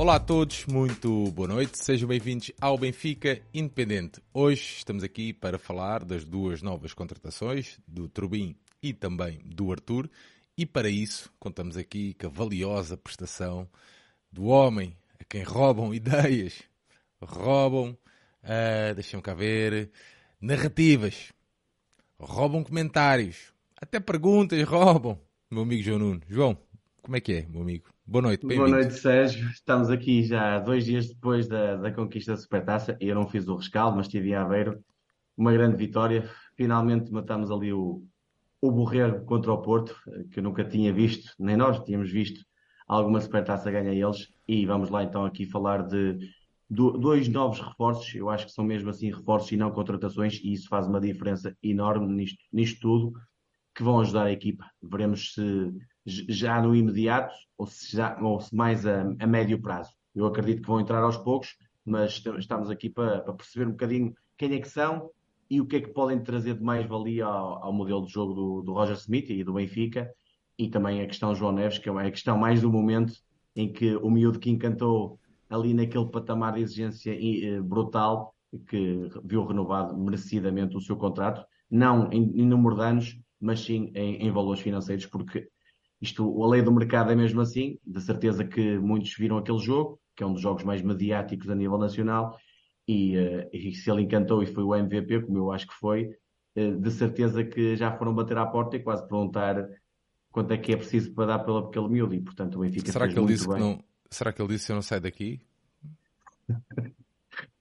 Olá a todos, muito boa noite, sejam bem-vindos ao Benfica Independente. Hoje estamos aqui para falar das duas novas contratações, do Trubin e também do Arthur, e para isso contamos aqui com a valiosa prestação do homem a quem roubam ideias, roubam, uh, deixem-me cá ver, narrativas, roubam comentários, até perguntas roubam, meu amigo João Nuno. João, como é que é, meu amigo? Boa noite. Boa noite, Sérgio. Estamos aqui já dois dias depois da, da conquista da Supertaça. Eu não fiz o rescaldo, mas estive em Aveiro. Uma grande vitória. Finalmente matamos ali o, o Borrego contra o Porto, que eu nunca tinha visto, nem nós tínhamos visto alguma Supertaça ganha eles. E vamos lá então aqui falar de do, dois novos reforços. Eu acho que são mesmo assim reforços e não contratações, e isso faz uma diferença enorme nisto, nisto tudo, que vão ajudar a equipa. Veremos se já no imediato ou se, já, ou se mais a, a, médio prazo. Eu acredito que vão entrar aos poucos, mas estamos aqui para, para, perceber um bocadinho quem é que são e o que é que podem trazer de mais-valia ao, ao, modelo de jogo do, do, Roger Smith e do Benfica e também a questão João Neves, que é a questão mais do momento em que o miúdo que encantou ali naquele patamar de exigência eh, brutal que viu renovado merecidamente o seu contrato, não em, em número de anos, mas sim em, em valores financeiros, porque isto, a lei do mercado é mesmo assim, de certeza que muitos viram aquele jogo, que é um dos jogos mais mediáticos a nível nacional, e, uh, e se ele encantou e foi o MVP, como eu acho que foi, uh, de certeza que já foram bater à porta e quase perguntar quanto é que é preciso para dar pelo aquele miúdo, e portanto o Benfica será que ele disse bem. que não Será que ele disse que eu não saio daqui?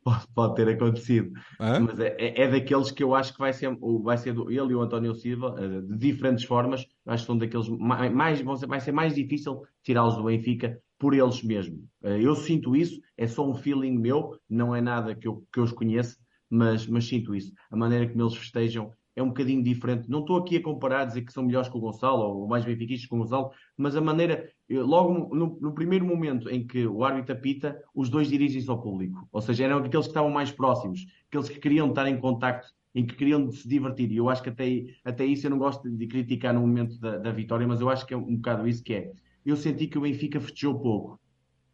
pode, pode ter acontecido. Hã? Mas é, é, é, daqueles que eu acho que vai ser, vai ser do, ele e o António Silva, eh, de diferentes formas, acho que são daqueles mais, vão ser, vai ser mais difícil tirá-los do Benfica por eles mesmos. Eh, eu sinto isso, é só um feeling meu, não é nada que eu, que eu os conheça, mas, mas sinto isso. A maneira como eles festejam é um bocadinho diferente. Não estou aqui a comparar, a dizer que são melhores que o Gonçalo ou mais benfiquistas que o Gonçalo, mas a maneira, logo no, no, primeiro momento em que o árbitro apita, os dois dirigem-se ao público. Ou seja, eram aqueles que estavam mais próximos, aqueles que queriam estar em contacto, em que queriam se divertir. E eu acho que até, até isso eu não gosto de criticar no momento da, da vitória, mas eu acho que é um bocado isso que é. Eu senti que o Benfica festejou pouco.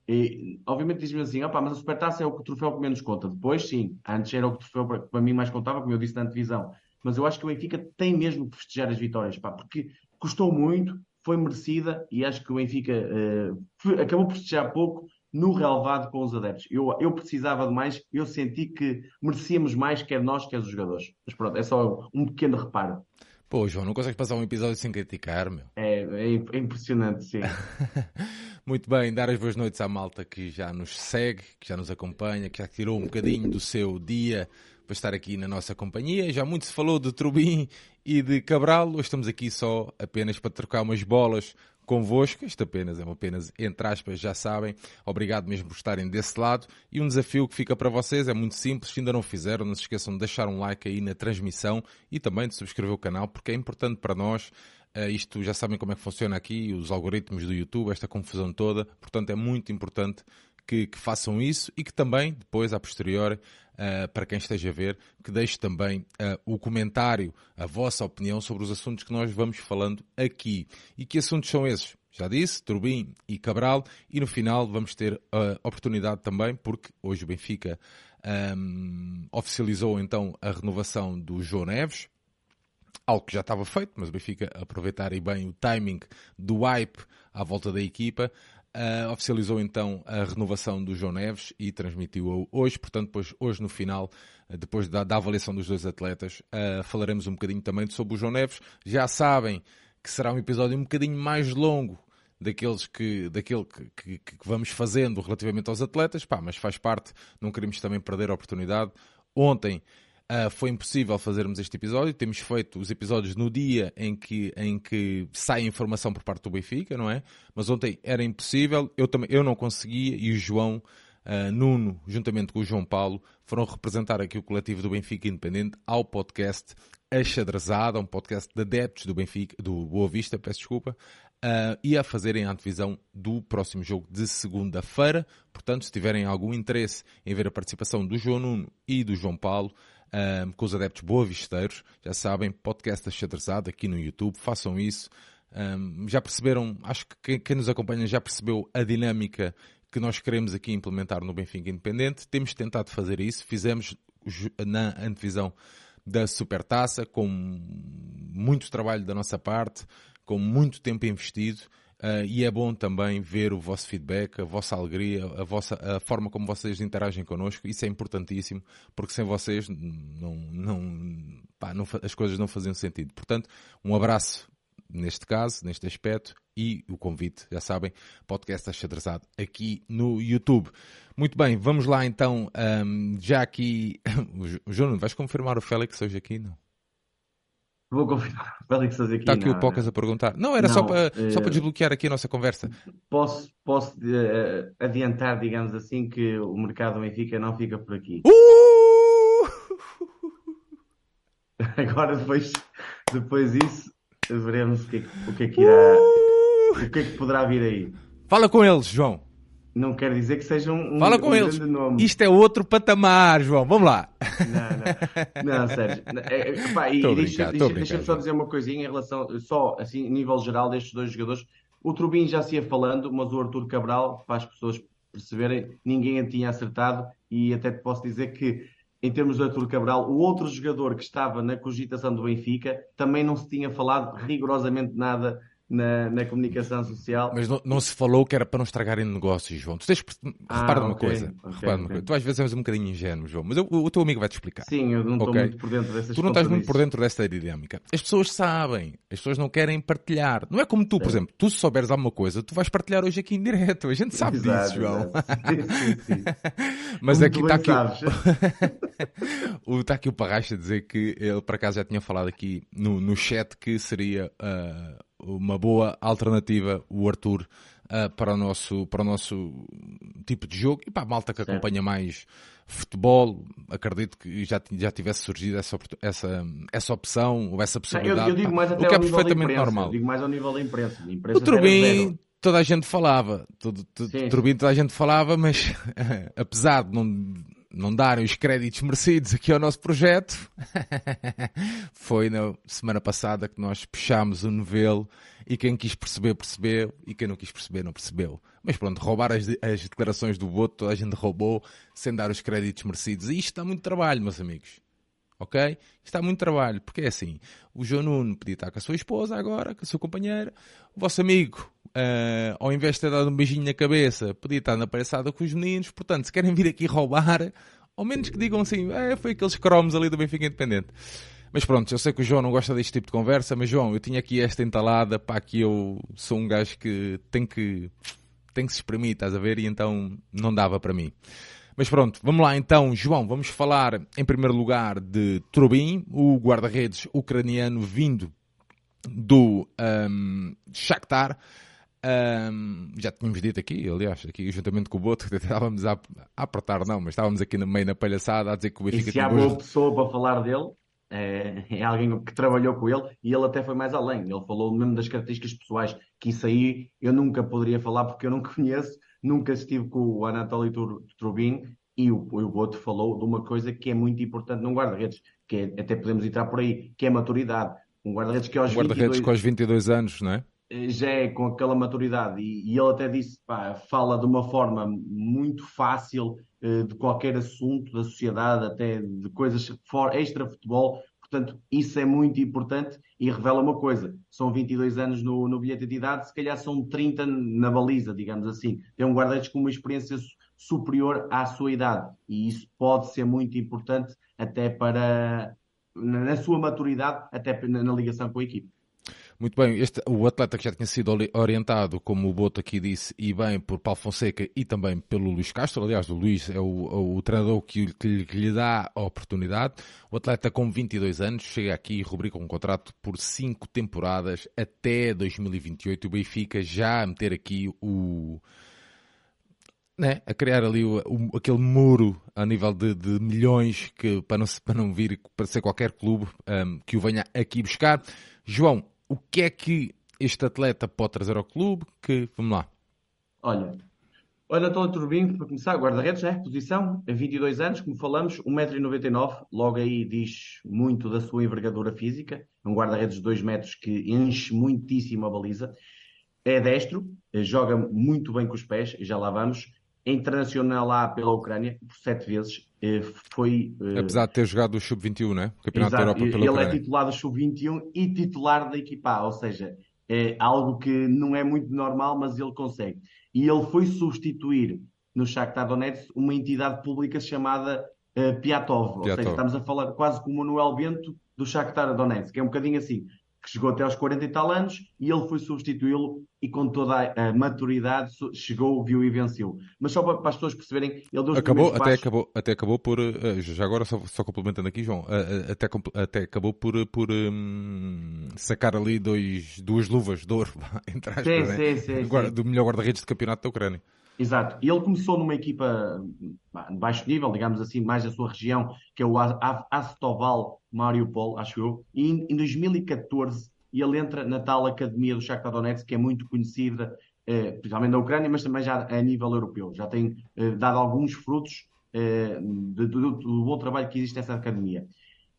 E, obviamente diz-me assim, opa, mas a Supertaça é o troféu que menos conta. Depois, sim, antes era o troféu para, para mim mais contava, como eu disse na antevisão mas eu acho que o Benfica tem mesmo que festejar as vitórias, pá, porque custou muito, foi merecida e acho que o Benfica uh, acabou por festejar pouco no relevado com os adeptos. Eu, eu precisava de mais, eu senti que merecíamos mais, quer nós, quer os jogadores. Mas pronto, é só um pequeno reparo. Pô, João, não consegues passar um episódio sem criticar, meu. É, é, é impressionante, sim. Muito bem, dar as boas noites à malta que já nos segue, que já nos acompanha, que já tirou um bocadinho do seu dia para estar aqui na nossa companhia. Já muito se falou de Trubin e de Cabral, hoje estamos aqui só apenas para trocar umas bolas convosco. Isto apenas é uma apenas entre aspas, já sabem. Obrigado mesmo por estarem desse lado. E um desafio que fica para vocês é muito simples. Se ainda não fizeram, não se esqueçam de deixar um like aí na transmissão e também de subscrever o canal, porque é importante para nós. Uh, isto já sabem como é que funciona aqui, os algoritmos do YouTube, esta confusão toda. Portanto, é muito importante que, que façam isso e que também, depois, a posteriori, uh, para quem esteja a ver, que deixe também uh, o comentário, a vossa opinião sobre os assuntos que nós vamos falando aqui. E que assuntos são esses? Já disse, Turbin e Cabral, e no final vamos ter a oportunidade também, porque hoje o Benfica um, ehm, oficializou então a renovação do João Neves, algo que já estava feito, mas o Benfica aproveitar bem o timing do hype à volta da equipa, Uh, oficializou então a renovação do João Neves e transmitiu hoje, portanto, depois, hoje no final, uh, depois da, da, avaliação dos dois atletas, uh, falaremos um bocadinho também sobre o João Neves. Já sabem que será um episódio um bocadinho mais longo daqueles que, daquele que, que, que vamos fazendo relativamente aos atletas, pá, mas faz parte, não queremos também perder a oportunidade. Ontem Uh, foi impossível fazermos este episódio. Temos feito os episódios no dia em que, em que sai a informação por parte do Benfica, não é? Mas ontem era impossível, eu, também, eu não conseguia e o João uh, Nuno, juntamente com o João Paulo, foram representar aqui o coletivo do Benfica Independente ao podcast Achadrezada, um podcast de adeptos do Benfica, do Boa Vista, peço desculpa, uh, e a fazerem a antevisão do próximo jogo de segunda-feira. Portanto, se tiverem algum interesse em ver a participação do João Nuno e do João Paulo, um, com os adeptos boavisteiros. Já sabem, podcast achadrezado aqui no YouTube, façam isso. Um, já perceberam, acho que quem, quem, nos acompanha já percebeu a dinâmica que nós queremos aqui implementar no Benfica Independente. Temos tentado fazer isso, fizemos na antevisão da Supertaça, com muito trabalho da nossa parte, com muito tempo investido. Uh, e é bom também ver o vosso feedback, a vossa alegria, a, vossa, a forma como vocês interagem connosco. Isso é importantíssimo, porque sem vocês não, não, pá, não, as coisas não faziam sentido. Portanto, um abraço neste caso, neste aspecto, e o convite, já sabem, podcast achadrezado aqui no YouTube. Muito bem, vamos lá então, um, já aqui, o João, vais confirmar o Félix hoje aqui, não? Vou confirmar o Félix aqui. Está aqui não, o Pocas a perguntar. Não, era não, só, para, uh, só para desbloquear aqui a nossa conversa. Posso, posso uh, adiantar, digamos assim, que o mercado Benfica não fica por aqui. Uh! Agora, depois, depois disso, veremos o que, é o que é que irá. O que é que poderá vir aí. Fala com eles, João. Não quer dizer que seja um, Fala com um eles. Isto é outro patamar, João. Vamos lá. Não, não. Não, Sérgio. É, é pá, e deixa, deixa, deixa só dizer uma coisinha em relação, só assim, nível geral destes dois jogadores. O Trubin já se ia falando, mas o Arthur Cabral, para as pessoas perceberem, ninguém a tinha acertado e até te posso dizer que em termos de Arthur Cabral, o outro jogador que estava na cogitação do Benfica também não se tinha falado rigorosamente nada na, na comunicação social. Mas não, não, se falou que era para não estragarem negócios, João. Tu tens, ah, repara okay, coisa. Okay, repara okay. coisa. Tu às vezes és um bocadinho ingênuo, João, mas eu, o, teu amigo vai te explicar. Sim, eu não estou muito por dentro dessas Tu não estás muito por dentro desta dinâmica. As pessoas sabem, as pessoas não querem partilhar. Não é como tu, por exemplo, tu se souberes alguma coisa, tu vais partilhar hoje aqui em direto. A gente sabe exato, disso, João. Sim, sim, sim. mas aqui está aqui. o, está aqui o Parracha a dizer que ele, por acaso, já tinha falado aqui no, no chat que seria. Uh, uma boa alternativa, o Arthur, uh, para, o nosso, para o nosso tipo de jogo. E para a malta que certo. acompanha mais futebol, acredito que já, já tivesse surgido essa, essa, essa opção ou essa possibilidade. Eu, eu digo mais até o que é perfeitamente normal. Eu digo mais ao nível da imprensa. imprensa o Turbin, toda a gente falava, todo, todo, Turbin toda a gente falava, mas apesar de não não darem os créditos merecidos aqui ao nosso projeto, foi na semana passada que nós puxámos o novelo e quem quis perceber, percebeu e quem não quis perceber, não percebeu. Mas pronto, roubar as, as declarações do voto, toda a gente roubou sem dar os créditos merecidos. E isto dá muito trabalho, meus amigos. Ok? Isto dá muito trabalho, porque é assim: o João Nuno podia estar com a sua esposa agora, com a sua companheira, o vosso amigo uh, ao invés de ter dado um beijinho na cabeça, podia estar na palhaçada com os meninos. Portanto, se querem vir aqui roubar, ao menos que digam assim, é, foi aqueles cromos ali do Benfica Independente. Mas pronto, eu sei que o João não gosta deste tipo de conversa, mas João, eu tinha aqui esta entalada, pá, que eu sou um gajo que tem que, tem que se exprimir, estás a ver? E então não dava para mim. Mas pronto, vamos lá então, João, vamos falar em primeiro lugar de Trubin, o guarda-redes ucraniano vindo do um, Shakhtar. Um, já tínhamos dito aqui, aliás, aqui juntamente com o Boto, que estávamos a, a, apertar, não, mas estávamos aqui no meio na palhaçada a dizer que o Benfica... E se há boa pessoa para falar dele, é, é, alguém que trabalhou com ele e ele até foi mais além. Ele falou mesmo das características pessoais, que isso aí eu nunca poderia falar porque eu não conheço, nunca estive com o Anatoly Trubin e o, o Boto falou de uma coisa que é muito importante num guarda-redes, que é, até podemos entrar por aí, que é a maturidade. Um guarda-redes que aos um guarda-redes 22... com os 22 anos, não é? Eh, já é com aquela maturidade. E, e ele até disse, pá, fala de uma forma muito fácil uh, de qualquer assunto da sociedade, até de coisas for, extra futebol, portanto isso é muito importante e revela uma coisa, são 22 anos no, no bilhete de idade, se calhar são 30 na baliza, digamos assim, é um guarda-redes com uma experiência superior à sua idade. E isso pode ser muito importante até para na sua maturidade, até na, na ligação com a equipe. Muito bem, este, o atleta que já tinha sido orientado, como o Boto aqui disse, e bem por Paulo Fonseca e também pelo Luís Castro. Aliás, o Luís é o, o, treinador que, que, lhe, que, lhe, dá a oportunidade. O atleta com 22 anos chega aqui e rubrica um contrato por 5 temporadas até 2028. O Benfica já a meter aqui o. Né, a criar ali o, o, aquele muro a nível de, de, milhões que para não, para não vir para ser qualquer clube um, que o venha aqui buscar. João, o que é que este atleta pode trazer ao clube? Que, vamos lá. Olha, olha António Turbinho, para começar, guarda-redes, né? posição, a 22 anos, como falamos, 1,99m, logo aí diz muito da sua envergadura física, um guarda-redes de 2 metros que enche muitíssimo a baliza, é destro, joga muito bem com os pés, já lá vamos, internacional lá pela Ucrânia por sete vezes. Eh, foi, eh, Apesar de ter jogado o Sub-21, né? Campeonato Exato. da Europa pela Ele é Ucrânia. é titular do Sub-21 e titular da equipa A, ou seja, é algo que não é muito normal, mas ele consegue. E ele foi substituir no Shakhtar Donetsk uma entidade pública chamada uh, Piatov, Piatov, ou seja, estamos a falar quase como o Manuel Bento do Shakhtar Donetsk, que é um bocadinho assim que chegou até aos 40 e tal anos, e ele foi substituí-lo e com toda a, maturidade chegou, viu e venceu. Mas só para, para as pessoas perceberem, ele deu acabou, até acabou Até acabou por, eh, já agora só, só complementando aqui, João, eh, eh, até, até acabou por, por um, sacar ali dois, duas luvas de ouro, entre aspas, sim, né? sim, sim, do melhor guarda-redes do campeonato da Ucrânia. Exato. Ele começou numa equipa de baixo nível, digamos assim, mais da sua região, que é o Astoval Mariupol, acho eu. E em 2014 ele entra na tal academia do Shakhtar Donetsk, que é muito conhecida, eh, principalmente na Ucrânia, mas também já a nível europeu. Já tem eh, dado alguns frutos eh, do, do, do, bom trabalho que existe nessa academia.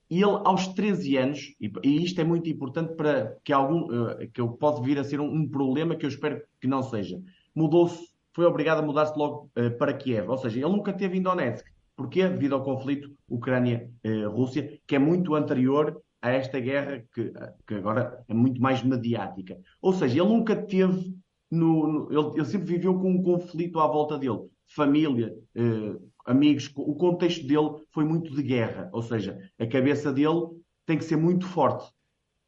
E ele, aos 13 anos, e, isto é muito importante para que algum, eh, que eu pode vir a ser um, um problema que eu espero que não seja, mudou-se foi obrigado a mudar-se logo uh, para Kiev. Ou seja, ele nunca teve em Donetsk. Porquê? Devido ao conflito Ucrânia-Rússia, que é muito anterior a esta guerra, que, que, agora é muito mais mediática. Ou seja, ele nunca teve. No, no ele, ele, sempre viveu com um conflito à volta dele. Família, eh, amigos, o contexto dele foi muito de guerra. Ou seja, a cabeça dele tem que ser muito forte.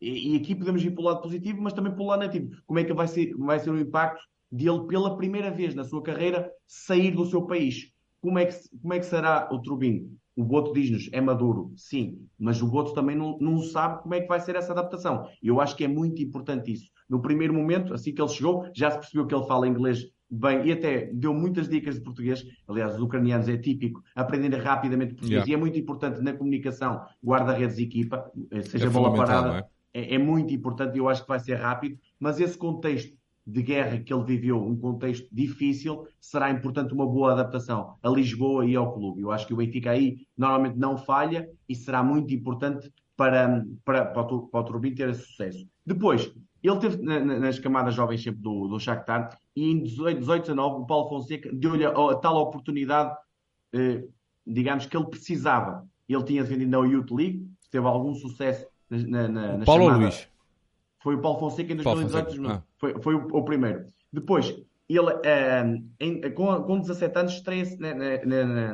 E, e aqui podemos ir para o lado positivo, mas também para o lado negativo. Como é que vai ser, vai ser o impacto de ele, pela primeira vez na sua carreira, sair do seu país. Como é que, como é que será o Trubin? O Boto diz-nos, é maduro, sim, mas o Boto também não, não sabe como é que vai ser essa adaptação. E eu acho que é muito importante isso. No primeiro momento, assim que ele chegou, já se percebeu que ele fala inglês bem e até deu muitas dicas de português. Aliás, os ucranianos é típico aprender rapidamente português yeah. e é muito importante na comunicação, guarda-redes e equipa, eh, seja é bola parada. É? É, é muito importante e eu acho que vai ser rápido, mas esse contexto de guerra que ele viveu, um contexto difícil, será importante uma boa adaptação a Lisboa e ao clube. Eu acho que o Benfica aí normalmente não falha e será muito importante para, para, para, o, para o Turbin ter sucesso. Depois, ele teve nas camadas jovens sempre do, do Shakhtar e em 18, 18 19 o Paulo Fonseca deu-lhe a, a, tal oportunidade, eh, digamos, que ele precisava. Ele tinha defendido na Youth League, teve algum sucesso na, na, na Paulo chamada... Luís. Foi o Paulo Fonseca em 2018. Ah. Foi, foi o, o, primeiro. Depois, ele, uh, em, com, com 17 anos, estreia-se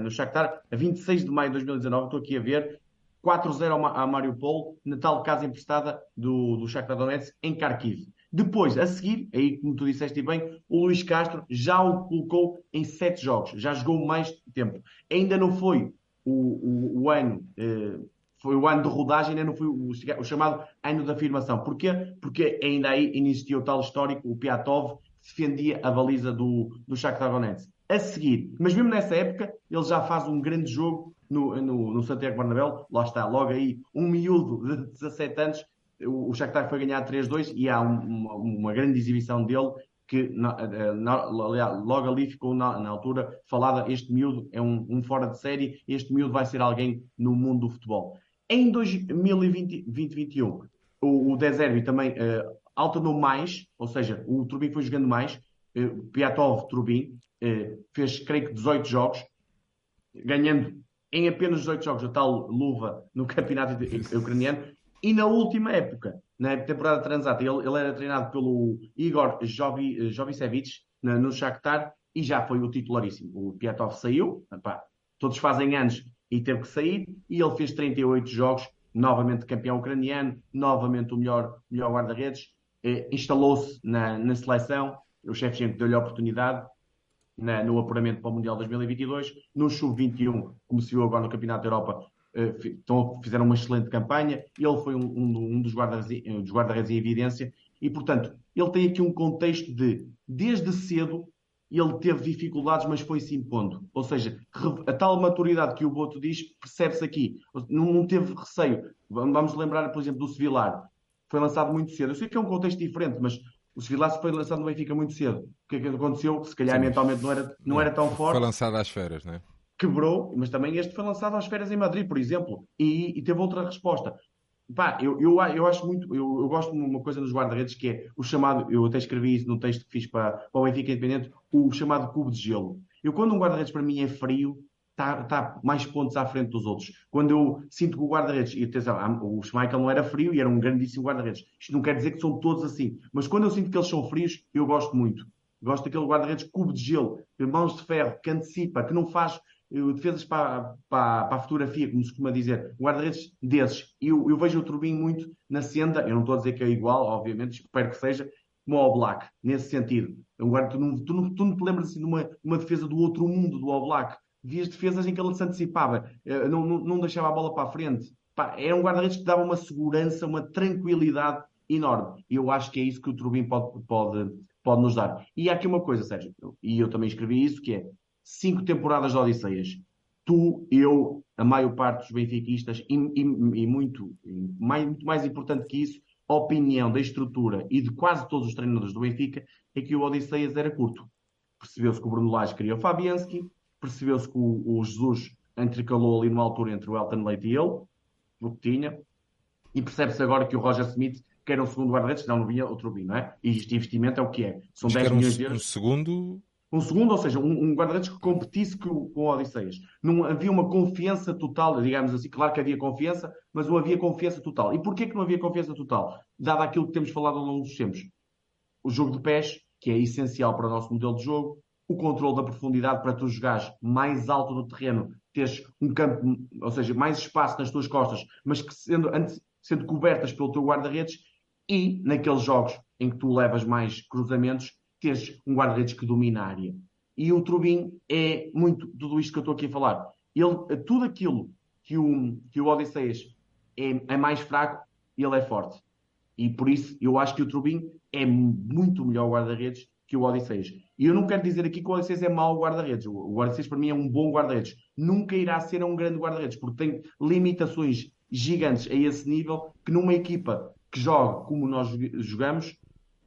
no Shakhtar a 26 de maio de 2019. Estou aqui a ver. 4-0 a Mariupol, na tal casa emprestada do, do Shakhtar Donetsk, em Kharkiv. Depois, a seguir, aí como tu disseste bem, o Luís Castro já o colocou em sete jogos, já jogou mais tempo. Ainda não foi o, o, o ano eh, foi o ano de rodagem, ainda não foi o, o, chamado ano de afirmação. Porquê? Porque ainda aí existia o tal histórico, o Piatov, que defendia a baliza do, do Shakhtar Donetsk. A seguir, mas mesmo nessa época, ele já faz um grande jogo no, no, no Santiago Bernabéu, lá está, logo aí, um miúdo de 17 anos, o, o Shakhtar foi ganhar 3-2 e há um, uma, uma, grande exibição dele que na, na, logo ali ficou na, na, altura falada, este miúdo é um, um, fora de série, este miúdo vai ser alguém no mundo do futebol. Em 2021, o, o Deservi também uh, alternou mais, ou seja, o Turbin foi jogando mais. Uh, Piatov Turbin uh, fez, creio que, 18 jogos, ganhando em apenas 18 jogos a tal luva no campeonato ucraniano. E na última época, na temporada transata, ele, ele era treinado pelo Igor Jovi, Jovicevic no Shakhtar e já foi o titularíssimo. O Piatov saiu, epá, todos fazem anos e teve que sair, e ele fez 38 jogos, novamente campeão ucraniano, novamente o melhor, melhor guarda-redes, eh, instalou-se na, na seleção, o Shevchenko deu-lhe a oportunidade na, no apuramento para o Mundial 2022, no Sub-21, como se viu agora no Campeonato da Europa, eh, então, fizeram uma excelente campanha, ele foi um, um, um dos guarda-redes guarda em evidência, e portanto, ele tem aqui um contexto de, desde cedo, ele teve dificuldades, mas foi se impondo. Ou seja, a tal maturidade que o Boto diz, percebe-se aqui. Não, não, teve receio. Vamos lembrar, por exemplo, do Sevilar. Foi lançado muito cedo. Eu sei que é um contexto diferente, mas o Sevilar foi lançado no Benfica muito cedo. O que é que aconteceu? Se calhar Sim, mentalmente não era, não era tão forte. Foi lançado às férias, não é? Quebrou, mas também este foi lançado às férias em Madrid, por exemplo, e, e teve outra resposta. Pá, eu, eu, eu acho muito, eu, eu gosto de uma coisa nos guarda-redes que é o chamado, eu até escrevi isso num texto que fiz para, para o Benfica Independente, o chamado cubo de gelo. Eu, quando um guarda-redes para mim é frio, está tá mais pontos à frente dos outros. Quando eu sinto que o guarda-redes, e atenção, o Schmeichel não era frio e era um grandíssimo guarda-redes. Isto não quer dizer que são todos assim. Mas quando eu sinto que eles são frios, eu gosto muito. Gosto daquele guarda-redes cubo de gelo, mãos de ferro, que antecipa, que não faz defesas para, para, para, a fotografia, como se costuma dizer, guarda-redes desses. Eu, eu vejo o Turbin muito na senda, eu não estou a dizer que é igual, obviamente, espero que seja, como ao Black, nesse sentido. Guarda, tu, não, tu, não, tu não te lembras assim, de uma, uma defesa do outro mundo, do All Black. Vias defesas em que ele se antecipava, eh, não, não, não deixava a bola para a frente. Pá, era um guarda-redes que dava uma segurança, uma tranquilidade enorme. E eu acho que é isso que o Turbin pode, pode, pode nos dar. E há aqui uma coisa, Sérgio, e eu também escrevi isso, que é cinco temporadas de Odisseias. Tu, eu, a maior parte dos benfiquistas, e, e, e muito, mais, muito mais importante que isso, a opinião da estrutura e de quase todos os treinadores do Benfica é que o Odisseias era curto. Percebeu-se que o Bruno Lage queria o Fabianski, percebeu-se que o, o Jesus entrecalou ali numa altura entre o Elton Leite e ele, o que tinha, e percebe-se agora que o Roger Smith quer um segundo guarda-redes, senão não vinha outro vinho, não é? E este investimento é o que é. São Diz 10 milhões um, de euros. Um segundo um segundo, ou seja, um, um guarda-redes que competisse com, com o Odisseias. Não havia uma confiança total, digamos assim, claro que havia confiança, mas não havia confiança total. E porquê que não havia confiança total? Dado aquilo que temos falado ao longo dos tempos. O jogo de pés, que é essencial para o nosso modelo de jogo, o controle da profundidade para tu jogares mais alto no terreno, teres um campo, ou seja, mais espaço nas tuas costas, mas que sendo, sendo cobertas pelo teu guarda-redes, e naqueles jogos em que tu levas mais cruzamentos, teres um guarda-redes que domina a área. E o Trubin é muito tudo isto que eu estou aqui a falar. Ele, tudo aquilo que o, que o Odisseias é, é mais fraco, ele é forte. E por isso eu acho que o Trubin é muito melhor guarda-redes que o Odisseias. E eu não quero dizer aqui que o Odisseias é mau guarda-redes. O Odisseias para mim é um bom guarda-redes. Nunca irá ser um grande guarda-redes, porque tem limitações gigantes a esse nível que numa equipa que joga como nós jogamos,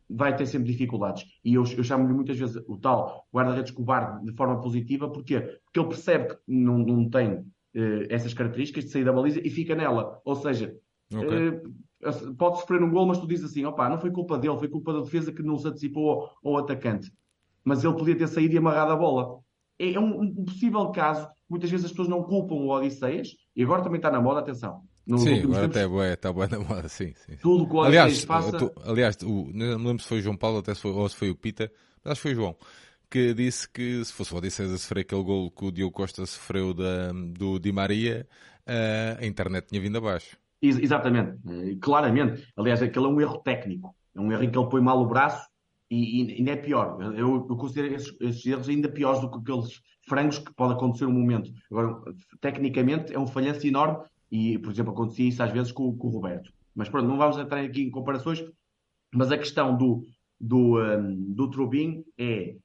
vai ter sempre dificuldades. E eu, eu chamo-lhe muitas vezes o tal guarda-redes cobarde de forma positiva, porquê? Porque ele percebe que não, não tem eh, essas características de sair da baliza e fica nela. Ou seja, okay. eh, pode sofrer um gol, mas tu dizes assim: opá, não foi culpa dele, foi culpa da defesa que não se antecipou ao, ao atacante. Mas ele podia ter saído e amarrado a bola. É, é um, um possível caso. Muitas vezes as pessoas não culpam o Odisseias, e agora também está na moda, atenção nos sim, agora tempos, até boa, está boa na moda, sim, sim. Tudo o que aliás, faça... tu, aliás, o, não me lembro se foi o João Paulo até se foi, ou se foi o Pita, mas acho que foi o João, que disse que se fosse o Odisseus a sofrer aquele gol que o Diogo Costa sofreu da, do Di Maria, uh, a internet tinha vindo abaixo. Ex exatamente, eh, claramente. Aliás, aquele é um erro técnico. É um erro em que ele põe mal o braço e, e ainda é pior. Eu, eu considero esses, esses, erros ainda piores do que aqueles frangos que pode acontecer um momento. Agora, tecnicamente, é um falhanço enorme e, por exemplo, acontecia isso às vezes com, com o Roberto. Mas pronto, não vamos entrar aqui em comparações, mas a questão do, do, um, do Trubin é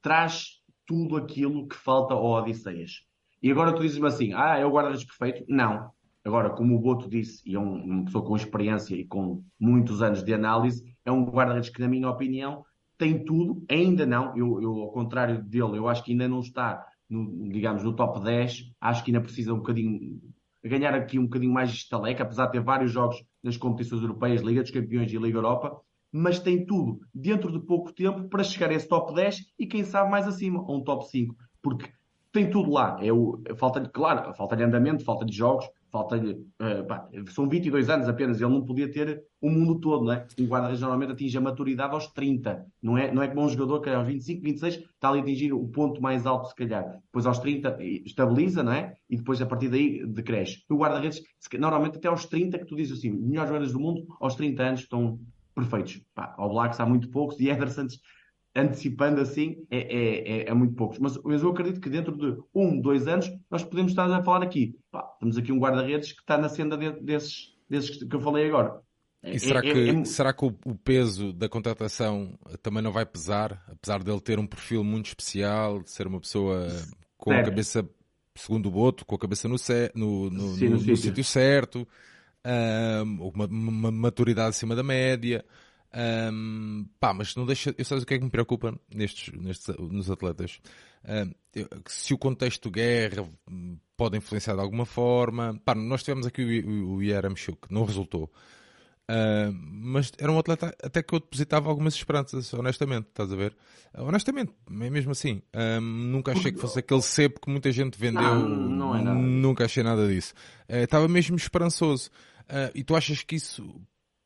traz tudo aquilo que falta ao Odisseias. E agora tu dizes-me assim, ah, é o guarda-redes perfeito? Não. Agora, como o Boto disse, e é um, uma pessoa com experiência e com muitos anos de análise, é um guarda-redes que, na minha opinião, tem tudo, ainda não, eu, eu, ao contrário dele, eu acho que ainda não está, no, digamos, no top 10, acho que ainda precisa um bocadinho ganhar aqui um bocadinho mais de estaleca, apesar de ter vários jogos nas competições europeias, Liga dos Campeões e Liga Europa, mas tem tudo dentro de pouco tempo para chegar a esse top 10 e quem sabe mais acima, a um top 5, porque tem tudo lá. É o, falta claro, falta de andamento, falta de jogos, falta-lhe. Uh, são 22 anos apenas, ele não podia ter o mundo todo, não é? Um guarda-redes normalmente atinge a maturidade aos 30, não é, não é como um jogador que aos 25, 26 está ali a atingir o ponto mais alto, se calhar. Depois aos 30 estabiliza, não é? E depois a partir daí decresce. O guarda-redes, normalmente até aos 30, que tu dizes assim, melhores jogadores do mundo, aos 30 anos estão perfeitos. Pá, ao Blacks há muito poucos e Ederson antecipando assim, é, é, é, é, muito poucos. Mas, mas eu acredito que dentro de um, dois anos, nós podemos estar a falar aqui. Pá, temos aqui um guarda-redes que está na senda de, desses, desses que eu falei agora. E será é, que, é, será que o, o, peso da contratação também não vai pesar? Apesar dele ter um perfil muito especial, de ser uma pessoa com a cabeça, segundo o Boto, com a cabeça no, no, no, Sim, no, no, no sítio certo, uma, uma maturidade acima da média. Um, pá, mas não deixa. Eu sei o que é que me preocupa nestes, nestes nos atletas. Um, se o contexto de guerra pode influenciar de alguma forma. Pá, nós tivemos aqui o, o, o Yaramchuk, não resultou. Uh, mas era um atleta até que eu depositava algumas esperanças, honestamente, estás a ver? Uh, honestamente, é mesmo assim. Uh, nunca achei que fosse aquele cepo que muita gente vendeu. Não, não é nada. Nunca achei nada disso. Estava mesmo esperançoso. e tu achas que isso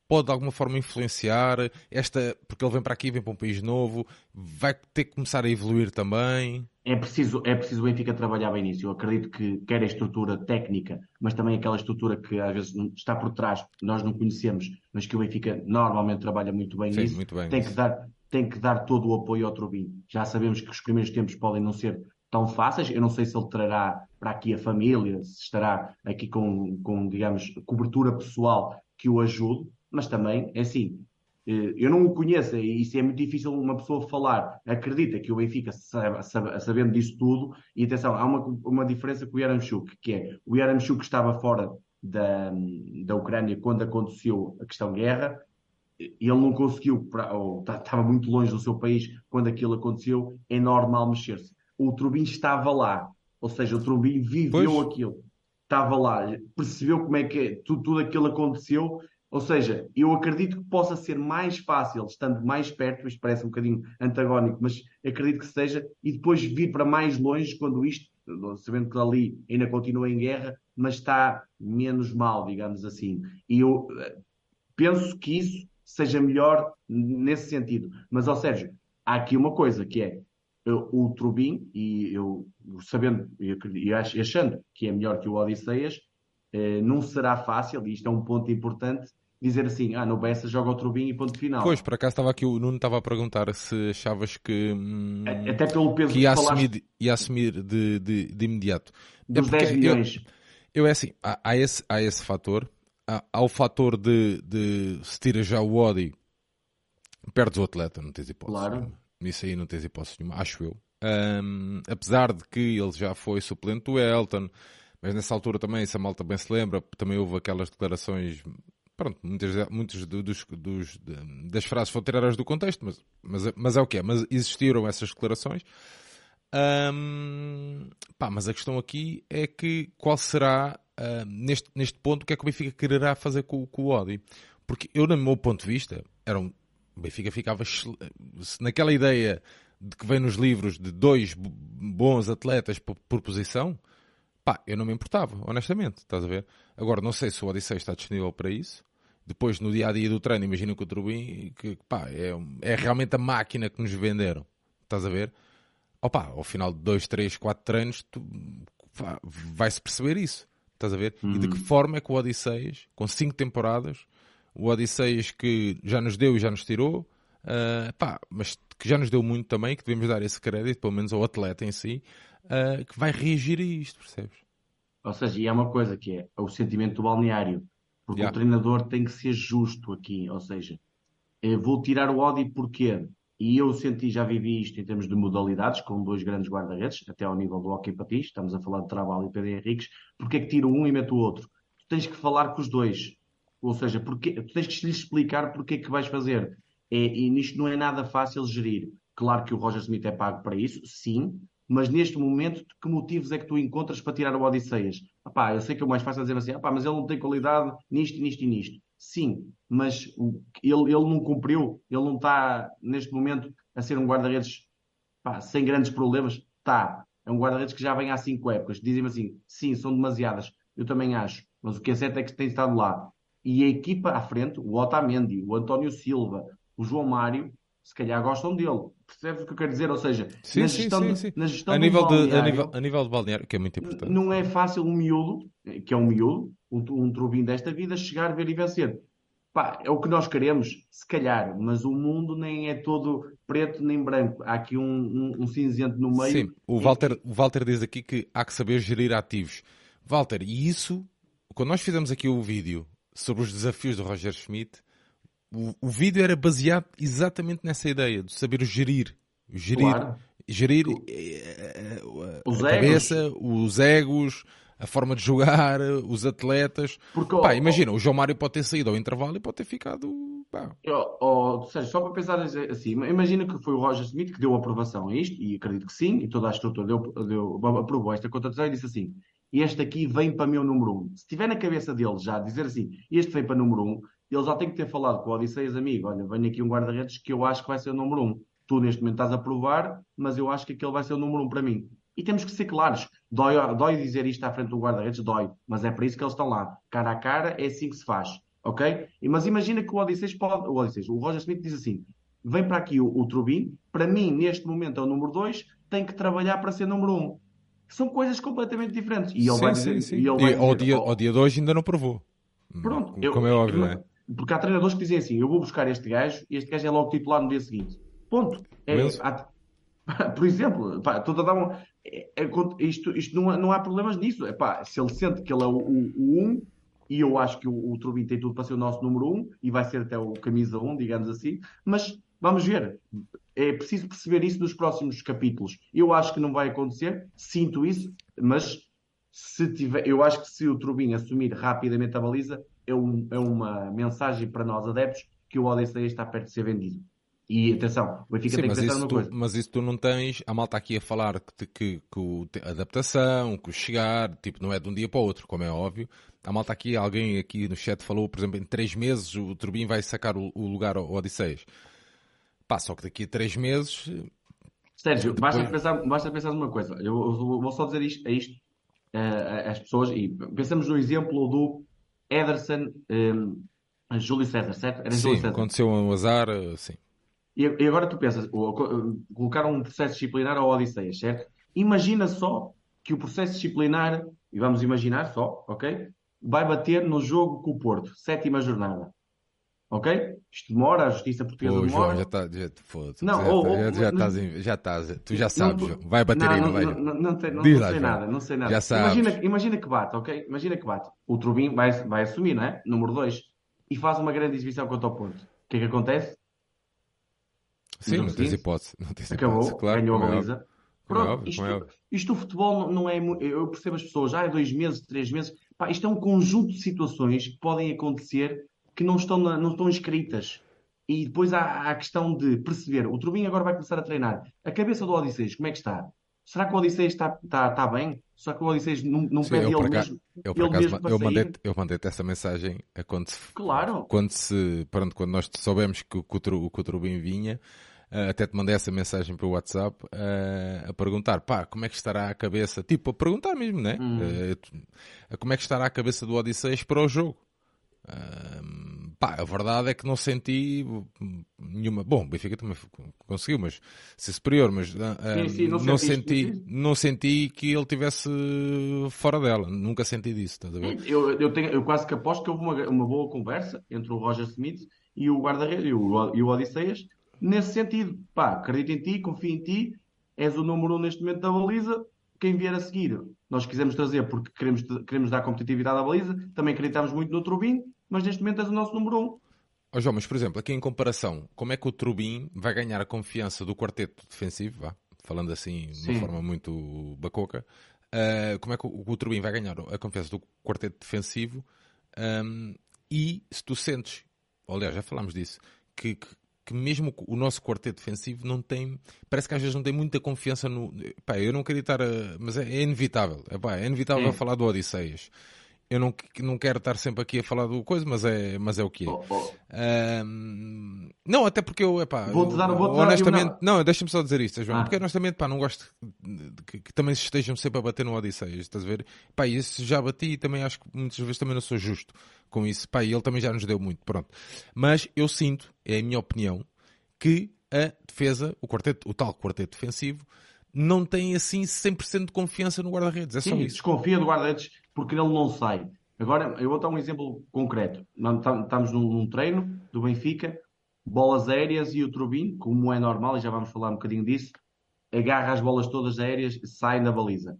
pode de alguma forma influenciar esta, porque ele vem para aqui, vem para um país novo, vai ter que começar a evoluir também. É preciso, é preciso o Benfica trabalhar bem nisso. Eu acredito que quer a estrutura técnica, mas também aquela estrutura que às vezes está por trás, nós não conhecemos, mas que o Benfica normalmente trabalha muito bem Sim, nisso. Muito bem tem, que dar, tem que dar todo o apoio ao Trubin. Já sabemos que os primeiros tempos podem não ser tão fáceis. Eu não sei se ele trará para aqui a família, se estará aqui com, com digamos, cobertura pessoal que o ajude, mas também, é assim, eh, eu não o conheço e isso é muito difícil uma pessoa falar. Acredita que o Benfica, sabe, sabe, sabendo disso tudo, e atenção, há uma, uma diferença com o Yaramchuk, que é o Yaramchuk estava fora da, da Ucrânia quando aconteceu a questão guerra, e ele não conseguiu, ou estava muito longe do seu país quando aquilo aconteceu, é normal mexer-se. O Trubin estava lá, ou seja, o Trubin viveu pois. aquilo, estava lá, percebeu como é que é, tudo, tudo aquilo aconteceu ou seja, eu acredito que possa ser mais fácil, estando mais perto, isto parece um bocadinho antagónico, mas acredito que seja, e depois vir para mais longe quando isto, sabendo que ali ainda continua em guerra, mas está menos mal, digamos assim. E eu eh, penso que isso seja melhor nesse sentido. Mas, ó Sérgio, há aqui uma coisa que é eh, o Trubin, e eu sabendo e achando que é melhor que o Odisseias, eh, não será fácil, e isto é um ponto importante, dizer assim, ah, no Bessa joga o Trubin e ponto final. Pois, por acaso estava aqui, o Nuno estava a perguntar se achavas que, hum, até pelo peso que ia, assumir, ia assumir de, de, de imediato. É Dos é 10 milhões. Eu, eu, é assim, há, há, esse, há esse fator, há, há o fator de, de se tira já o Odi, perdes o atleta, não tens hipótese. Claro. Isso aí não tens hipótese nenhuma, acho eu. Um, apesar de que ele já foi suplente do Elton, mas nessa altura também, se a malta bem se lembra, também houve aquelas declarações. Pronto, muitas, muitos dos, dos, das frases foram tiradas do contexto, mas, mas, mas é o que é. Mas existiram essas declarações. Pá, mas a questão aqui é que qual será, uh, neste, neste ponto, o que é que o Benfica quererá fazer com, com o Odi? Porque eu, no meu ponto de vista, era um, o Benfica ficava naquela ideia de que vem nos livros de dois bons atletas por, por posição, Pá, eu não me importava, honestamente, estás a ver? Agora, não sei se o Odisseia está disponível para isso. Depois, no dia a dia do treino, imagina que o Turbin, que pá, é, é realmente a máquina que nos venderam, estás a ver? Opa, ao final de dois, três, quatro treinos, vai-se perceber isso, estás a ver? Uhum. E de que uhum. forma é que o Odisseias, com cinco temporadas, o Odisseias que já nos deu e já nos tirou, uh, pá, mas que já nos deu muito também, que devemos dar esse crédito, pelo menos ao atleta em si, uh, que vai reagir a isto, percebes? Ou seja, e há uma coisa que é o sentimento do balneário, porque yeah. o treinador tem que ser justo aqui, ou seja, vou tirar o Audi porquê? E eu senti, já vivi isto em termos de modalidades, com dois grandes guarda-redes, até ao nível do hockey patins, estamos a falar de Trabalho e PD Henriques, porque é que tiro um e meto o outro? Tu tens que falar com os dois. Ou seja, porque, tu tens que lhes explicar porque é que vais fazer. É, e nisto não é nada fácil gerir. Claro que o Roger Smith é pago para isso, sim, mas neste momento, que motivos é que tu encontras para tirar o Odisseias? Epá, eu sei que é o mais fácil dizer assim, epá, mas ele não tem qualidade nisto, nisto e nisto. Sim, mas ele, ele não cumpriu, ele não está neste momento a ser um guarda-redes sem grandes problemas. Está, é um guarda-redes que já vem há cinco épocas. Dizem-me assim, sim, são demasiadas, eu também acho, mas o que é certo é que tem estado lá. E a equipa à frente, o Otamendi, o António Silva, o João Mário, se calhar gostam dele. Percebes o que eu quero dizer? Ou seja, sim, na, gestão sim, sim, na gestão a nível de, a nível, a nível de balneário, que é muito importante. Não é fácil um miúdo, que é um miúdo, um, um trubim desta vida, chegar, ver e vencer. Pá, é o que nós queremos, se calhar, mas o mundo nem é todo preto nem branco. Há aqui um, um, um cinzento no meio. Sim, o Walter, o Walter diz aqui que há que saber gerir ativos. Walter, e isso, quando nós fizemos aqui o vídeo sobre os desafios do Roger Schmidt, o, o vídeo era baseado exatamente nessa ideia de saber gerir. Gerir, claro. gerir eh, os a cabeça, os egos, a forma de jogar, os atletas. Porque, pá, oh, imagina, oh, o João Mário pode ter saído ao intervalo e pode ter ficado. Pá. Oh, seja, só para pensar assim, imagina que foi o Roger Smith que deu aprovação a isto, e acredito que sim, e toda a estrutura deu, deu, aprovou esta contratação e disse assim: este aqui vem para meu número um. Se estiver na cabeça dele já dizer assim, este vem para número um, ele já tem que ter falado com o Odisseias, amigo, olha, venho aqui um guarda-redes que eu acho que vai ser o número um. Tu neste momento estás a provar, mas eu acho que aquele vai ser o número um para mim. E temos que ser claros. Dói, dói dizer isto à frente do guarda-redes? Dói. Mas é para isso que eles estão lá. Cara a cara, é assim que se faz. Ok? Mas imagina que o Odisseus pode... O Odisseus, o Roger Smith diz assim, vem para aqui o, o Trubin, para mim, neste momento é o número 2, tem que trabalhar para ser número 1. Um. São coisas completamente diferentes. E ele sim, vai dizer... Sim, sim. E, ele vai e ao, dizer, dia, oh, ao dia de hoje ainda não provou. Pronto. Como, eu, como é óbvio, não é? Porque há treinadores que dizem assim, eu vou buscar este gajo e este gajo é logo titular no dia seguinte. Ponto. É, há, por exemplo, pá, estou a dar um, é, é, isto, isto não, há, não há problemas nisso. É, pá, se ele sente que ele é o 1 um, e eu acho que o, o Trubin tem tudo para ser o nosso número 1 um, e vai ser até o camisa 1, um, digamos assim, mas vamos ver. É preciso perceber isso nos próximos capítulos. Eu acho que não vai acontecer, sinto isso, mas se tiver, eu acho que se o Trubin assumir rapidamente a baliza, é, um, é uma mensagem para nós adeptos que o Odyssey está perto de ser vendido. E atenção, o Benfica Sim, tem que pensar numa tu, coisa. Mas isso tu não tens. A malta aqui a falar que, que, que a adaptação, que o chegar, tipo, não é de um dia para o outro, como é óbvio. A malta aqui, alguém aqui no chat falou, por exemplo, em três meses o Turbin vai sacar o, o lugar ao Odisseias. Pá, só que daqui a três meses. Sérgio, depois... basta, pensar, basta pensar numa coisa. Eu, eu vou só dizer isto, a isto às pessoas e pensamos no exemplo do Ederson um, Júlio César, certo? Era sim, Júlio César. aconteceu um azar, sim. E, e agora tu pensas, colocaram um processo disciplinar ao Odisseias, certo? Imagina só que o processo disciplinar, e vamos imaginar só, ok? Vai bater no jogo com o Porto, sétima jornada. Ok? Isto demora, a justiça portuguesa Pô, demora. João, já está. Já, não, já, ou, tá, ou, já, já, estás, já estás. Tu já sabes, não. Vai bater não, aí, não vai? Não, não, não, sei, não, não sei nada, não sei nada. Já sabes. Imagina, imagina que bate, ok? Imagina que bate. O Trubin vai, vai assumir, não é? Número 2. E faz uma grande exibição contra o Porto. O que é que acontece? Sim, não tens hipótese. Não tens Acabou, hipótese, claro, ganhou a é baliza. óbvio. Pronto, é óbvio, isto, é isto o futebol não é. Eu percebo as pessoas, já é dois meses, três meses. Pá, isto é um conjunto de situações que podem acontecer que não estão, na- não estão escritas. E depois há, há a questão de perceber. O Trubin agora vai começar a treinar. A cabeça do Odisseus, como é que está? Será que o Odisseus está, está, está bem? Será que o Odisseus não, não Sim, pede eu ele acaso- mesmo? Eu, ele acaso, mesmo eu mandei, eu mandei-te essa mensagem quando se, Claro. quando se, pronto, quando nós soubemos que, o- que o, que o Trubin vinha, eh, até te mandei essa mensagem pelo WhatsApp eh, a perguntar, pá, como é que estará a cabeça, tipo, a perguntar mesmo, né? Tu- como é que estará a cabeça do Odisseus para o jogo? Pá, a verdade é que não senti hum, nenhuma. Bom, o Benfica também conseguiu, mas ser superior, mas ah, Sim, sim, não não, senti, isso? não senti que ele tivesse fora dela. Nunca senti disso, estás a ver? Eu, eu, tenho, eu quase que aposto que houve uma, uma boa conversa entre o Roger Smith e o guarda-redes e o, e o Odisseias nesse sentido. Pá, acredito em ti, confio em ti, és o número um neste momento da baliza. Quem vier a seguir, nós quisemos trazer porque queremos, queremos dar competitividade à baliza. Também acreditamos muito no Trubin, mas neste momento és o nosso número um. Ó João, mas por exemplo, aqui em comparação, como é que o Trubin vai ganhar a confiança do quarteto defensivo, vá, falando assim de Sim. uma forma muito bacoca, ah, como é que o, o Trubin vai ganhar a confiança do quarteto defensivo ahm, e se tu sentes, aliás, já falámos disso, que, que, que mesmo o nosso quarteto defensivo não tem, parece que às vezes não tem muita confiança no, pá, eu não queria estar a, mas é, é inevitável, é, pá, é inevitável É. falar do Odisseias. Eu não, não quero estar sempre aqui a falar do coisa, mas é, mas é o que é. Oh, oh. Ahm, não, até porque eu, epá, Vou-te dar- dar honestamente, aqui não, deixa-me só dizer isto, João, Ah. porque honestamente, pá, não gosto que, que também estejam sempre a bater no Odisseias, estás a ver? Pá, isso já bati e também acho que muitas vezes também não sou justo com isso, pá, e ele também já nos deu muito, pronto. Mas eu sinto, é a minha opinião, que a defesa, o quarteto, o tal quarteto defensivo, não tem assim 100% de confiança no guarda-redes, é só Sim, isso. desconfia do guarda-redes porque ele não sai. Agora, eu vou dar um exemplo concreto. Tam- Estamos num, treino do Benfica, bolas aéreas e o Trubin, como é normal, e já vamos falar um bocadinho disso, agarra as bolas todas aéreas e sai na baliza.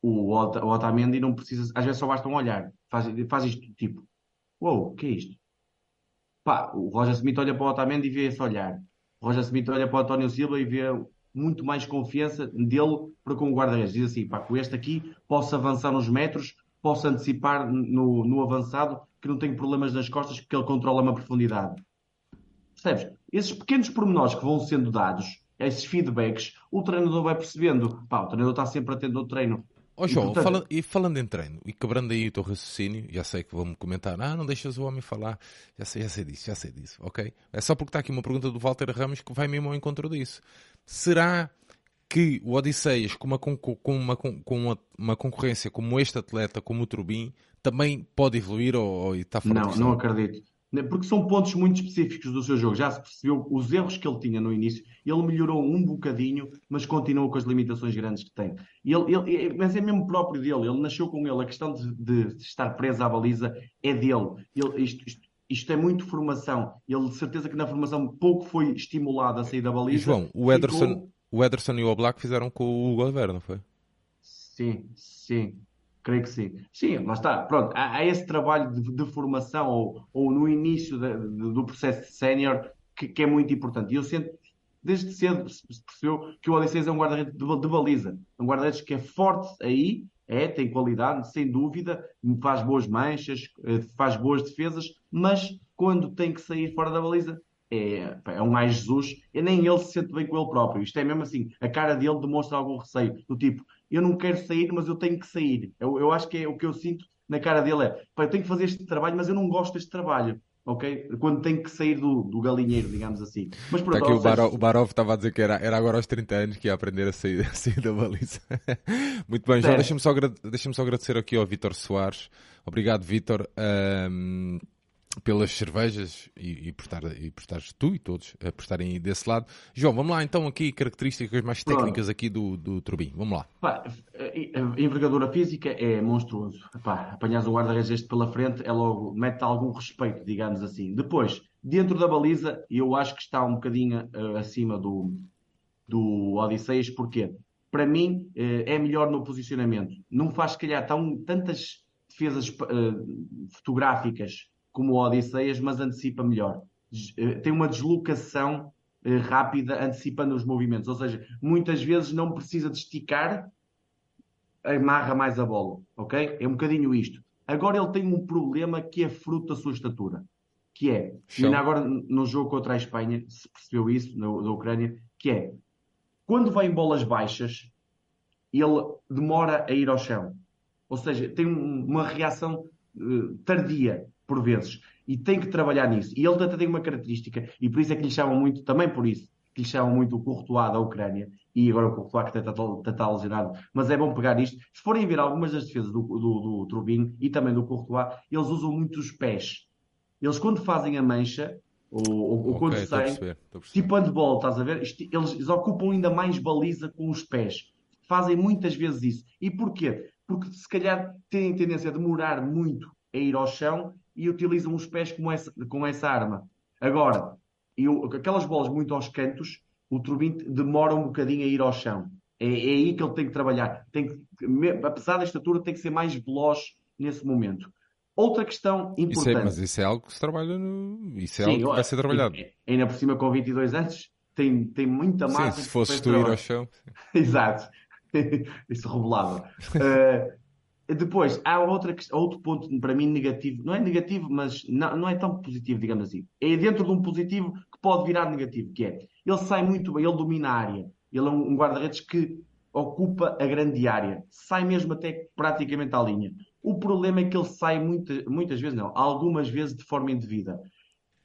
O, Ota- o Otamendi não precisa, às vezes só basta um olhar. Faz, faz isto tipo, uou, o que é isto? Pá, o Roger Smith olha para o Otamendi e vê esse olhar. O Roger Smith olha para o António Silva e vê muito mais confiança dele para com o guarda-redes. Diz assim, pá, com este aqui posso avançar uns metros, posso antecipar no, no avançado, que não tenho problemas nas costas porque ele controla uma profundidade. Percebes? Esses pequenos pormenores que vão sendo dados, esses feedbacks, o treinador vai percebendo. Pá, o treinador está sempre atento ao treino. Ó oh, João, e, portanto... fala, e falando em treino, e quebrando aí o teu raciocínio, já sei que vão-me comentar, ah, não deixas o homem falar, já sei, já sei disso, já sei disso, ok? É só porque está aqui uma pergunta do Walter Ramos que vai mesmo ao encontro disso. Será que o Odisseias, com uma, com uma, com uma, uma concorrência como este atleta, como o Trubin, também pode evoluir ou, ou está fora Não, não acredito. Né, porque são pontos muito específicos do seu jogo. Já se percebeu os erros que ele tinha no início. Ele melhorou um bocadinho, mas continua com as limitações grandes que tem. Ele, ele, mas é mesmo próprio dele. Ele nasceu com ele. A questão de, de estar preso à baliza é dele. Ele, isto, isto, isto, é muito formação. Ele, de certeza que na formação pouco foi estimulado a sair da baliza. E João, o Ederson. O Ederson e o Oblak fizeram com o Hugo Alver, não foi? Sim, sim. Creio que sim. Sim, lá está. Pronto, há, há esse trabalho de, de, formação ou, ou no início de, de, do processo sénior que, que, é muito importante. E eu sinto, desde cedo se percebeu que o Odisseus é um guarda-redes de, de, baliza. Um guarda-redes que é forte aí, é, tem qualidade, sem dúvida, faz boas manchas, eh, faz boas defesas, mas quando tem que sair fora da baliza, é, é um mais Jesus, e nem ele se sente bem com ele próprio. Isto é mesmo assim, a cara dele demonstra algum receio, do tipo, eu não quero sair, mas eu tenho que sair. Eu, eu acho que é o que eu sinto na cara dele é, eu tenho que fazer este trabalho, mas eu não gosto deste trabalho. Ok? Quando tem que sair do, do galinheiro, digamos assim. Mas pronto, aqui o, Barov, o Barov estava a dizer que era, era agora aos 30 anos que ia aprender a sair, a sair da baliza. Muito bem, já deixa-me só, deixa só agradecer aqui ao Vitor Soares. Obrigado, Vitor. Um pelas cervejas e, e, por estar, e por estares tu e todos a por estarem desse lado. João, vamos lá então aqui, características mais técnicas aqui do, do Turbin. Vamos lá. Pá, a envergadura física é monstruoso. Pá, apanhas o guarda-redes este pela frente, é logo, mete algum respeito, digamos assim. Depois, dentro da baliza, eu acho que está um bocadinho uh, acima do, do Odisseias, porque para mim uh, é melhor no posicionamento. Não faz, se calhar, tão, tantas defesas uh, fotográficas como o Odisseias, mas antecipa melhor. Eh, tem uma deslocação eh, rápida, antecipando os movimentos. Ou seja, muitas vezes não precisa de esticar, amarra mais a bola. Ok? É um bocadinho isto. Agora ele tem um problema que é fruto da sua estatura. Que é, ainda agora no jogo contra a Espanha, se percebeu isso, na, na Ucrânia, que é, quando vai em bolas baixas, ele demora a ir ao chão. Ou seja, tem uma reação uh, tardia por vezes. E tem que trabalhar nisso. E ele até tem uma característica, e por isso é que lhe chamam muito, também por isso, que lhe chamam muito o Courtois da Ucrânia, e agora o Courtois que está, está, está lesionado. Mas é bom pegar isto. Se forem ver algumas das defesas do, do, do Trubin e também do Courtois, eles usam muito os pés. Eles quando fazem a mancha, ou, ou okay, quando saem, tipo handball, estás a ver? Eles, eles ocupam ainda mais baliza com os pés. Fazem muitas vezes isso. E porquê? Porque se calhar têm tendência a demorar muito a ir ao chão e utilizam os pés com essa, com essa arma. Agora, eu, aquelas bolas muito aos cantos, o Turbin demora um bocadinho a ir ao chão. É, é aí que ele tem que trabalhar. Tem que, apesar da estatura, tem que ser mais veloz nesse momento. Outra questão importante. Isso é, mas isso é algo que se trabalha no. Isso é Sim, algo que vai ser trabalhado. Ainda por cima, com 22 anos, tem, tem muita massa. Sim, se fosse tu ir ao chão. Exato. isso revelava. uh, Depois, há outra, outro ponto para mim negativo, não é negativo, mas não, não é tão positivo, digamos assim. É dentro de um positivo que pode virar negativo, que é, ele sai muito bem, ele domina a área. Ele é um guarda-redes que ocupa a grande área, sai mesmo até praticamente à linha. O problema é que ele sai muita, muitas vezes, não, algumas vezes de forma indevida.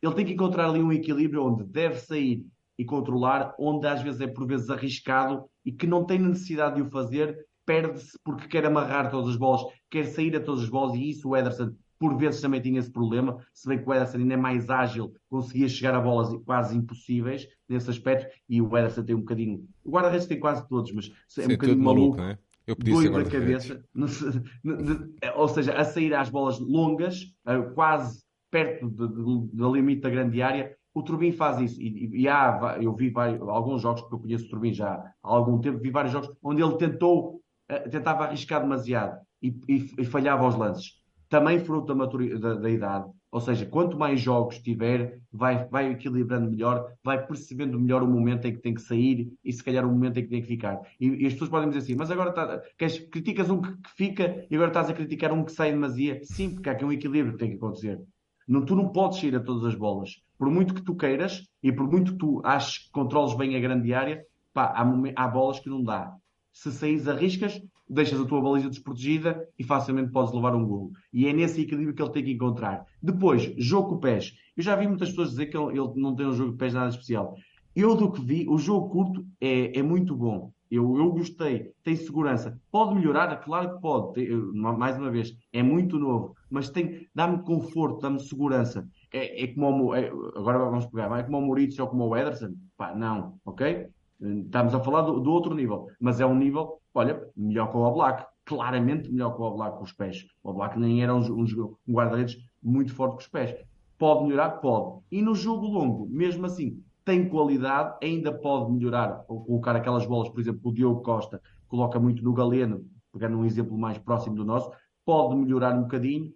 Ele tem que encontrar ali um equilíbrio onde deve sair e controlar, onde às vezes é por vezes arriscado e que não tem necessidade de o fazer perde-se porque quer amarrar todas as bolas, quer sair a todas as bolas, e isso o Ederson por vezes também tinha esse problema, se bem que o Ederson ainda é mais ágil, conseguia chegar a bolas quase impossíveis nesse aspecto, e o Ederson tem um bocadinho, o guarda-redes tem quase todos, mas é um bocadinho maluco, maluco é? Eu doido da cabeça, ou seja, a sair às bolas longas, quase perto do limite da grande área, o Turbin faz isso. E, e há, eu vi vários, alguns jogos, porque eu conheço o Turbin já há algum tempo, vi vários jogos onde ele tentou eh, tentava arriscar demasiado e, e, e, falhava aos lances. Também fruto da, da, da, idade. Ou seja, quanto mais jogos tiver, vai, vai equilibrando melhor, vai percebendo melhor o momento em que tem que sair e se calhar o momento em que tem que ficar. E, e as pessoas podem dizer assim, mas agora tá, queres, criticas um que, que, fica e agora estás a criticar um que sai demasia. Sim, porque há aqui um equilíbrio que tem que acontecer. Não, tu não podes ir a todas as bolas. Por muito que tu queiras e por muito que tu aches que controles bem a grande área, pá, há, há bolas que não dá se saís arriscas, deixas a tua baliza desprotegida e facilmente podes levar um golo. E é nesse equilíbrio que ele tem que encontrar. Depois, jogo com pés. Eu já vi muitas pessoas dizer que ele, ele não tem um jogo de pés nada especial. Eu do que vi, o jogo curto é, é muito bom. Eu, eu gostei, tem segurança. Pode melhorar? Claro que pode. Tem, mais uma vez, é muito novo, mas tem, dá-me conforto, dá-me segurança. É, é como o, é, agora vamos pegar, é como o Moritz ou como o Ederson? Pá, não, ok? Estamos a falar do, do, outro nível, mas é um nível, olha, melhor que o Black, claramente melhor que o Black com os pés. O Black nem era um, um, um guarda-redes muito forte com os pés. Pode melhorar? Pode. E no jogo longo, mesmo assim, tem qualidade, ainda pode melhorar, ou colocar aquelas bolas, por exemplo, o Diogo Costa coloca muito no Galeno, pegando um exemplo mais próximo do nosso, pode melhorar um bocadinho,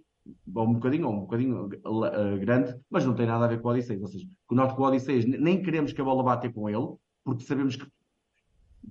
ou um bocadinho, ou um bocadinho uh, grande, mas não tem nada a ver com o Odisseias. Ou seja, nós com o Odisseias nem queremos que a bola bate com ele, porque sabemos que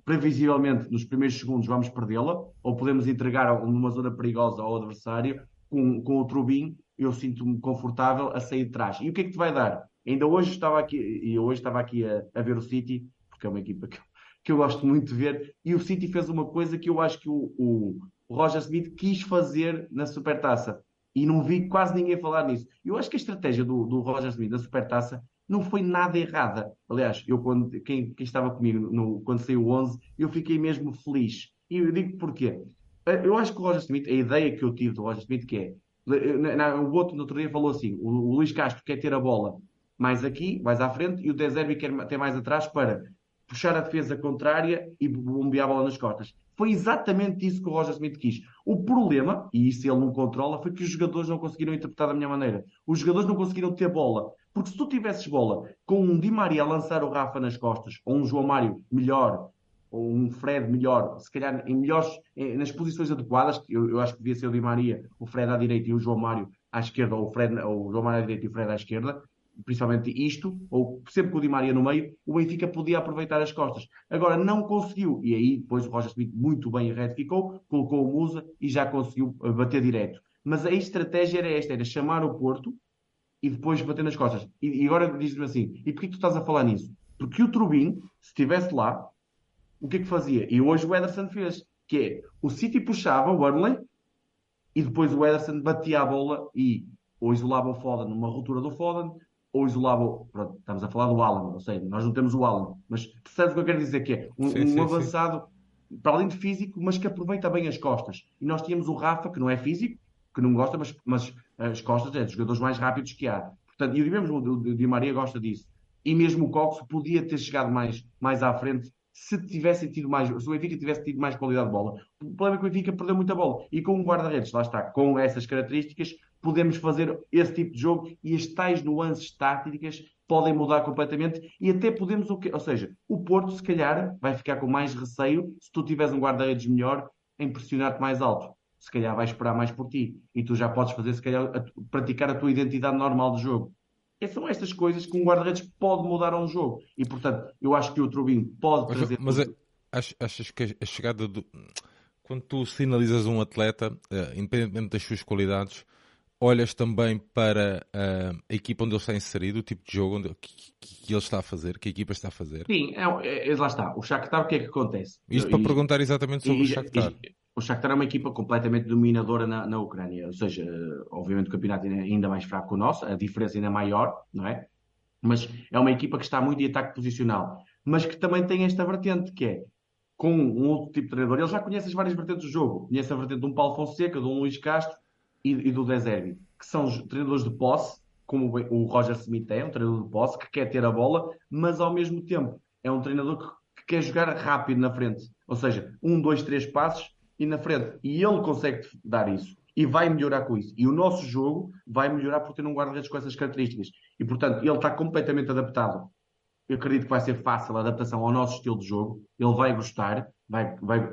previsivelmente nos primeiros segundos vamos perdê-la, ou podemos entregar numa zona perigosa ao adversário, com, com o Trubin, eu sinto-me confortável a sair de trás. E o que é que te vai dar? Ainda hoje estava aqui, e hoje estava aqui a, a ver o City, porque é uma equipa que, que, eu gosto muito de ver, e o City fez uma coisa que eu acho que o, o, Roger Smith quis fazer na Supertaça. E não vi quase ninguém falar nisso. Eu acho que a estratégia do, do Roger Smith na Supertaça não foi nada errada. Aliás, eu quando, quem, quem estava comigo no, quando saiu o 11, eu fiquei mesmo feliz. E eu digo porquê. Eu acho que o Roger Smith, a ideia que eu tive do Roger Smith, que é, o outro no outro dia falou assim, o, o Luís Castro quer ter a bola mais aqui, mais à frente, e o De Zerbi quer ter mais atrás para puxar a defesa contrária e bombear a bola nas costas. Foi exatamente isso que o Roger Smith quis. O problema, e isso ele não controla, foi que os jogadores não conseguiram interpretar da minha maneira. Os jogadores não conseguiram ter bola. Porque se tu tivesses bola com um Di Maria a lançar o Rafa nas costas, ou um João Mário melhor, ou um Fred melhor, se calhar em melhores, nas posições adequadas, eu, eu acho que devia ser o Di Maria, o Fred à direita e o João Mário à esquerda, ou o, Fred, ou o João Mário à direita e o Fred à esquerda, principalmente isto, ou sempre com o Di Maria no meio, o Benfica podia aproveitar as costas. Agora não conseguiu, e aí depois o Roger Smith muito bem retificou, colocou o Musa e já conseguiu eh, bater direto. Mas a estratégia era esta, era chamar o Porto e depois bater nas costas. E, e agora diz-me assim, e porquê tu estás a falar nisso? Porque o Trubin, se estivesse lá, o que é que fazia? E hoje o Ederson fez, que é, o City puxava o Burnley e depois o Ederson batia a bola e ou isolava o Foden numa ruptura do Foden, ou isolava, pronto, estamos a falar do Alan, ou seja, nós não temos o Alan, mas percebes o que eu quero dizer? Que é um, sim, um sim, avançado, sim. para além de físico, mas que aproveita bem as costas. E nós tínhamos o Rafa, que não é físico, que não gosta, mas, mas as costas é dos jogadores mais rápidos que há. Portanto, e o o Di Maria gosta disso. E mesmo o Cox podia ter chegado mais, mais à frente se tivesse tido mais, se o Benfica tivesse tido mais qualidade de bola. O problema é que o Benfica perdeu muita bola. E com um guarda-redes, lá está, com essas características, podemos fazer esse tipo de jogo e as tais nuances táticas podem mudar completamente e até podemos, ou seja, o Porto se calhar vai ficar com mais receio se tu tiveres um guarda-redes melhor em pressionar-te mais alto. Se calhar vai esperar mais por ti e tu já podes fazer, se calhar, a, praticar a tua identidade normal de jogo. E são estas coisas que um guarda-redes pode mudar a um jogo. E, portanto, eu acho que o Trubin pode mas, trazer... Mas achas que a chegada do... Quando tu sinalizas um atleta, uh, independentemente das suas qualidades, olhas também para uh, a equipa onde ele está inserido, o tipo de jogo onde, que, que, ele está a fazer, que a equipa está a fazer? Sim, é, é, lá está. O Shakhtar, o que é que acontece? Isto e, para perguntar exatamente sobre e, o Shakhtar. E, o Shakhtar é uma equipa completamente dominadora na, na Ucrânia, ou seja, obviamente o campeonato é ainda mais fraco que o nosso, a diferença ainda é maior, não é? Mas é uma equipa que está muito em ataque posicional, mas que também tem esta vertente, que é com um outro tipo de treinador. Ele já conhece as várias vertentes do jogo. Conhece a vertente de um Paulo Fonseca, de um Luís Castro, e, e do Deserbi, que são os treinadores de posse, como o Roger Smith é, um treinador de posse, que quer ter a bola, mas ao mesmo tempo é um treinador que, que quer jogar rápido na frente. Ou seja, um, dois, três passos e na frente. E ele consegue dar isso. E vai melhorar com isso. E o nosso jogo vai melhorar por ter um guarda-redes com essas características. E, portanto, ele está completamente adaptado. Eu acredito que vai ser fácil a adaptação ao nosso estilo de jogo. Ele vai gostar. Vai, vai,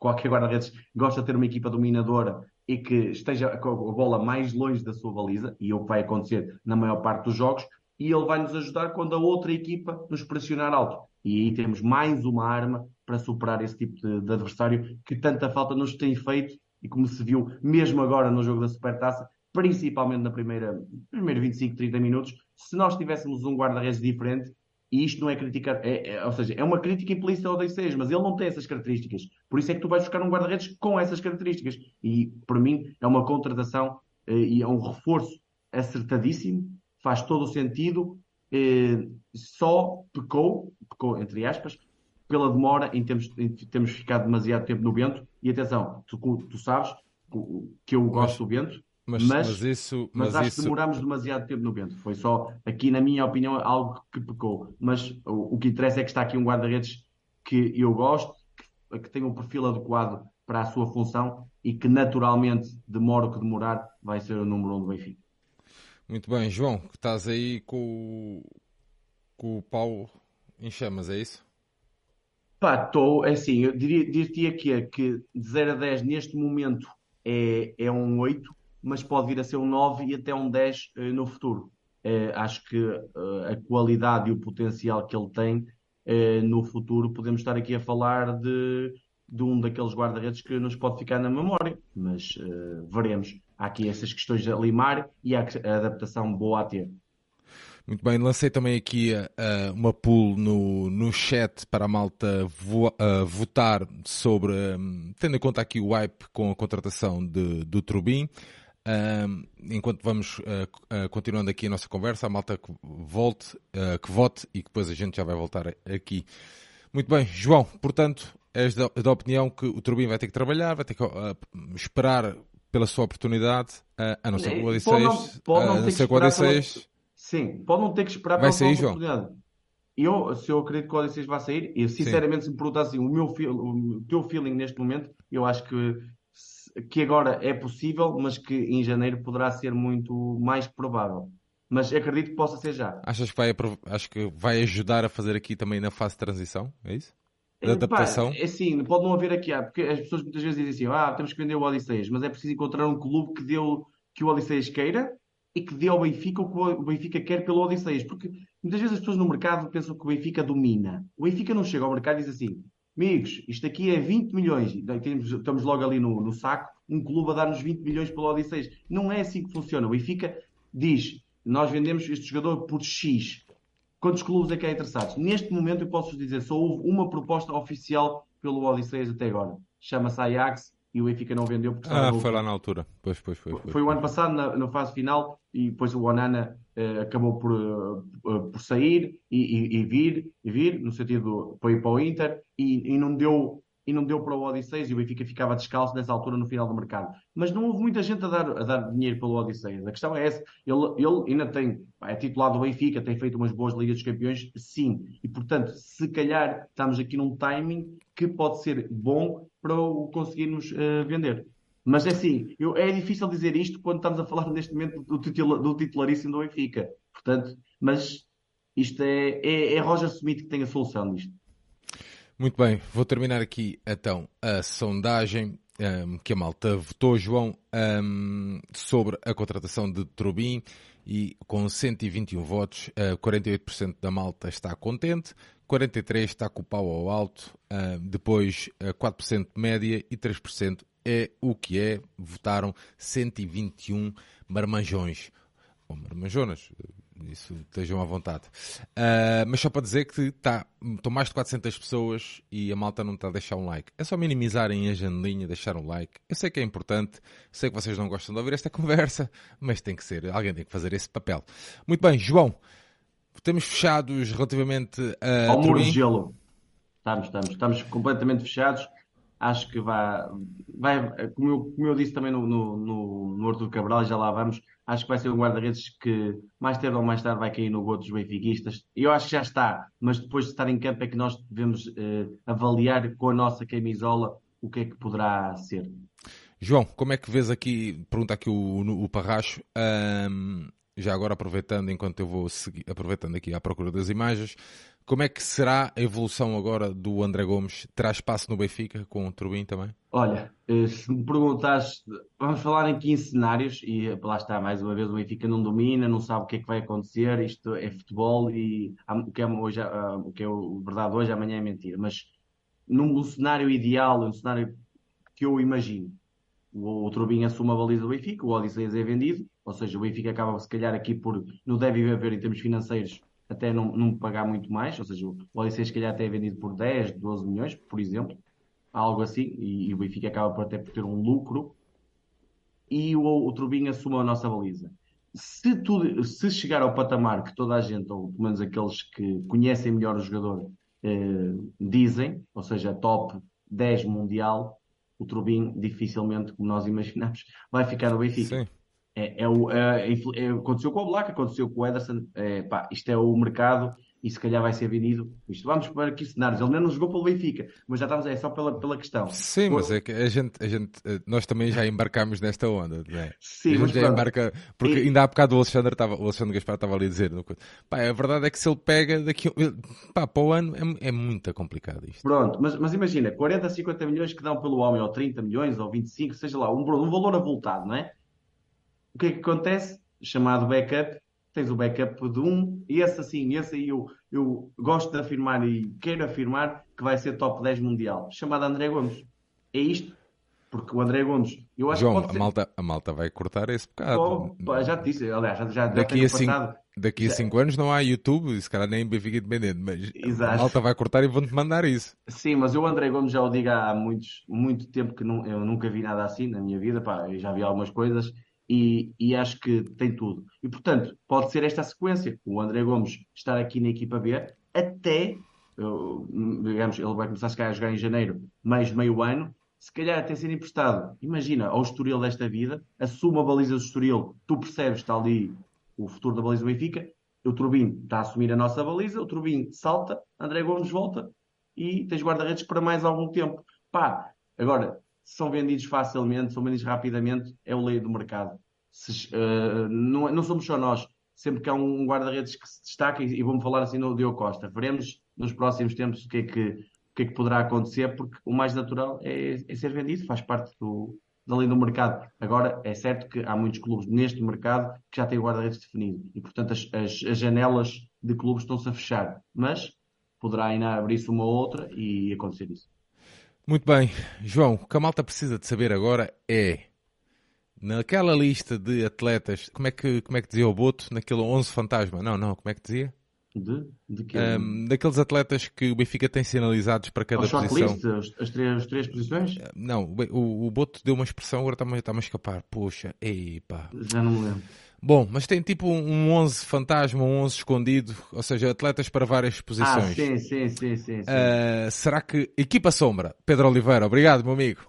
qualquer guarda-redes gosta de ter uma equipa dominadora e que esteja com a bola mais longe da sua baliza, e é o que vai acontecer na maior parte dos jogos, e ele vai nos ajudar quando a outra equipa nos pressionar alto. E aí temos mais uma arma para superar esse tipo de, de adversário que tanta falta nos tem feito, e como se viu mesmo agora no jogo da Supertaça, principalmente na primeira, primeiro 25, 30 minutos, se nós tivéssemos um guarda-redes diferente, e isto não é criticar, é, é, ou seja, é uma crítica implícita ao D6, mas ele não tem essas características. Por isso é que tu vais buscar um guarda-redes com essas características. E, para mim, é uma contratação eh, e é um reforço acertadíssimo, faz todo o sentido, eh, só pecou, pecou entre aspas, pela demora em termos, em termos ficado demasiado tempo no vento. E atenção, tu, tu sabes que eu gosto do vento, mas, mas, mas, isso, mas, mas acho isso... que demorámos demasiado tempo no vento. Foi só, aqui na minha opinião, algo que pecou. Mas o, o que interessa é que está aqui um guarda-redes que eu gosto, que, que tem um perfil adequado para a sua função e que naturalmente, demora o que demorar, vai ser o número um do Benfica. Muito bem, João, estás aí com, com o pau em chamas, é isso? Pá, estou, é assim, eu diria, que, é que de 0 a 10 neste momento é, é um 8, mas pode vir a ser um 9 e até um 10 uh, no futuro. Uh, acho que uh, a qualidade e o potencial que ele tem no futuro, podemos estar aqui a falar de, de um daqueles guarda-redes que nos pode ficar na memória, mas veremos. Há aqui essas questões a limar e há a adaptação boa a ter. Muito bem, lancei também aqui uh, uma pool no, no chat para a malta vo, uh, votar sobre, um, tendo em conta aqui o hype com a contratação de, do Trubin. Um, enquanto vamos uh, continuando aqui a nossa conversa, a malta que volte, que vote e que depois a gente já vai voltar aqui. Muito bem, João, portanto, és da, da opinião que o Trubin vai ter que trabalhar, vai ter que esperar pela sua oportunidade, a não ser que o Odisseias, a não ser que o Odisseias Sim, pode não ter que esperar vai sair, João. oportunidade. Eu, se eu acredito que o Odisseus vai sair, e sinceramente, Sim. se me perguntassem o, meu, o teu feeling neste momento, eu acho que, que agora é possível, mas que em janeiro poderá ser muito mais provável. Mas acredito que possa ser já. Achas que vai, acho que vai ajudar a fazer aqui também na fase de transição? É isso? De adaptação? é assim, pode não haver aqui, porque as pessoas muitas vezes dizem assim, ah, temos que vender o Odisseias, mas é preciso encontrar um clube que deu que o Odisseias queira e que dê ao Benfica o que o Benfica quer pelo Odisseias. Porque muitas vezes as pessoas no mercado pensam que o Benfica domina. O Benfica não chega ao mercado e diz assim: amigos, isto aqui é 20 milhões. Estamos logo ali no, no saco, um clube a dar-nos 20 milhões pelo Odisseias. Não é assim que funciona. O Benfica diz: nós vendemos este jogador por X. Quantos clubes é que há interessados? Neste momento eu posso dizer, só houve uma proposta oficial pelo Odisseias até agora. Chama-se Ajax e o Benfica não vendeu porque Ah, foi lá na altura. Pois, pois, foi, foi, foi o ano passado, na, na, fase final, e depois o Onana acabou por, uh, por sair e, e, e, vir, e vir, no sentido para ir para o Inter, e, e não deu e não deu para o Odisseis e o Benfica ficava descalço nessa altura no final do mercado. Mas não houve muita gente a dar, a dar dinheiro pelo Odisseis. A questão é essa. Ele, ele ainda tem, é titular do Benfica, tem feito umas boas Ligas dos Campeões, sim. E portanto, se calhar estamos aqui num timing que pode ser bom para o conseguirmos uh, vender. Mas é assim, eu, é difícil dizer isto quando estamos a falar neste momento do, titular, do titularíssimo do Benfica. Portanto, mas isto é, é, é Roger Smith que tem a solução nisto. Muito bem, vou terminar aqui então a sondagem um, que a malta votou, João, um, sobre a contratação de Trubin e com 121 votos, uh, 48% da malta está contente, 43% está com o pau ao alto, uh, depois uh, 4% média e 3% é o que é. Votaram 121 marmanjões, ou marmanjonas, isso estejam à vontade. Uh, mas só para dizer que tá, estão mais de 400 pessoas e a malta não está a deixar um like. É só minimizarem a janelinha, deixar um like. Eu sei que é importante, sei que vocês não gostam de ouvir esta conversa, mas tem que ser, alguém tem que fazer esse papel. Muito bem, João, estamos fechados relativamente a. Ao muro de gelo. Estamos, estamos, estamos completamente fechados. Acho que vai, vai como, eu, como eu disse também no, no, no, no Arthur Cabral, já lá vamos Acho que vai ser um guarda-redes que mais tarde ou mais tarde vai cair no gol dos benfiquistas. Eu acho que já está, mas depois de estar em campo é que nós devemos eh, avaliar com a nossa camisola o que é que poderá ser. João, como é que vês aqui, pergunta aqui o, o Parracho, já agora aproveitando, enquanto eu vou seguir, aproveitando aqui à procura das imagens, como é que será a evolução agora do André Gomes? Terá espaço no Benfica com o Turbin também? Olha, eh, se me perguntares, vamos falar em 15 cenários e eh, lá está, mais uma vez o Benfica não domina, não sabe o que é que vai acontecer, isto é futebol e o que é, hoje, o que é verdade hoje, amanhã é mentira. Mas num cenário ideal, um cenário que eu imagino, o, o Turbin assume a baliza do Benfica, o Odisseias é vendido, ou seja, o Benfica acaba se calhar aqui por, não deve haver em termos financeiros, até não, não pagar muito mais, ou seja, o Odisseias se calhar até vendido por 10, 12 milhões, por exemplo, algo assim, e, e o Benfica acaba por até por ter um lucro, e o, o Trubin assume a nossa baliza. Se, tudo, se chegar ao patamar que toda a gente, ou pelo menos aqueles que conhecem melhor o jogador, eh, dizem, ou seja, top 10 mundial, o Trubin dificilmente, como nós imaginamos, vai ficar no Benfica. Sim. É, é, o, é, é, aconteceu com o Black, aconteceu com o Ederson. É, pá, isto é o mercado e se calhar vai ser vendido. Isto, vamos para aqui cenários. Ele não jogou pelo Benfica, mas já estamos, é só pela, pela questão. Sim, mas é que a gente, a gente, eh, nós também já embarcamos nesta onda, não é? Sim, a gente já embarca, porque e... ainda há bocado o Alexandre, estava, o Alexandre Gaspar estava ali a dizer, pá, a verdade é que se ele pega daqui, pá, para o ano é, é muito complicado isto. Pronto, mas, mas imagina, 40, 50 milhões que dão pelo homem, ou 30 milhões, ou 25, seja lá, um, um valor avultado, não é? O que é que acontece? Chamado backup, tens o backup de um, e esse assim, esse aí eu, eu gosto de afirmar e quero afirmar que vai ser top 10 mundial, chamado André Gomes. É isto? Porque o André Gomes, eu acho João, que a, malta, a malta vai cortar esse bocado. Oh, já te disse, aliás, já, já daqui a cinco, passado. Daqui a 5 anos não há YouTube, se calhar nem Benfica independente, mas Exato. a malta vai cortar e vão-te mandar isso. Sim, mas eu, André Gomes, já o digo há muitos, muito tempo que não, eu nunca vi nada assim na minha vida, pá, eu já vi algumas coisas e, e, acho que tem tudo. E, portanto, pode ser esta a sequência. O André Gomes estar aqui na equipa B até, digamos, ele vai começar a jogar em janeiro, mais meio ano, se calhar até ser emprestado. Imagina, ao Estoril desta vida, assume a baliza do Estoril, tu percebes, está ali o futuro da baliza do Benfica, o Turbin está a assumir a nossa baliza, o Turbin salta, André Gomes volta e tens guarda-redes para mais algum tempo. Pá, agora, são vendidos facilmente, são vendidos rapidamente, é o lei do mercado. Se, uh, não, não, somos só nós. Sempre que há um guarda-redes que se destaca, e, vamos falar assim no Diogo Costa, veremos nos próximos tempos o que é que, o que, é que poderá acontecer, porque o mais natural é, é ser vendido, faz parte do, da lei do mercado. Agora, é certo que há muitos clubes neste mercado que já têm guarda-redes definido e, portanto, as, as, as janelas de clubes estão-se a fechar. Mas poderá ainda abrir-se uma ou outra e acontecer isso. Muito bem. João, o que a malta precisa de saber agora é naquela lista de atletas, como é que, como é que dizia o Boto? Naquele 11 fantasma? Não, não, como é que dizia? De, de que? Um, daqueles atletas que o Benfica tem sinalizados para cada posição. List, as, três, as três posições? Não, o, o Boto deu uma expressão, agora está-me está a escapar. Poxa, ei pá. Já não me lembro. Bom, mas tem tipo um 11 fantasma, um 11 escondido, ou seja, atletas para várias posições. Ah, sim, sim, sim, sim. sim. Uh, será que. Equipa Sombra, Pedro Oliveira, obrigado, meu amigo.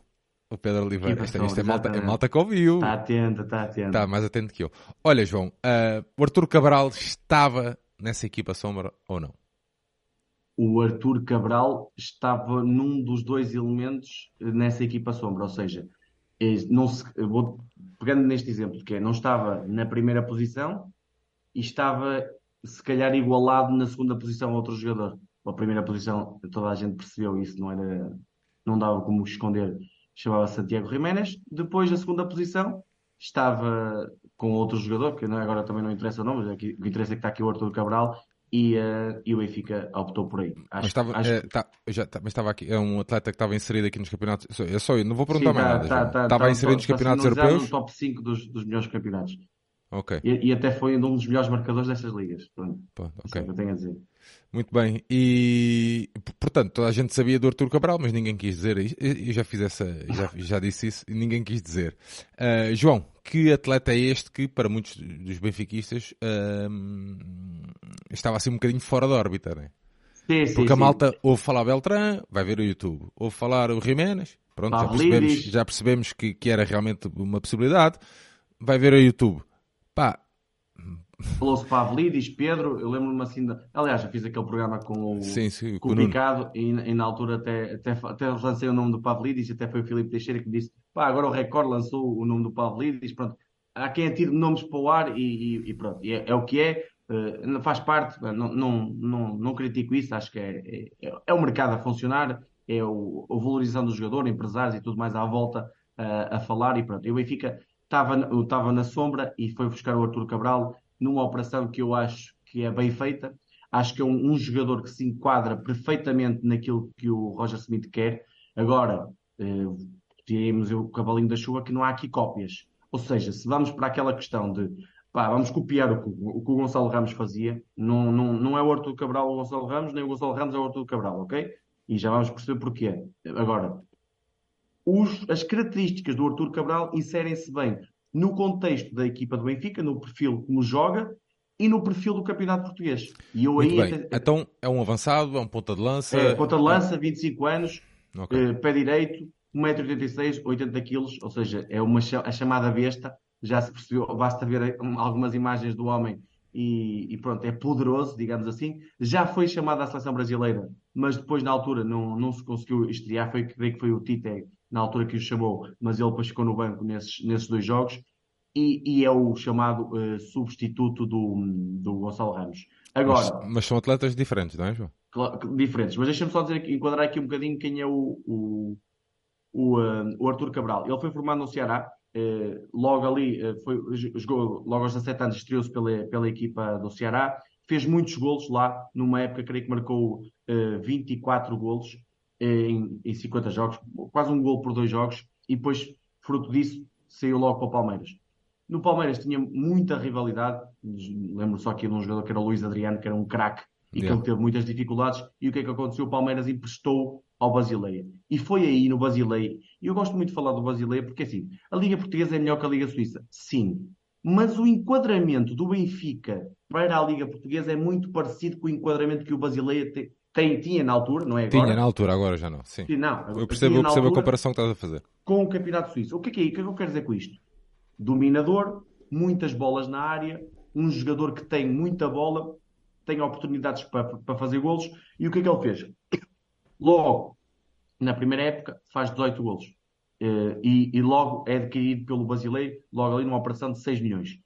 O Pedro Oliveira, isto, isto é, malta, é malta que ouviu. Está atento, está atento. Está mais atento que eu. Olha, João, uh, o Arthur Cabral estava nessa equipa Sombra ou não? O Arthur Cabral estava num dos dois elementos nessa equipa Sombra, ou seja, não se, vou pegando neste exemplo, que é, não estava na primeira posição e estava, se calhar, igualado na segunda posição a outro jogador. A primeira posição, toda a gente percebeu isso, não era, não dava como esconder, chamava Santiago Jiménez. Depois, a segunda posição, estava com outro jogador, que agora também não interessa o nome, mas aqui, o que interessa é que está aqui o Arthur Cabral, e, uh, e o Benfica optou por aí. Acho, mas estava, acho... é, tá, já, tá, mas estava aqui, é um atleta que estava inserido aqui nos campeonatos. É só, eu não vou perguntar Sim, mais tá, nada. Tá, tá, estava tá, inserido nos campeonatos europeus. no top 5 dos, dos melhores campeonatos. Ok. E, e, até foi um dos melhores marcadores destas ligas. Pronto. Pô, ok. É que eu tenho a dizer. Muito bem. E, portanto, toda a gente sabia do Artur Cabral, mas ninguém quis dizer. Eu já fiz essa, já, já disse isso e ninguém quis dizer. Uh, João, que atleta é este que, para muitos dos benfiquistas, uh, estava assim um bocadinho fora da órbita, né? Sim, sim, Porque a malta sim. ouve falar Beltrán, vai ver o YouTube. Ouve falar o Jiménez, pronto, já percebemos, já percebemos que, que era realmente uma possibilidade. Vai ver o YouTube. Pá, Falou-se Pavlidis, Pedro, eu lembro-me assim, de... aliás, eu fiz aquele programa com o, sim, sim, com o Picado e, e, na altura até, até, até lancei o nome do Pavlidis, até foi o Filipe Teixeira que me disse, pá, agora o Record lançou o nome do Pavlidis, pronto, há quem atire nomes para o ar e, e, e pronto, é, é, o que é, uh, faz parte, não, não, não, não critico isso, acho que é, é, é o mercado a funcionar, é o, a valorização do jogador, empresários e tudo mais à volta uh, a falar e pronto, e o Benfica estava na sombra e foi buscar o Arthur Cabral numa operação que eu acho que é bem feita. Acho que é um, um jogador que se enquadra perfeitamente naquilo que o Roger Smith quer. Agora, eh, temos o cavalinho da chuva que não há aqui cópias. Ou seja, se vamos para aquela questão de pá, vamos copiar o que o, que o Gonçalo Ramos fazia, não, não, não é o Arthur Cabral o Gonçalo Ramos, nem o Gonçalo Ramos é o Arthur Cabral, ok? E já vamos perceber porquê. Agora, os, as características do Arthur Cabral inserem-se bem no contexto da equipa do Benfica, no perfil como joga e no perfil do campeonato português. E eu Muito aí até- Então é um avançado, é um ponta de lança. é, ponta de lança, 25 anos, Ok. eh, pé direito, 1,86m, 80kg, ou seja, é uma, a chamada besta. Já se percebeu, basta ver um, algumas imagens do homem e, e pronto, é poderoso, digamos assim. Já foi chamado à seleção brasileira, mas depois na altura não, não se conseguiu estrear. Foi, creio que foi o Tite na altura que o chamou, mas ele depois ficou no banco nesses, nesses dois jogos. E, e é o chamado eh, substituto do, do Gonçalo Ramos. Agora, Mas, mas são atletas diferentes, não é, João? Diferentes. Mas deixa-me só dizer, aqui- enquadrar aqui um bocadinho quem é o, o, o, ah, o Arthur Cabral. Ele foi formado no Ceará, eh, logo ali, eh, foi, jogou logo aos 17 anos, estreou-se pela, pela equipa do Ceará, fez muitos golos lá, numa época creio que marcou eh, 24 golos em, em 50 jogos, quase um golo por dois jogos, e depois, fruto disso, saiu logo para o Palmeiras. No Palmeiras tinha muita rivalidade, lembro só aqui de um jogador que era o Luís Adriano, que era um craque, e que Yeah. ele teve muitas dificuldades, e o que é que aconteceu? O Palmeiras emprestou ao Basileia. E foi aí no Basileia, e eu gosto muito de falar do Basileia, porque assim, a Liga Portuguesa é melhor que a Liga Suíça, sim, mas o enquadramento do Benfica para a Liga Portuguesa é muito parecido com o enquadramento que o Basileia te- tem, tinha na altura, não é agora? Tinha na altura, agora já não. Sim. Sim, não, Eu percebo, eu percebo a comparação que estás a fazer. com o Campeonato Suíço. O que é que, é, o que é que eu quero dizer com isto? Dominador, muitas bolas na área, um jogador que tem muita bola, tem oportunidades para, para fazer golos. E o que é que ele fez? Logo, na primeira época, faz 18 golos. Eh, e, e logo é adquirido pelo Basileia, logo ali numa operação de 6 milhões.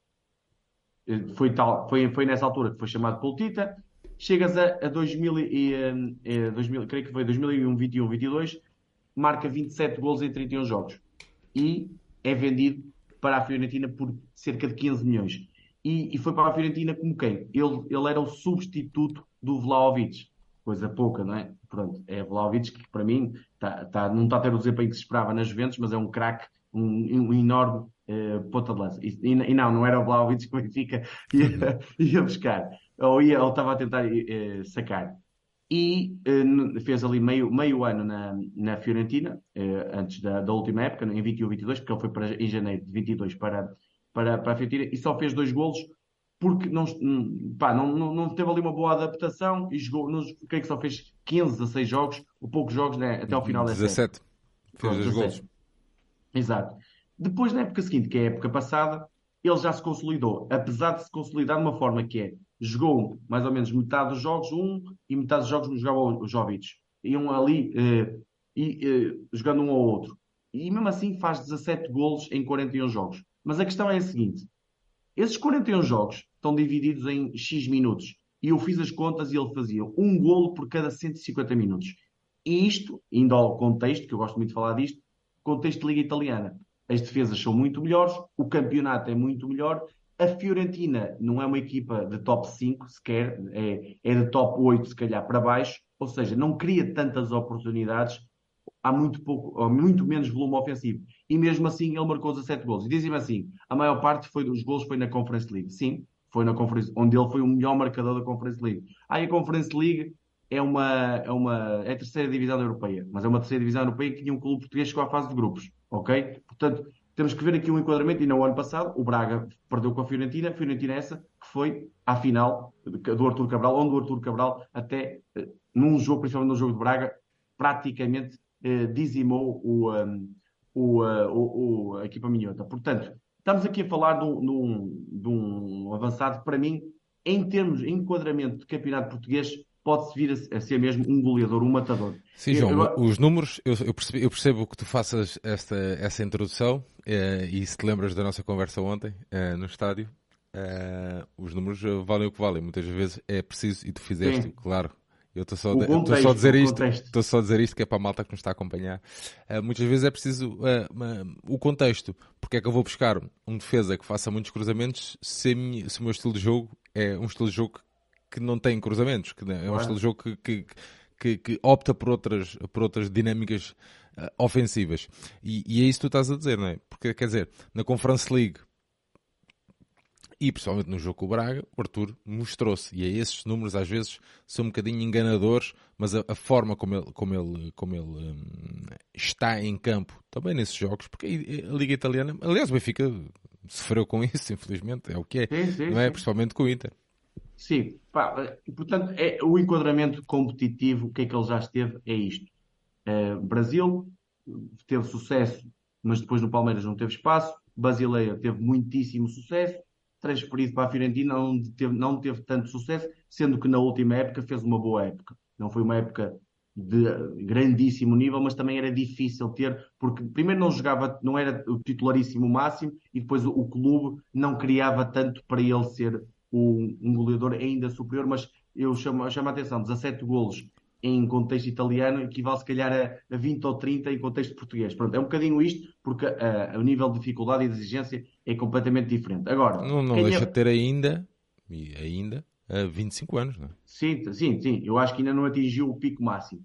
Eh, Foi, tal, foi, foi nessa altura que foi chamado pelo Tita. Chegas a, a 2000, e, eh, eh, 2000, creio que foi 2001, 21, 22, marca 27 golos em 31 jogos e é vendido para a Fiorentina por cerca de 15 milhões. E, e foi para a Fiorentina como quem? Ele, ele era o substituto do Vlahovic. Coisa pouca, não é? Pronto, é Vlahovic que para mim tá, tá, não está a ter o desempenho que se esperava nas Juventus, mas é um craque, um, um enorme eh, ponta de lança. E, e- não, não era o Vlahovic que o Benfica ia, ia buscar. Ou, ia, ou estava a tentar eh, sacar e n- fez ali meio, meio ano na, na Fiorentina, eh, antes da, da última época, em 21-22, porque ele foi para, em janeiro de 22 para, para, para a Fiorentina e só fez dois golos porque não, hum, pá, não, não, não teve ali uma boa adaptação e jogou, nos, creio que só fez 15, 16 jogos, ou poucos jogos né, até ao final dessa época. 17. Fez Pronto, dois 17. golos. Exato. Depois, na época seguinte, que é a época passada, ele já se consolidou, apesar de se consolidar de uma forma que é, jogou mais ou menos metade dos jogos um e metade dos jogos jogava o Jovic. Iam ali eh, e, eh, jogando um ao outro. E mesmo assim faz 17 golos em 41 jogos. Mas a questão é a seguinte: esses 41 jogos estão divididos em X minutos. E eu fiz as contas e ele fazia um golo por cada 150 minutos. E isto, indo ao contexto, que eu gosto muito de falar disto, contexto de Liga Italiana. As defesas são muito melhores, o campeonato é muito melhor. A Fiorentina não é uma equipa de top 5 sequer, é, é de top 8 se calhar para baixo, ou seja, não cria tantas oportunidades, há muito pouco, ou muito menos volume ofensivo. E mesmo assim ele marcou 17 gols. E dizem-me assim, a maior parte foi dos gols foi na Conference League. Sim, foi na Conference, onde ele foi o melhor marcador da Conference League. Aí a Conference League é uma, é uma é a terceira divisão europeia, mas é uma terceira divisão europeia que tinha um clube português que chegou à fase de grupos, ok? Portanto, temos que ver aqui um enquadramento, e no ano passado o Braga perdeu com a Fiorentina, a Fiorentina é essa que foi à final do Artur Cabral, onde o Artur Cabral até, eh, num jogo, principalmente no jogo de Braga, praticamente eh, dizimou o, um, o, uh, o, o- a equipa minhota. Portanto, estamos aqui a falar de um, de um- avançado, para mim, em termos de enquadramento de campeonato português, pode-se vir a, a ser mesmo um goleador, um matador. Sim, João, eu- os números, eu, eu percebo, eu percebo que tu faças esta, essa introdução eh, e se te lembras da nossa conversa ontem eh, no estádio, eh, os números valem o que valem. Muitas vezes é preciso, e tu fizeste, Sim. claro. Eu estou só, contexto, só a dizer isto, estou só a dizer isto que é para a malta que nos está a acompanhar. Eh, muitas vezes é preciso uma- o contexto. Porque é que eu vou buscar um defesa que faça muitos cruzamentos se, minha- se o meu estilo de jogo é um estilo de jogo que não tem cruzamentos, que é um estilo de jogo que, que, que, que opta por outras, por outras dinâmicas eh, ofensivas. E, e é isso que tu estás a dizer, não é? Porque, quer dizer, na Conference League e principalmente no jogo com o Braga, o Arthur mostrou-se. E é esses números às vezes são um bocadinho enganadores, mas a, a forma como ele, como ele, como ele um, está em campo, também nesses jogos, porque a, a, Liga Italiana, aliás, o Benfica sofreu com isso, infelizmente, é o que é, sim, sim, não é? Sim. Principalmente com o Inter. Sim, pá, portanto, é, o enquadramento competitivo, o que é que ele já esteve, é isto. Uh, Brasil teve sucesso, mas depois no Palmeiras não teve espaço. Basileia teve muitíssimo sucesso. Transferido para a Fiorentina não teve, não teve tanto sucesso, sendo que na última época fez uma boa época. Não foi uma época de grandíssimo nível, mas também era difícil ter, porque primeiro não jogava, não era o titularíssimo máximo, e depois o, o clube não criava tanto para ele ser um, um goleador ainda superior, mas eu chamo, chamo a atenção, 17 golos em contexto italiano equivale se calhar a, a 20 ou 30 em contexto português. Pronto, é um bocadinho isto, porque uh, o nível de dificuldade e de exigência é completamente diferente. Agora, não, não deixa é... de ter ainda, ainda, uh, 25 anos, não é? Sim, sim, sim. Eu acho que ainda não atingiu o pico máximo.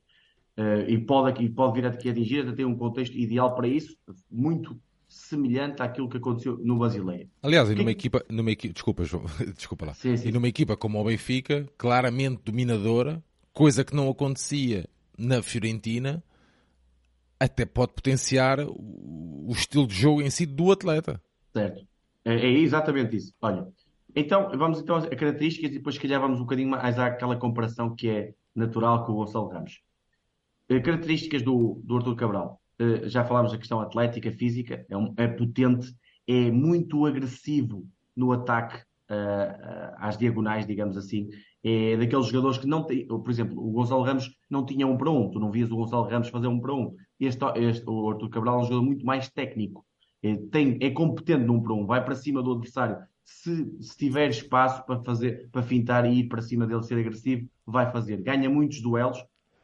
Uh, e, pode, e pode vir a atingir, até ter um contexto ideal para isso, muito semelhante àquilo que aconteceu no Basileia. Aliás, e numa, que... equipa, numa equipa, desculpa, João, desculpa lá, sim, sim. e numa equipa como o Benfica, claramente dominadora, coisa que não acontecia na Fiorentina, até pode potenciar o estilo de jogo em si do atleta. Certo. É, é exatamente isso. Olha, então vamos então a características e depois se calhar vamos um bocadinho mais àquela comparação que é natural com o Gonçalo Ramos. Eh, características do, do Arthur Cabral. Uh, já falámos da questão atlética, física, é, um, é potente, é muito agressivo no ataque uh, às diagonais, digamos assim, é daqueles jogadores que não tem, por exemplo, o Gonçalo Ramos não tinha um para um, tu não vias o Gonçalo Ramos fazer um para um. Este, este o Arthur Cabral é um jogador muito mais técnico, é, tem, é competente num para um, vai para cima do adversário. Se, se tiver espaço para fazer, para fintar e ir para cima dele ser agressivo, vai fazer. Ganha muitos duelos,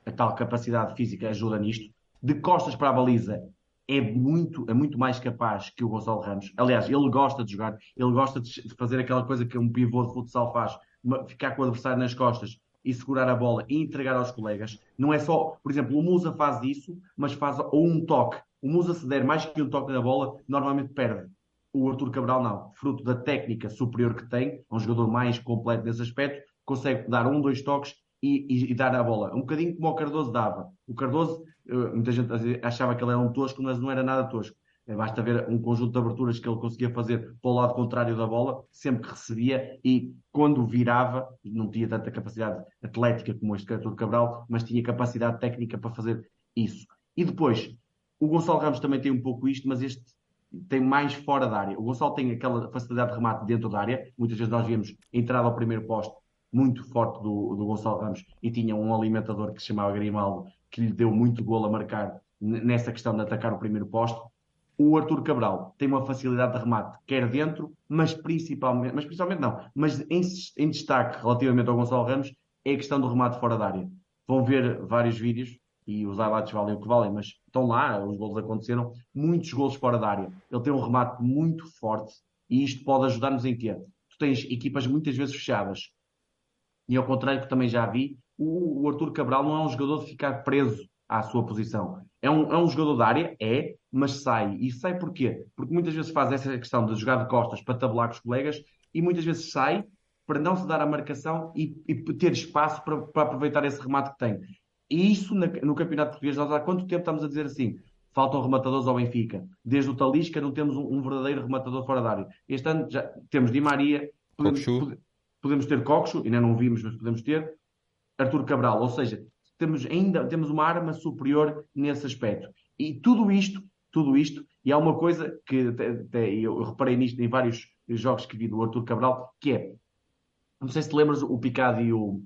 a tal capacidade física ajuda nisto. De costas para a baliza é muito, é muito mais capaz que o Gonçalo Ramos. Aliás, ele gosta de jogar, ele gosta de fazer aquela coisa que um pivô de futsal faz, ficar com o adversário nas costas e segurar a bola e entregar aos colegas. Não é só, por exemplo, o Musa faz isso, mas faz ou um toque. O Musa se der mais que um toque na bola, normalmente perde. O Arthur Cabral não. Fruto da técnica superior que tem, é um jogador mais completo nesse aspecto, consegue dar um, dois toques e, e, e dar a bola. Um bocadinho como o Cardoso dava. O Cardoso, muita gente achava que ele era um tosco, mas não era nada tosco. É, basta ver um conjunto de aberturas que ele conseguia fazer para o lado contrário da bola, sempre que recebia e quando virava, não tinha tanta capacidade atlética como este Arthur Cabral, mas tinha capacidade técnica para fazer isso. E depois, o Gonçalo Ramos também tem um pouco isto, mas este tem mais fora da área. O Gonçalo tem aquela facilidade de remate dentro da área. Muitas vezes nós vimos entrada ao primeiro posto muito forte do, do Gonçalo Ramos e tinha um alimentador que se chamava Grimaldo, que lhe deu muito golo a marcar nessa questão de atacar o primeiro posto o Arthur Cabral tem uma facilidade de remate, quer dentro, mas principalmente, mas principalmente não, mas em, em destaque relativamente ao Gonçalo Ramos, é a questão do remate fora da área. Vão ver vários vídeos, e os highlights valem o que valem, mas estão lá, os gols aconteceram, muitos gols fora da área. Ele tem um remate muito forte, e isto pode ajudar-nos em quê? Tu tens equipas muitas vezes fechadas, e ao contrário que também já vi, o, o Arthur Cabral não é um jogador de ficar preso à sua posição. É um, é um jogador da área? É, mas sai. E sai porquê? Porque muitas vezes faz essa questão de jogar de costas para tabular com os colegas e muitas vezes sai para não se dar a marcação e, e ter espaço para, para, aproveitar esse remate que tem. E isso na, no Campeonato Português, nós há quanto tempo estamos a dizer assim? Faltam rematadores ao Benfica. Desde o Talisca não temos um, um verdadeiro rematador fora da área. Este ano já temos Di Maria, podemos, podemos ter Coxo, ainda não vimos, mas podemos ter. Artur Cabral, ou seja, temos ainda temos uma arma superior nesse aspecto. E tudo isto, tudo isto, e há uma coisa que até, eu reparei nisto em vários jogos que vi do Arthur Cabral, que é, não sei se te lembras, o Picado e o,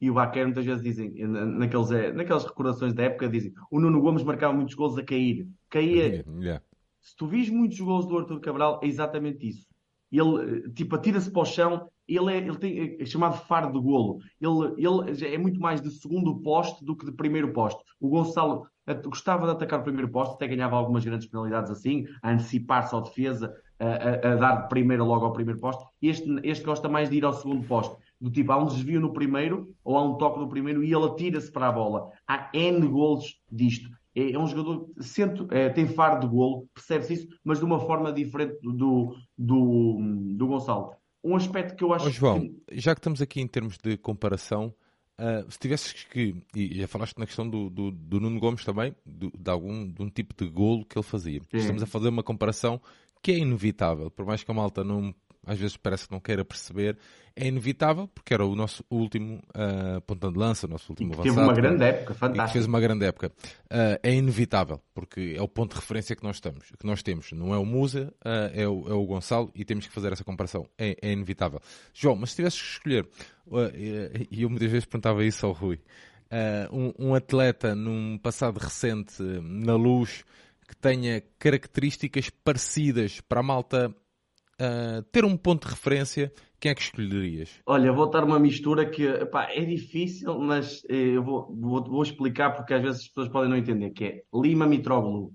e o Baquer muitas vezes dizem, naqueles, eh, naquelas recordações da época, dizem, o Nuno Gomes marcava muitos gols a cair. Caía. Yeah. Se tu vis muitos gols do Arthur Cabral, é exatamente isso. Ele, eh, tipo, atira-se para o chão ele é, ele tem, é chamado faro de golo. Ele, ele é muito mais de segundo poste do que de primeiro poste. O Gonçalo gostava de atacar o primeiro poste, até ganhava algumas grandes penalidades assim, a antecipar-se à defesa, a, a, a, dar de primeiro logo ao primeiro poste. Este, este gosta mais de ir ao segundo poste. Do tipo, há um desvio no primeiro, ou há um toque no primeiro, e ele atira-se para a bola. Há N golos disto. É, é um jogador, sente, é, tem faro de golo, percebe-se isso, mas de uma forma diferente do, do, do Gonçalo. um aspecto que eu acho oh, João, que... já que estamos aqui em termos de comparação, uh, se tivesses que, e já falaste na questão do, do, do Nuno Gomes também, do, de algum de um tipo de golo que ele fazia. Sim. Estamos a fazer uma comparação que é inevitável, por mais que a malta não às vezes parece que não queira perceber, é inevitável, porque era o nosso último uh, de lança, o nosso último avançado. Teve uma grande época, fantástico. fez uma grande época. Uh, é inevitável, porque é o ponto de referência que nós, estamos, que nós temos. Não é o Musa, uh, é, o, é o Gonçalo, e temos que fazer essa comparação. É, é inevitável. João, mas se tivesses que escolher, e eu muitas vezes perguntava isso ao Rui, um, um atleta num passado recente, na luz, que tenha características parecidas para a malta uh, ter um ponto de referência, quem é que escolherias? Olha, vou dar uma mistura que é difícil, mas eh, eu vou, vou, vou, explicar porque às vezes as pessoas podem não entender, que é Lima Mitroglou.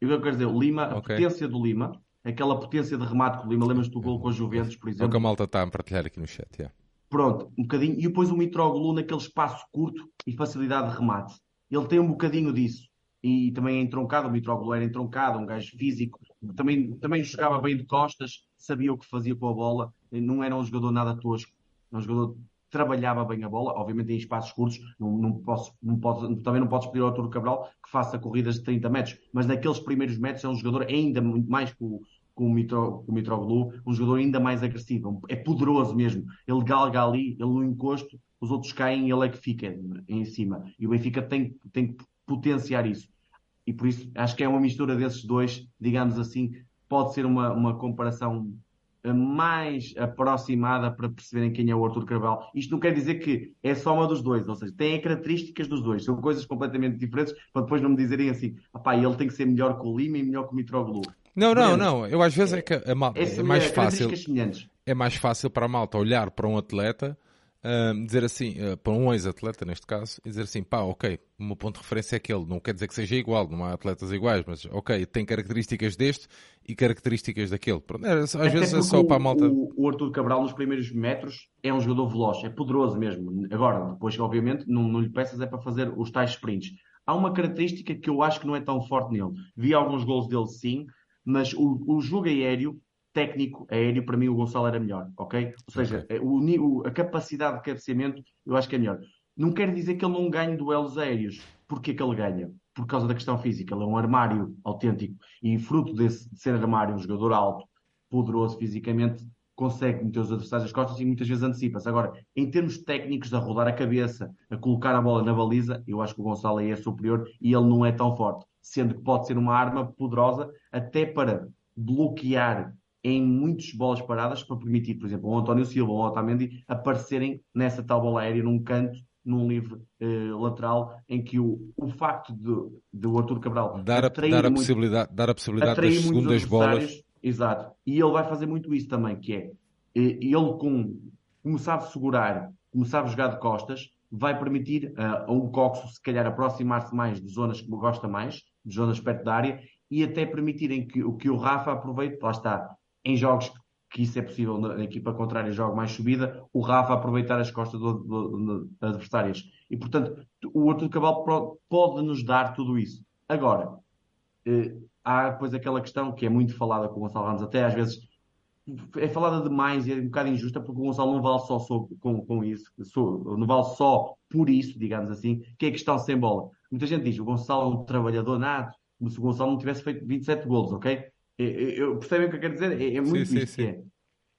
E o que eu quero dizer? O Lima, a okay. potência do Lima, aquela potência de remate que o Lima, lembras do gol com a Juventus, por exemplo? É o que a malta está a partilhar aqui no chat, yeah. Pronto, um bocadinho. E depois o Mitroglou naquele espaço curto e facilidade de remate. Ele tem um bocadinho disso. E também é entroncado, o Mitroglou era entroncado, um gajo físico, também, também jogava bem de costas, sabia o que fazia com a bola, não era um jogador nada tosco, um jogador que trabalhava bem a bola, obviamente em espaços curtos, não, não posso, não posso, também não podes pedir ao Arturo Cabral que faça corridas de 30 metros, mas naqueles primeiros metros é um jogador ainda muito mais o, com o, Mitro, com o Mitroglou, um jogador ainda mais agressivo, é poderoso mesmo, ele galga ali, ele no encosto, os outros caem e ele é que fica em cima, e o Benfica tem, tem que potenciar isso e por isso acho que é uma mistura desses dois, digamos assim, pode ser uma, uma comparação mais aproximada para perceberem quem é o Arthur Carvalho. Isto não quer dizer que é só uma dos dois, ou seja, tem características dos dois, são coisas completamente diferentes, para depois não me dizerem assim, apá, ele tem que ser melhor que o Lima e melhor que o Mitroglou. Não, não, não, eu às vezes é que a malta, é, é mais fácil. É mais fácil para a malta olhar para um atleta Uh, dizer assim, uh, para um ex-atleta neste caso, e dizer assim, pá, ok, o meu ponto de referência é aquele, não quer dizer que seja igual, não há atletas iguais, mas ok, tem características deste e características daquele. Pronto, é, às Até vezes é só para a malta. O, o Arthur Cabral nos primeiros metros é um jogador veloz, é poderoso mesmo. Agora, depois, obviamente, não, não lhe peças é para fazer os tais sprints. Há uma característica que eu acho que não é tão forte nele. Vi alguns gols dele sim, mas o, o jogo aéreo técnico aéreo, para mim o Gonçalo era melhor, ok? Ou seja, okay. O, a capacidade de cabeceamento eu acho que é melhor. Não quer dizer que ele não ganhe duelos aéreos. Porquê que ele ganha? Por causa da questão física. Ele é um armário autêntico e fruto desse, de ser armário, um jogador alto, poderoso fisicamente, consegue meter os adversários às costas e muitas vezes antecipa-se. Agora, em termos técnicos, a rodar a cabeça, a colocar a bola na baliza, eu acho que o Gonçalo aí é superior e ele não é tão forte. Sendo que pode ser uma arma poderosa até para bloquear em muitas bolas paradas para permitir, por exemplo, o António Silva ou o Otamendi aparecerem nessa tal bola aérea num canto, num livre eh, lateral, em que o, o facto de, de o Arthur Cabral dar a, dar a muito, possibilidade, dar a possibilidade das segundas bolas. Exato. E ele vai fazer muito isso também, que é eh, ele com, como sabe segurar, como sabe jogar de costas, vai permitir uh, a um Coxo se calhar aproximar-se mais de zonas que gosta mais, de zonas perto da área, e até permitirem que, que o Rafa aproveite, lá está, em jogos que isso é possível na, equipa contrária jogo mais subida, o Rafa aproveitar as costas do, do, do, adversárias. E, portanto, o Arthur Cabral pode nos dar tudo isso. Agora, eh, há depois aquela questão que é muito falada com o Gonçalo Ramos, até às vezes é falada demais e é um bocado injusta porque o Gonçalo não vale só, só com, com isso, não vale só por isso, digamos assim, que é a questão sem bola. Muita gente diz, o Gonçalo é um trabalhador nato, como se o Gonçalo não tivesse feito 27 golos, ok? Eu, percebem o que eu quero dizer? É, é muito sim, isto sim, sim. É.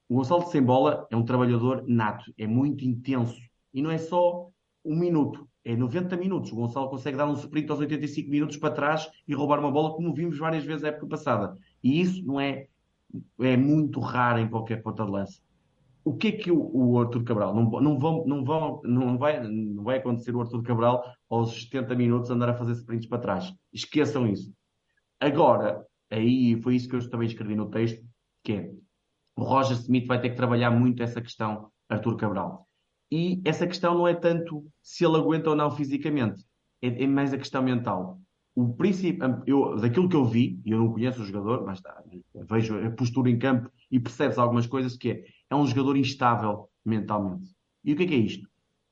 O Gonçalo sem bola é um trabalhador nato, é muito intenso. E não é só um minuto, é 90 minutos. O Gonçalo consegue dar um sprint aos 85 minutos para trás e roubar uma bola, como vimos várias vezes na época passada. E isso não é, é muito raro em qualquer ponta de lança. O que é que o, o Arthur Cabral não, não, vão, não, vão, não, vai, não vai acontecer o Arthur Cabral aos 70 minutos andar a fazer sprints para trás? Esqueçam isso. Agora, aí foi isso que eu também escrevi no texto, que é o Roger Smith vai ter que trabalhar muito essa questão, Arthur Cabral. E essa questão não é tanto se ele aguenta ou não fisicamente, é, é mais a questão mental. O princípio, eu, daquilo que eu vi, e eu não conheço o jogador, mas tá, vejo a postura em campo e percebes algumas coisas que é, é um jogador instável mentalmente. E o que é que é isto?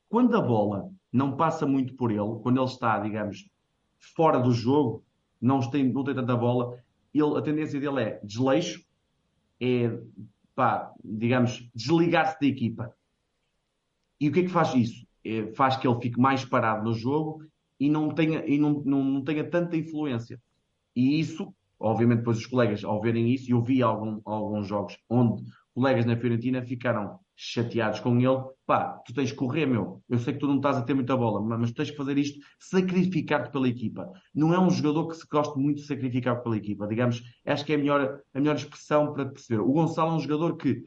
Quando a bola não passa muito por ele, quando ele está, digamos, fora do jogo, não tem, não tem tanta bola, ele, a tendência dele é desleixo, é pá, digamos, desligar-se da equipa. E o que é que faz isso? É, faz que ele fique mais parado no jogo e não tenha, e não, não, não tenha tanta influência. E isso, obviamente, depois os colegas, ao verem isso, eu vi algum, alguns jogos onde colegas na Fiorentina ficaram chateados com ele. Pá, tu tens que correr, meu. Eu sei que tu não estás a ter muita bola, mas tu tens que fazer isto, sacrificar-te pela equipa. Não é um jogador que se gosta muito de sacrificar pela equipa. Digamos, acho que é a melhor, a melhor expressão para perceber. O Gonçalo é um jogador que,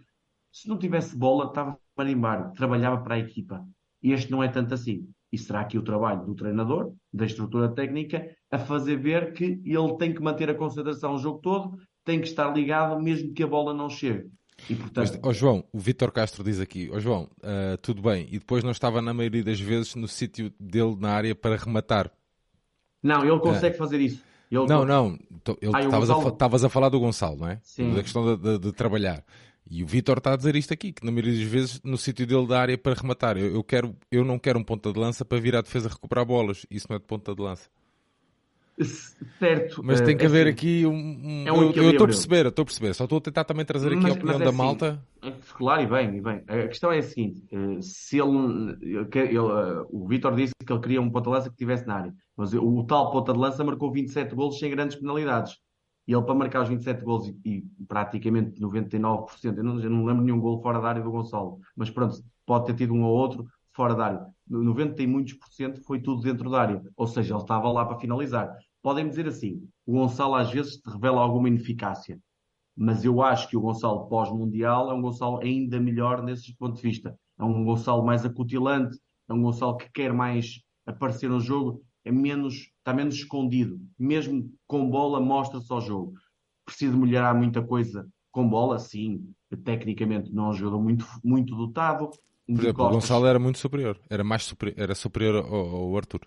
se não tivesse bola, estava a marimbar, trabalhava para a equipa. E este não é tanto assim. E será aqui o trabalho do treinador, da estrutura técnica, a fazer ver que ele tem que manter a concentração o jogo todo, tem que estar ligado mesmo que a bola não chegue. E, portanto... Mas, oh João, o Vitor Castro diz aqui, oh João, uh, tudo bem, e depois não estava na maioria das vezes no sítio dele na área para rematar. Não, ele consegue uh, fazer isso. Ele... Não, não, estavas Gonçalo... a, a, falar do Gonçalo, não é? Sim. Da questão de, de, de trabalhar. E o Vitor está a dizer isto aqui, que na maioria das vezes no sítio dele da área para rematar. Eu, eu, quero, eu não quero um ponta de lança para vir à defesa recuperar bolas. Isso não é de ponta de lança. Certo. Mas tem que é haver assim, aqui um. É um eu estou a perceber, estou a perceber. Só estou a tentar também trazer aqui mas, a opinião é da assim, malta. Claro, e bem, e bem. A questão é a seguinte: eh, se ele. ele eh, o Vitor disse que ele queria um ponta de lança que estivesse na área. Mas o, tal ponta de lança marcou 27 golos sem grandes penalidades. E ele, para marcar os 27 golos e, e praticamente 99%, eu não, eu não lembro nenhum gol fora da área do Gonçalo, mas pronto, pode ter tido um ou outro fora da área. 90 e muitos por cento foi tudo dentro da área. Ou seja, ele estava lá para finalizar podem dizer assim: o Gonçalo às vezes revela alguma ineficácia, mas eu acho que o Gonçalo pós-mundial é um Gonçalo ainda melhor nesse ponto de vista. É um Gonçalo mais acutilante, é um Gonçalo que quer mais aparecer no jogo, é menos, está menos escondido. Mesmo com bola, mostra-se ao jogo. Precisa melhorar muita coisa com bola, sim. Tecnicamente não é um jogador muito, muito dotado. Por exemplo, o Gonçalo era muito superior. Era mais superior, era superior ao, ao Arthur.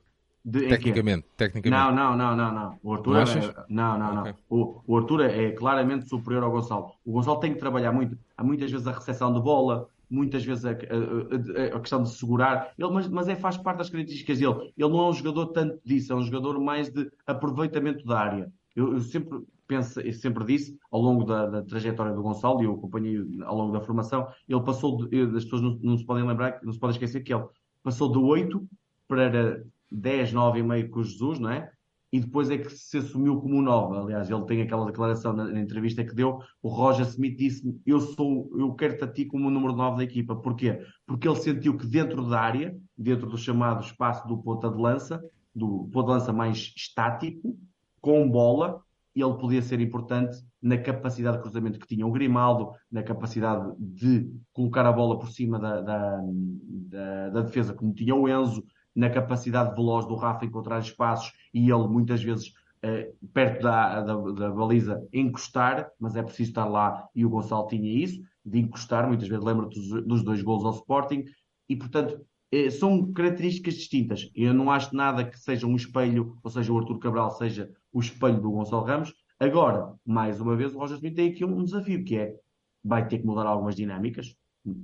De, tecnicamente, tecnicamente. Não, não, não, não, não. O Arthur, é, não, não, okay. não. O, o Arthur é, é claramente superior ao Gonçalo. O Gonçalo tem que trabalhar muito. Há muitas vezes a recepção de bola, muitas vezes a, a, a, questão de segurar, ele, mas, mas é, faz parte das características dele. Ele não é um jogador tanto disso, é um jogador mais de aproveitamento da área. Eu, eu sempre penso, eu sempre disse, ao longo da, da, trajetória do Gonçalo, e eu acompanhei ao longo da formação, ele passou, de, as pessoas não, não, se podem lembrar, não se podem esquecer que ele passou de 8 para 10, 9,5 com o Jesus, não é? E depois é que se assumiu como 9. Aliás, ele tem aquela declaração na, na entrevista que deu. O Roger Smith disse: Eu sou, eu quero-te a ti como o número 9 da equipa. Porquê? Porque ele sentiu que dentro da área, dentro do chamado espaço do ponta de lança, do ponta de lança mais estático, com bola, ele podia ser importante na capacidade de cruzamento que tinha o Grimaldo, na capacidade de colocar a bola por cima da, da, da, da defesa, como tinha o Enzo, na capacidade veloz do Rafa encontrar espaços e ele muitas vezes eh, perto da, da, da, baliza encostar, mas é preciso estar lá e o Gonçalo tinha isso, de encostar, muitas vezes lembra-te dos, dos, dois gols ao Sporting e portanto eh, são características distintas. Eu não acho nada que seja um espelho, ou seja, o Artur Cabral seja o espelho do Gonçalo Ramos. Agora, mais uma vez, o Roger Smith tem aqui um desafio que é vai ter que mudar algumas dinâmicas.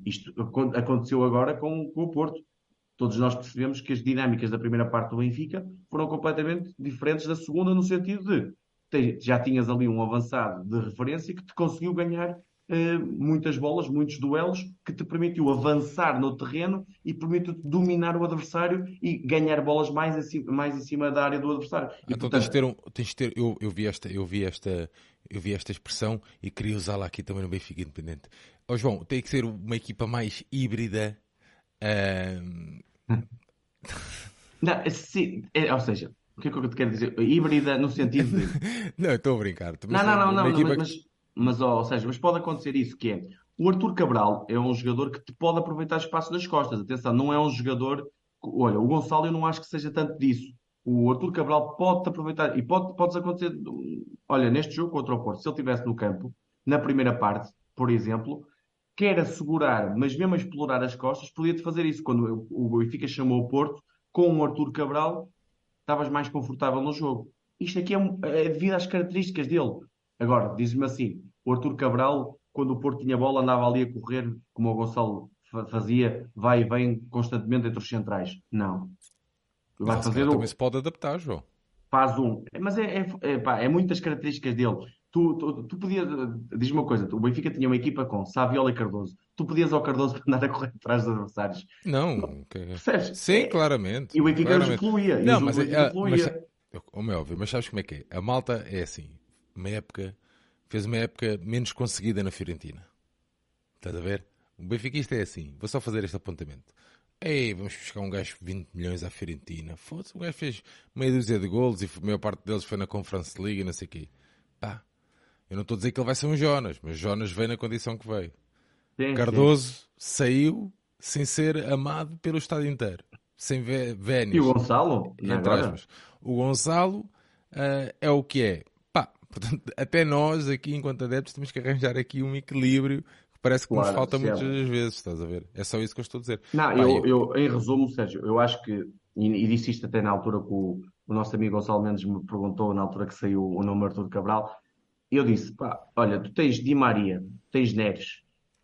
Isto aconteceu agora com, com o Porto todos nós percebemos que as dinâmicas da primeira parte do Benfica foram completamente diferentes da segunda, no sentido de já tinhas ali um avançado de referência que te conseguiu ganhar muitas bolas, muitos duelos, que te permitiu avançar no terreno e permitiu-te dominar o adversário e ganhar bolas mais, acima, mais em cima da área do adversário. E, então portanto... tens de ter, um, tens de ter eu, eu, vi esta, eu, vi esta, eu vi esta expressão e queria usá-la aqui também no Benfica Independente. Oh, João, tem que ser uma equipa mais híbrida. Uh, não, sim, é, ou seja, o que é que eu te quero dizer? Híbrida no sentido de. não, estou a brincar. Não, não, não, não, equipa... mas, mas, ou seja, mas pode acontecer isso que é. O Arthur Cabral é um jogador que te pode aproveitar espaço das costas. Atenção, não é um jogador. Olha, o Gonçalo eu não acho que seja tanto disso. O Arthur Cabral pode-te aproveitar e pode, pode acontecer. Olha, neste jogo contra o Porto, se ele estivesse no campo, na primeira parte, por exemplo, quer assegurar, mas mesmo explorar as costas, podia-te fazer isso. Quando o Benfica chamou o Porto, com o Arthur Cabral, estavas mais confortável no jogo. Isto aqui é, é devido às características dele. Agora, diz-me assim, o Arthur Cabral, quando o Porto tinha bola, andava ali a correr, como o Gonçalo fazia, vai e vem constantemente entre os centrais. Não. Vai fazer o... Também se pode adaptar, João. Faz um. Mas é, é, é, pá, é muitas características dele. Tu, tu, tu podias, diz uma coisa, o Benfica tinha uma equipa com Saviola e Cardoso. Tu podias ao Cardoso andar a correr atrás dos adversários. Não, que... Percebes? sim, É- claramente. E o Benfica claramente. excluía. Não, mas, é- ah, excluía. mas como é óbvio, mas sabes como é que é? A malta é assim, uma época, fez uma época menos conseguida na Fiorentina. Estás a ver? O Benfiquista é assim, vou só fazer este apontamento. Ei, vamos buscar um gajo de 20 milhões à Fiorentina. Foda-se, o gajo fez meia dúzia de golos e a maior parte deles foi na Conference League e não sei o quê. Pá, eu não estou a dizer que ele vai ser um Jonas, mas Jonas veio na condição que veio. Sim, Cardoso saiu sem ser amado pelo Estado inteiro. Sem vé- sim. vénios. E o Gonçalo? entre aspas. O Gonçalo ah, é o que é. Portanto, até nós aqui, enquanto adeptos, temos que arranjar aqui um equilíbrio que parece que nos Claro, falta certo. muitas vezes, estás a ver? É só isso que eu estou a dizer. Não, Pá, eu, eu, em resumo, Sérgio, eu acho que, e, e disse isto até na altura que o, o nosso amigo Gonçalo Mendes me perguntou, na altura que saiu o nome Arthur Cabral, eu disse, pá, olha, tu tens Di Maria, tens Neres,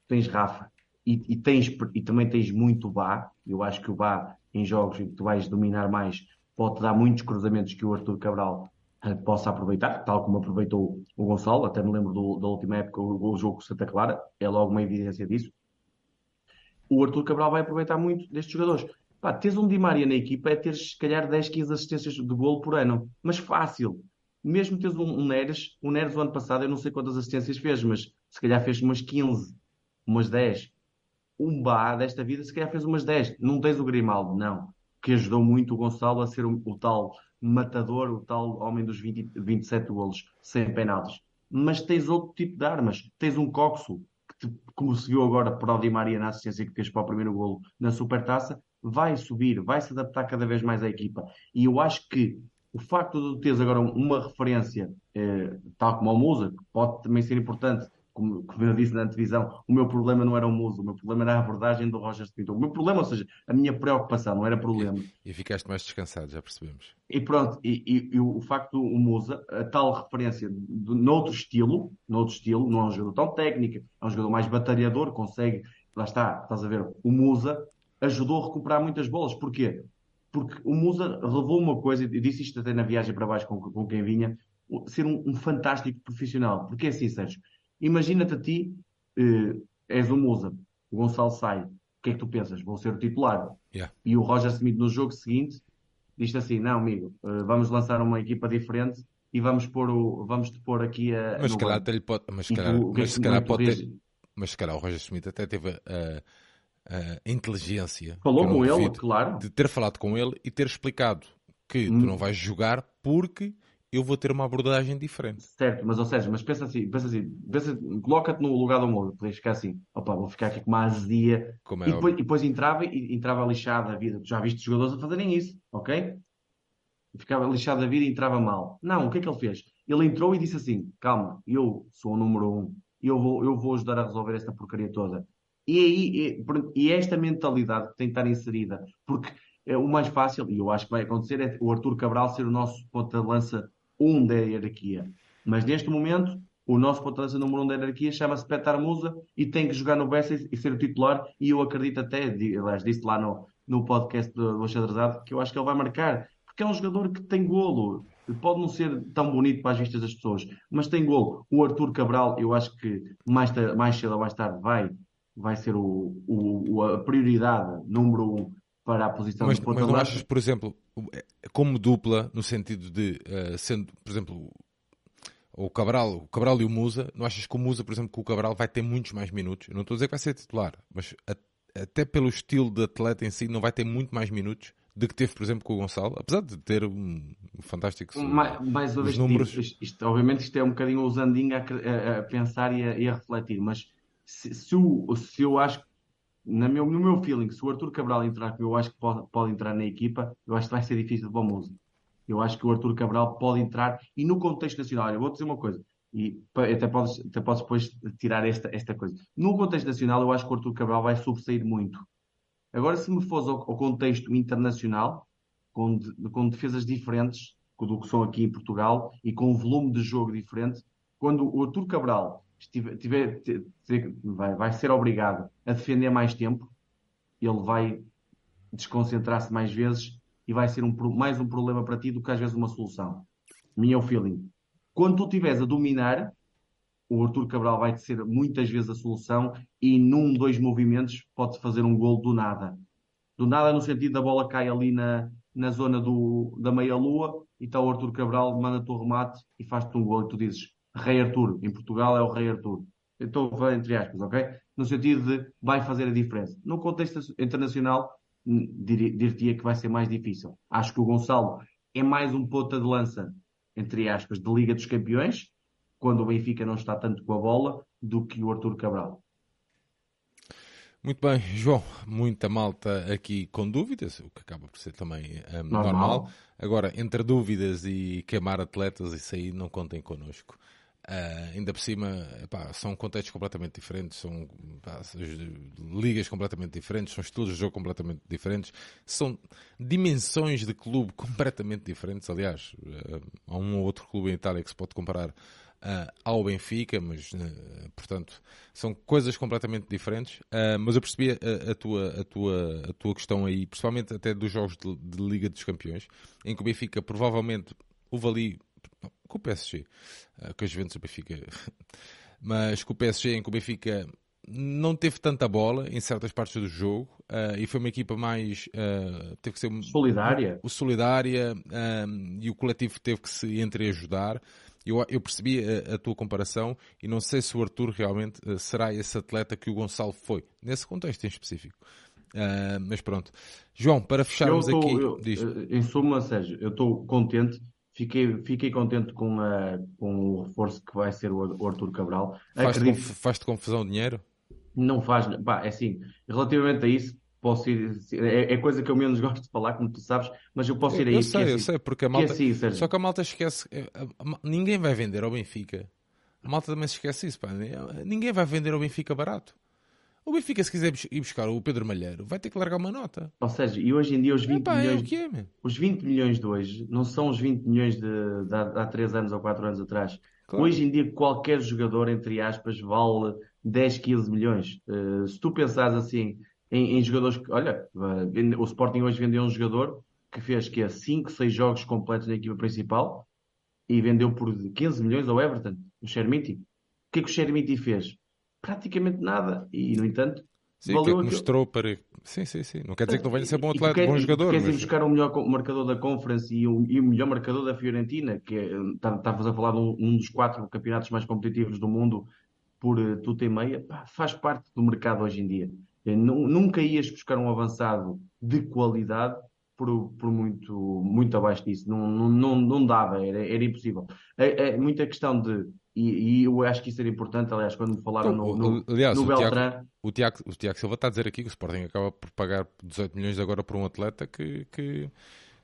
tens Rafa, e, e tens, e também tens muito Bá, eu acho que o Bá, em jogos em que tu vais dominar mais, pode-te dar muitos cruzamentos que o Arthur Cabral possa aproveitar, tal como aproveitou o Gonçalo, até me lembro do- da última época, o, o jogo com Santa Clara, é logo uma evidência disso o Arthur Cabral vai aproveitar muito destes jogadores. Pá, teres um Di Maria na equipa é teres, se calhar, 10, 15 assistências de golo por ano. Mas fácil. Mesmo teres um, um Neres, o Neres, o ano passado, eu não sei quantas assistências fez, mas se calhar fez umas 15, umas 10. Um Bá desta vida, se calhar fez umas 10. Não tens o Grimaldo, não. Que ajudou muito o Gonçalo a ser o, o tal matador, o tal homem dos 20, 27 golos, sem penaltis. Mas tens outro tipo de armas. Tens um Coxo, que te- como se viu agora para o Di Maria na assistência que fez para o primeiro golo na Supertaça, vai subir, vai se adaptar cada vez mais à equipa. E eu acho que o facto de teres agora uma referência, eh, tal como o Musa, que pode também ser importante, como, como eu disse na antevisão, o meu problema não era o Musa, o meu problema era a abordagem do Roger Smith. O meu problema, ou seja, a minha preocupação, não era problema. E ficaste mais descansado, já percebemos. E pronto, e, e- e o facto do Musa, a tal referência de, noutro estilo, noutro estilo, não é um jogador tão técnico, é um jogador mais batalhador, consegue, lá está, estás a ver, o Musa ajudou a recuperar muitas bolas. Porquê? Porque o Musa relevou uma coisa, e disse isto até na viagem para baixo com, com quem vinha, ser um, um fantástico profissional. Porque é assim, Sérgio, imagina-te a ti, eh, és o Musa, o Gonçalo sai, o que é que tu pensas? Vou ser o titular. Yeah. E o Roger Smith no jogo seguinte diz assim: Não, amigo, eh, vamos lançar uma equipa diferente e vamos pôr, o, vamos te pôr aqui a. Mas se calhar banco." até lhe pode. Mas se calhar, é mas se calhar pode ter. Mas se calhar o Roger Smith até teve a, a inteligência Falou com ele, claro. de ter falado com ele e ter explicado que Hum. tu não vais jogar porque eu vou ter uma abordagem diferente. Certo, mas ou seja, mas pensa assim, pensa assim, pensa, coloca-te no lugar do Moura, podias ficar assim, opa, vou ficar aqui com uma azia, Como e é depois, óbvio. e depois entrava e entrava lixado da vida. Já viste jogadores a fazerem isso, ok? Ficava lixado da vida e entrava mal. Não, o que é que ele fez? Ele entrou e disse assim: calma, eu sou o número um, eu vou, eu vou ajudar a resolver esta porcaria toda. E aí, e, e esta mentalidade que tem que estar inserida, porque é o mais fácil, e eu acho que vai acontecer, é o Arthur Cabral ser o nosso ponta de lança um da hierarquia. Mas neste momento, o nosso ponta número um da hierarquia chama-se Petar Musa e tem que jogar no Bessa e ser o titular. E eu acredito até, aliás, disse lá no, no podcast do, do Xadrezado, que eu acho que ele vai marcar. Porque é um jogador que tem golo. Pode não ser tão bonito para as vistas das pessoas, mas tem golo. O Arthur Cabral, eu acho que mais, mais cedo ou mais tarde vai, vai ser o, o- a prioridade número um para a posição Mas, de ponta mas não achas, por exemplo, como dupla, no sentido de eh, sendo, por exemplo, o Cabral, o Cabral e o Musa, não achas que o Musa, por exemplo, que o Cabral vai ter muitos mais minutos? Eu não estou a dizer que vai ser titular, mas a- até pelo estilo de atleta em si, não vai ter muito mais minutos do que teve, por exemplo, com o Gonçalo, apesar de ter um fantástico. Mais, mais uma vez, números- isto, isto- obviamente isto é um bocadinho o a, a- a pensar e a, e a refletir, mas se, se, o- se eu acho, na meu, no meu feeling, se o Arthur Cabral entrar, que eu acho que pode, pode entrar na equipa, eu acho que vai ser difícil de bom músico. Eu acho que o Arthur Cabral pode entrar, e no contexto nacional, eu vou dizer uma coisa, e até podes, até podes depois tirar esta, esta coisa. No contexto nacional, eu acho que o Arthur Cabral vai sobressair muito. Agora, se me fores ao, ao contexto internacional, com, de- com defesas diferentes do que são aqui em Portugal e com um volume de jogo diferente, quando o Artur Cabral tiver- te- vai, vai ser obrigado a defender mais tempo, ele vai desconcentrar-se mais vezes e vai ser um mais um problema para ti do que às vezes uma solução. Minha feeling. Quando tu estiveres a dominar, o Arthur Cabral vai ser muitas vezes a solução e num, dois movimentos pode fazer um gol do nada. Do nada no sentido da bola cai ali na, na zona do, da meia-lua e está o Arthur Cabral, manda-te o remate e faz-te um gol e tu dizes Rei Arthur, em Portugal é o Rei Arthur. Estou a falar entre aspas, ok? No sentido de vai fazer a diferença. No contexto internacional, dir-te-ia que vai ser mais difícil. Acho que o Gonçalo é mais um ponta de lança, entre aspas, de Liga dos Campeões, quando o Benfica não está tanto com a bola, do que o Arthur Cabral. Muito bem, João, muita malta aqui com dúvidas, o que acaba por ser também um, normal. normal. Agora, entre dúvidas e queimar atletas, isso aí não contem connosco. Uh, ainda por cima, epá, são contextos completamente diferentes, são epá, ligas completamente diferentes, são estilos de jogo completamente diferentes, são dimensões de clube completamente diferentes. Aliás, uh, há um ou outro clube em Itália que se pode comparar uh, ao Benfica, mas portanto são coisas completamente diferentes. mas eu percebi a, a, tua, a, tua, a tua questão aí, principalmente até dos jogos de, de Liga dos Campeões, em que o Benfica provavelmente houve ali com o PSG, uh, com a Juventus o Benfica, mas com o PSG em que o Benfica não teve tanta bola em certas partes do jogo uh, e foi uma equipa mais uh, teve que ser solidária, o solidária e o coletivo teve que se entreajudar. Eu, eu percebi a, a, tua comparação e não sei se o Arthur realmente uh, será esse atleta que o Gonçalo foi, nesse contexto em específico. mas pronto. João, para fecharmos tô, aqui. Eu, diz. Em suma, Sérgio, eu estou contente Fiquei, fiquei contente com, a, com o reforço que vai ser o, Arthur Cabral. Faz-te Acredito... faz confusão o dinheiro? Não faz. Pá, é assim, relativamente a isso, posso ir. É, é, coisa que eu menos gosto de falar, como tu sabes, mas eu posso ir eu isso. Sei, é eu sei, porque a malta. É assim, só que a malta esquece. É, ninguém vai vender ao Benfica. A malta também se esquece isso, pá. Ninguém vai vender ao Benfica barato. O Benfica, se quiser ir buscar o Pedro Malheiro, vai ter que largar uma nota. Ou seja, e hoje em dia os 20 Epá, milhões. É o que é, os 20 milhões de hoje não são os 20 milhões de, de, há 3 anos ou 4 anos atrás. Claro. Hoje em dia, qualquer jogador, entre aspas, vale 10, 15 milhões. Uh, se tu pensares assim em, em, jogadores que. Olha, o Sporting hoje vendeu um jogador que fez que é 5, 6 jogos completos na equipa principal e vendeu por 15 milhões ao Everton, o Shermiti. O que é que o Shermiti fez? Praticamente nada. E, no entanto, Sim, valeu que mostrou para. Sim, sim, sim. Não quer dizer que não venha ser bom atleta, quer, bom jogador. Queres mas... ir buscar o melhor marcador da Conference e o, e o melhor marcador da Fiorentina, que é, estavas tá, a falar de um, um, dos quatro campeonatos mais competitivos do mundo por uh, tudo e meia, pá, faz parte do mercado hoje em dia. Eh, nunca ias buscar um avançado de qualidade por, por muito, muito abaixo disso. Não, não, não, não dava, era, era impossível. É, é muita questão de e, e, eu acho que isso era importante, aliás, quando me falaram então, no, no, aliás, no o Beltrán. Tiago, o, Tiago, o Tiago Silva está a dizer aqui que o Sporting acaba por pagar 18 milhões agora por um atleta que, que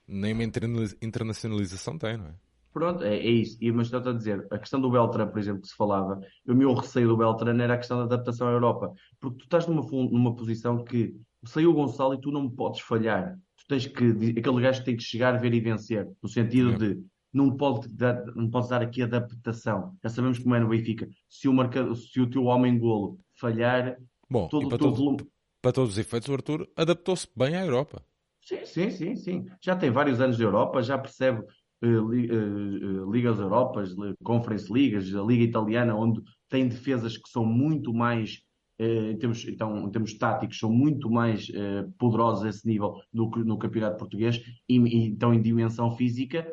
nem uma internacionalização tem, não é? Pronto, é, é isso. E, mas estou a dizer, a questão do Beltrán, por exemplo, que se falava, o meu receio do Beltrán era a questão da adaptação à Europa. Porque tu estás numa, numa posição que saiu o Gonçalo e tu não podes falhar. Tu tens que, aquele gajo tem que chegar, ver e vencer. No sentido é. de não pode dar, não pode dar aqui adaptação. Já sabemos como é no Benfica. Se o, marca, se o teu homem golo falhar, Bom, todo, para, todo, volume... para todos os efeitos, o Arthur adaptou-se bem à Europa. Sim, sim, sim, sim. Já tem vários anos de Europa, já percebe li, uh, uh, Ligas Europas, Conference Ligas, a Liga Italiana, onde tem defesas que são muito mais em termos, então, em termos táticos, são muito mais poderosos a esse nível do que no campeonato português e, então em dimensão física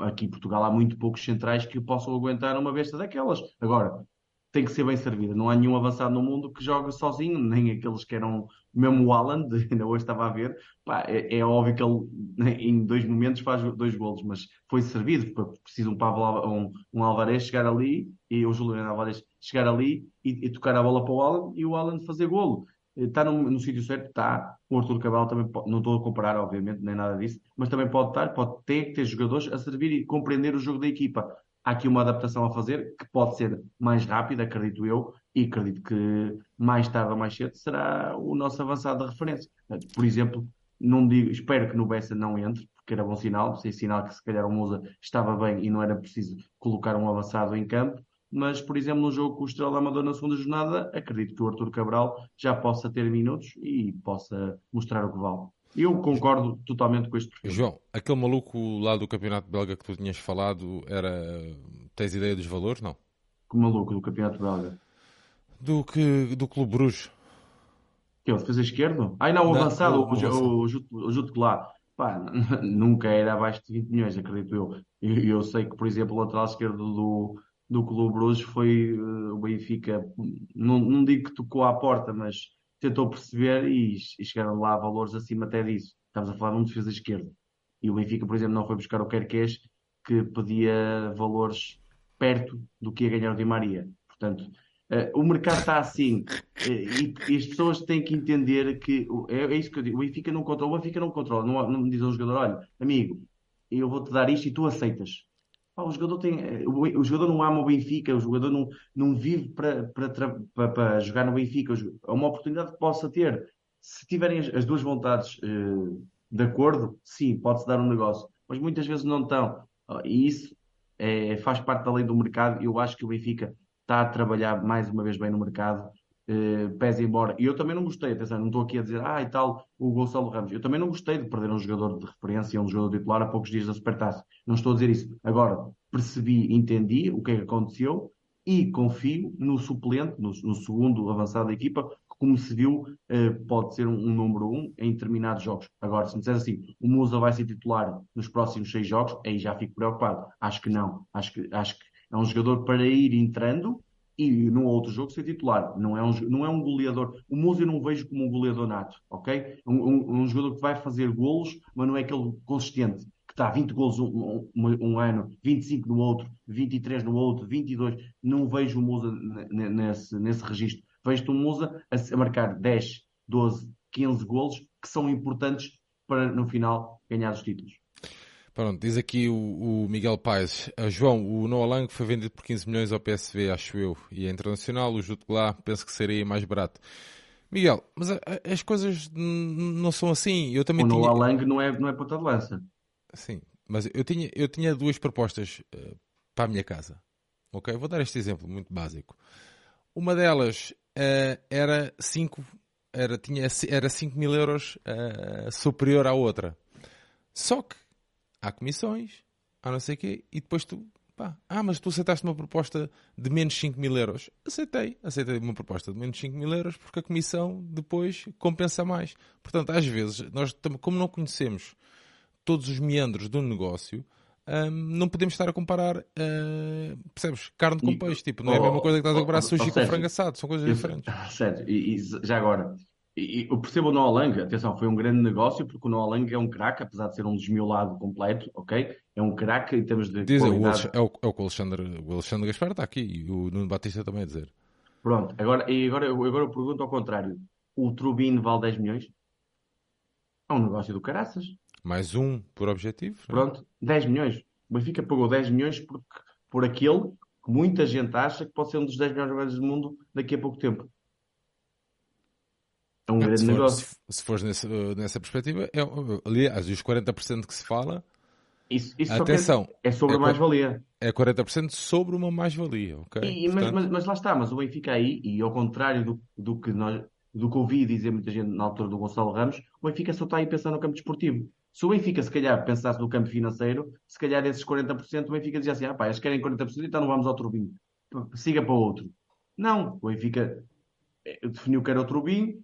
aqui em Portugal há muito poucos centrais que possam aguentar uma besta daquelas. Agora, tem que ser bem servida. Não há nenhum avançado no mundo que jogue sozinho, nem aqueles que eram, mesmo o Alan, ainda hoje estava a ver, pá, é, é, óbvio que ele em dois momentos faz dois golos, mas foi servido, precisa um, Pablo, um, um Alvarez chegar ali, e o Juliano Alvarez chegar ali e, e, tocar a bola para o Alan, e o Alan fazer golo está no, no sítio certo, está. O Arthur Cabral também pode, não estou a comparar, obviamente, nem nada disso, mas também pode estar, pode ter que ter jogadores a servir e compreender o jogo da equipa. Há aqui uma adaptação a fazer que pode ser mais rápida, acredito eu, e acredito que mais tarde ou mais cedo será o nosso avançado de referência. Por exemplo, não digo, espero que no Bessa não entre, porque era bom sinal, sem sinal que se calhar o Musa estava bem e não era preciso colocar um avançado em campo mas, por exemplo, no jogo com o Estrela Amador na segunda jornada, acredito que o Arthur Cabral já possa ter minutos e possa mostrar o que vale. Eu concordo totalmente com este perfil. João, aquele maluco lá do campeonato belga que tu tinhas falado, era. Tens ideia dos valores? Não. que maluco do campeonato belga? Do, que, do Clube Bruges. Que é o defesa esquerdo? Ai não, o Não, avançado, o- o, o avançado. o, Ju- o Jude Lá. Pá, nunca era abaixo de 20 milhões, acredito eu. E eu, sei que, por exemplo, o lateral esquerdo do, do Clube Bruges foi eh, o Benfica, não, não digo que tocou à porta, mas tentou perceber e, e chegaram lá valores acima até disso. Estamos a falar de um defesa esquerdo. E o Benfica, por exemplo, não foi buscar o Querquês, que pedia valores perto do que ia ganhar o Di Maria. Portanto, eh, o mercado está assim. eh, e, e as pessoas têm que entender que é, é isso que eu digo. O Benfica não controla. O Benfica não controla. Não, não diz ao jogador: olha, amigo, eu vou-te dar isto e tu aceitas. Pá, o jogador tem, eh, o, o jogador não ama o Benfica, o jogador não, não vive para, jogar no Benfica. É uma oportunidade que possa ter. Se tiverem as, as duas vontades eh, de acordo, sim, pode-se dar um negócio. Mas muitas vezes não estão. Ah, E isso é, faz parte da lei do mercado. Eu acho que o Benfica está a trabalhar mais uma vez bem no mercado. Eh, pese embora. E eu também não gostei, atenção, não estou aqui a dizer, ah, e tal, o Gonçalo Ramos. Eu também não gostei de perder um jogador de referência, um jogador titular a poucos dias da Supertaça. Não estou a dizer isso. Agora, percebi, entendi o que é que aconteceu e confio no suplente, no, no segundo avançado da equipa, que, como se viu, eh, pode ser um, um número um em determinados jogos. Agora, se me disseres assim, o Musa vai ser titular nos próximos seis jogos, aí já fico preocupado. Acho que não. Acho que, acho que é um jogador para ir entrando e no outro jogo ser titular. Não é um, não é um goleador. O Musa eu não vejo como um goleador nato, ok? Um, um- um jogador que vai fazer golos, mas não é aquele consistente. Que está 20 golos um, um- um ano, 25 no outro, 23 no outro, 22. Não vejo o Musa ne- ne- nesse, nesse registro. Vejo o Musa a, a marcar 10, 12, 15 golos que são importantes para no final ganhar os títulos. Pronto, diz aqui o, o Miguel Paes. Ah, João, o Noah Lang foi vendido por 15 milhões ao PSV, acho eu. E é internacional, o Jude lá penso que seria mais barato. Miguel, mas a- a- as coisas não são assim. Eu também O tinha... Noah Lang não é, não é ponta de lança. Sim, mas eu tinha, eu tinha duas propostas eh, para a minha casa. Ok? Vou dar este exemplo muito básico. Uma delas eh, era 5 era, tinha, era 5 mil euros eh, superior à outra. Só que há comissões, há não sei o quê, e depois tu, pá, ah, mas tu aceitaste uma proposta de menos 5 mil euros. Aceitei, aceitei uma proposta de menos 5 mil euros porque a comissão depois compensa mais. Portanto, às vezes, nós, como não conhecemos todos os meandros do negócio, hum, não podemos estar a comparar, uh, percebes? Carne com peixe. Tipo, não é a oh, mesma coisa que estás a oh, comparar oh, sushi oh, com Sérgio, frango assado. São coisas diferentes. Sério, e, e já agora, e- eu percebo o Noah Lang, atenção, foi um grande negócio, porque o Noah Lang é um craque, apesar de ser um desmiolado completo, ok? É um craque em termos de Dizem, qualidade. É, o, é o que o Alexandre, o Alexandre Gaspar está aqui e o Nuno Batista também a dizer. Pronto, agora, e agora, eu- agora eu pergunto ao contrário. O Trubin vale 10 milhões? É um negócio do caraças. Mais um por objetivo. né? Pronto, 10 milhões. O Benfica pagou 10 milhões por, por aquele que muita gente acha que pode ser um dos 10 melhores jogadores do mundo daqui a pouco tempo. É um Ah, grande se, for, negócio. se, se fores nesse, nessa perspectiva, é, aliás, os 40% que se fala Isso, isso só Atenção, é sobre é a mais-valia. é 40% sobre uma mais-valia, ok? E- mas, Portanto, mas- mas lá está, mas o Benfica aí, e ao contrário do, do que nós, do que ouvi dizer muita gente na altura do Gonçalo Ramos, o Benfica só está aí a pensar no campo desportivo. Se o Benfica, se calhar, pensasse no campo financeiro, se calhar esses 40%, o Benfica dizia assim, ah pá, eles querem 40%, então não vamos ao Turbinho. Siga para outro. Não, o Benfica eh, definiu que era o Turbinho,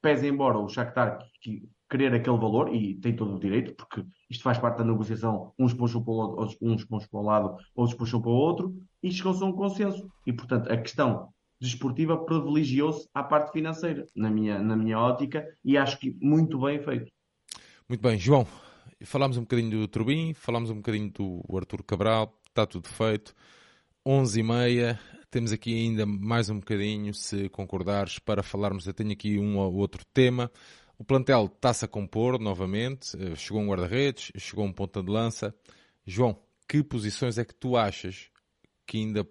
pese embora o Shakhtar que, querer aquele valor, e tem todo o direito, porque isto faz parte da negociação, uns puxam para o, lado, outros- uns puxam para o lado, outros puxam para o outro, e chegou-se a um consenso. E, portanto, a questão desportiva privilegiou-se à parte financeira, na minha, na minha ótica, e acho que muito bem feito. Muito bem, João, falámos um bocadinho do Turbin, falámos um bocadinho do Arthur Cabral, está tudo feito. 11 e meia, temos aqui ainda mais um bocadinho, se concordares, para falarmos. Eu tenho aqui um ou outro tema. O plantel está-se a compor novamente. eh, Chegou um guarda-redes, chegou um ponta de lança. João, que posições é que tu achas que ainda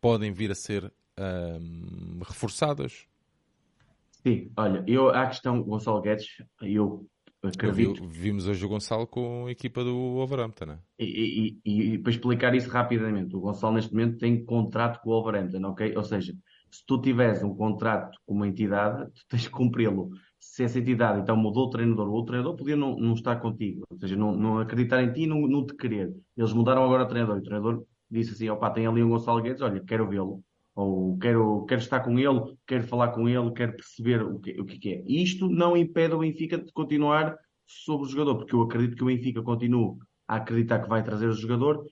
podem vir a ser ahm, reforçadas? Sim, olha, eu, à questão Gonçalo Guedes, Eu acredito, vimos hoje o Gonçalo com a equipa do Wolverhampton, né? E, e- e para explicar isso rapidamente, o Gonçalo neste momento tem contrato com o Wolverhampton, ok? Ou seja, se tu tiveres um contrato com uma entidade, tu tens que cumpri-lo. Se essa entidade então mudou o treinador, o treinador podia não, não estar contigo, ou seja, não, não acreditar em ti e não, não te querer. Eles mudaram agora o treinador, e o treinador disse assim, opá, tem ali um Gonçalo Guedes, olha, quero vê-lo, ou quero, quero estar com ele, quero falar com ele, quero perceber o que, o que é. Isto não impede o Benfica de continuar sobre o jogador, porque eu acredito que o Benfica continue a acreditar que vai trazer o jogador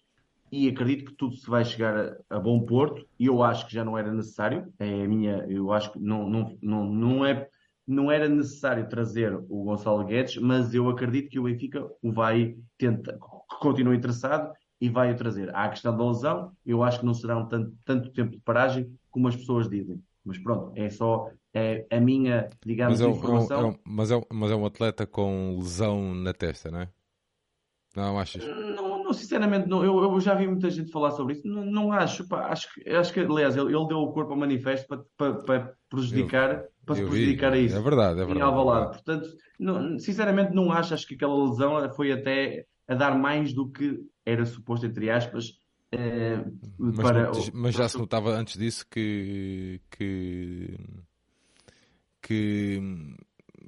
e acredito que tudo se vai chegar a, a, bom porto e eu acho que já não era necessário é a minha eu acho que não não, não, não é não era necessário trazer o Gonçalo Guedes mas eu acredito que o Benfica o vai tentar continua interessado e vai o trazer há a questão da lesão eu acho que não será um tanto, tanto tempo de paragem como as pessoas dizem mas pronto é só é a minha digamos mas é, informação é, é, mas, é, mas é um atleta com lesão na testa não é não achas? Não, não sinceramente, não, eu, eu, já vi muita gente falar sobre isso. Não, não acho, pá, acho, acho que, aliás, ele, ele, deu o corpo ao manifesto para, para, para prejudicar, eu, para se prejudicar vi. a isso. É verdade, é verdade. Em Alvalade. É Portanto, não, sinceramente, não acho. Acho que aquela lesão foi até a dar mais do que era suposto, entre aspas. Eh, mas, para, mas já se notava antes disso que. que que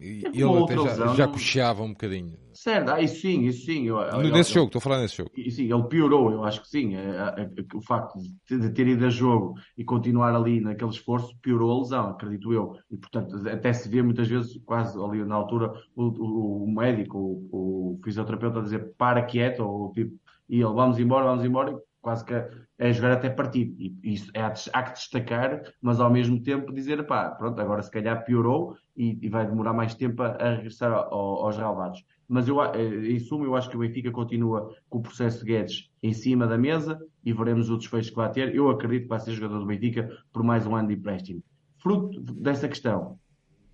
ele até já, já cocheava um bocadinho. Certo, ah, isso sim, isso sim. Eu, nesse jogo, estou a falar nesse jogo. Sim, ele piorou, eu acho que sim. É, é, é, o facto de ter ido a jogo e continuar ali naquele esforço piorou a lesão, acredito eu. E portanto, até se vê muitas vezes, quase ali na altura, o, o, o médico, o, o, fisioterapeuta a dizer para quieto, ou tipo, e ele vamos embora, vamos embora, quase que é jogar até partido. E isso é, há que destacar, mas ao mesmo tempo dizer, pá, pronto, agora se calhar piorou e, e vai demorar mais tempo a, a regressar ao, aos relevados. Mas eu, eh, em suma, eu acho que o Benfica continua com o processo de Guedes em cima da mesa e veremos o desfecho que vai ter. Eu acredito que vai ser jogador do Benfica por mais um ano de empréstimo. Fruto dessa questão,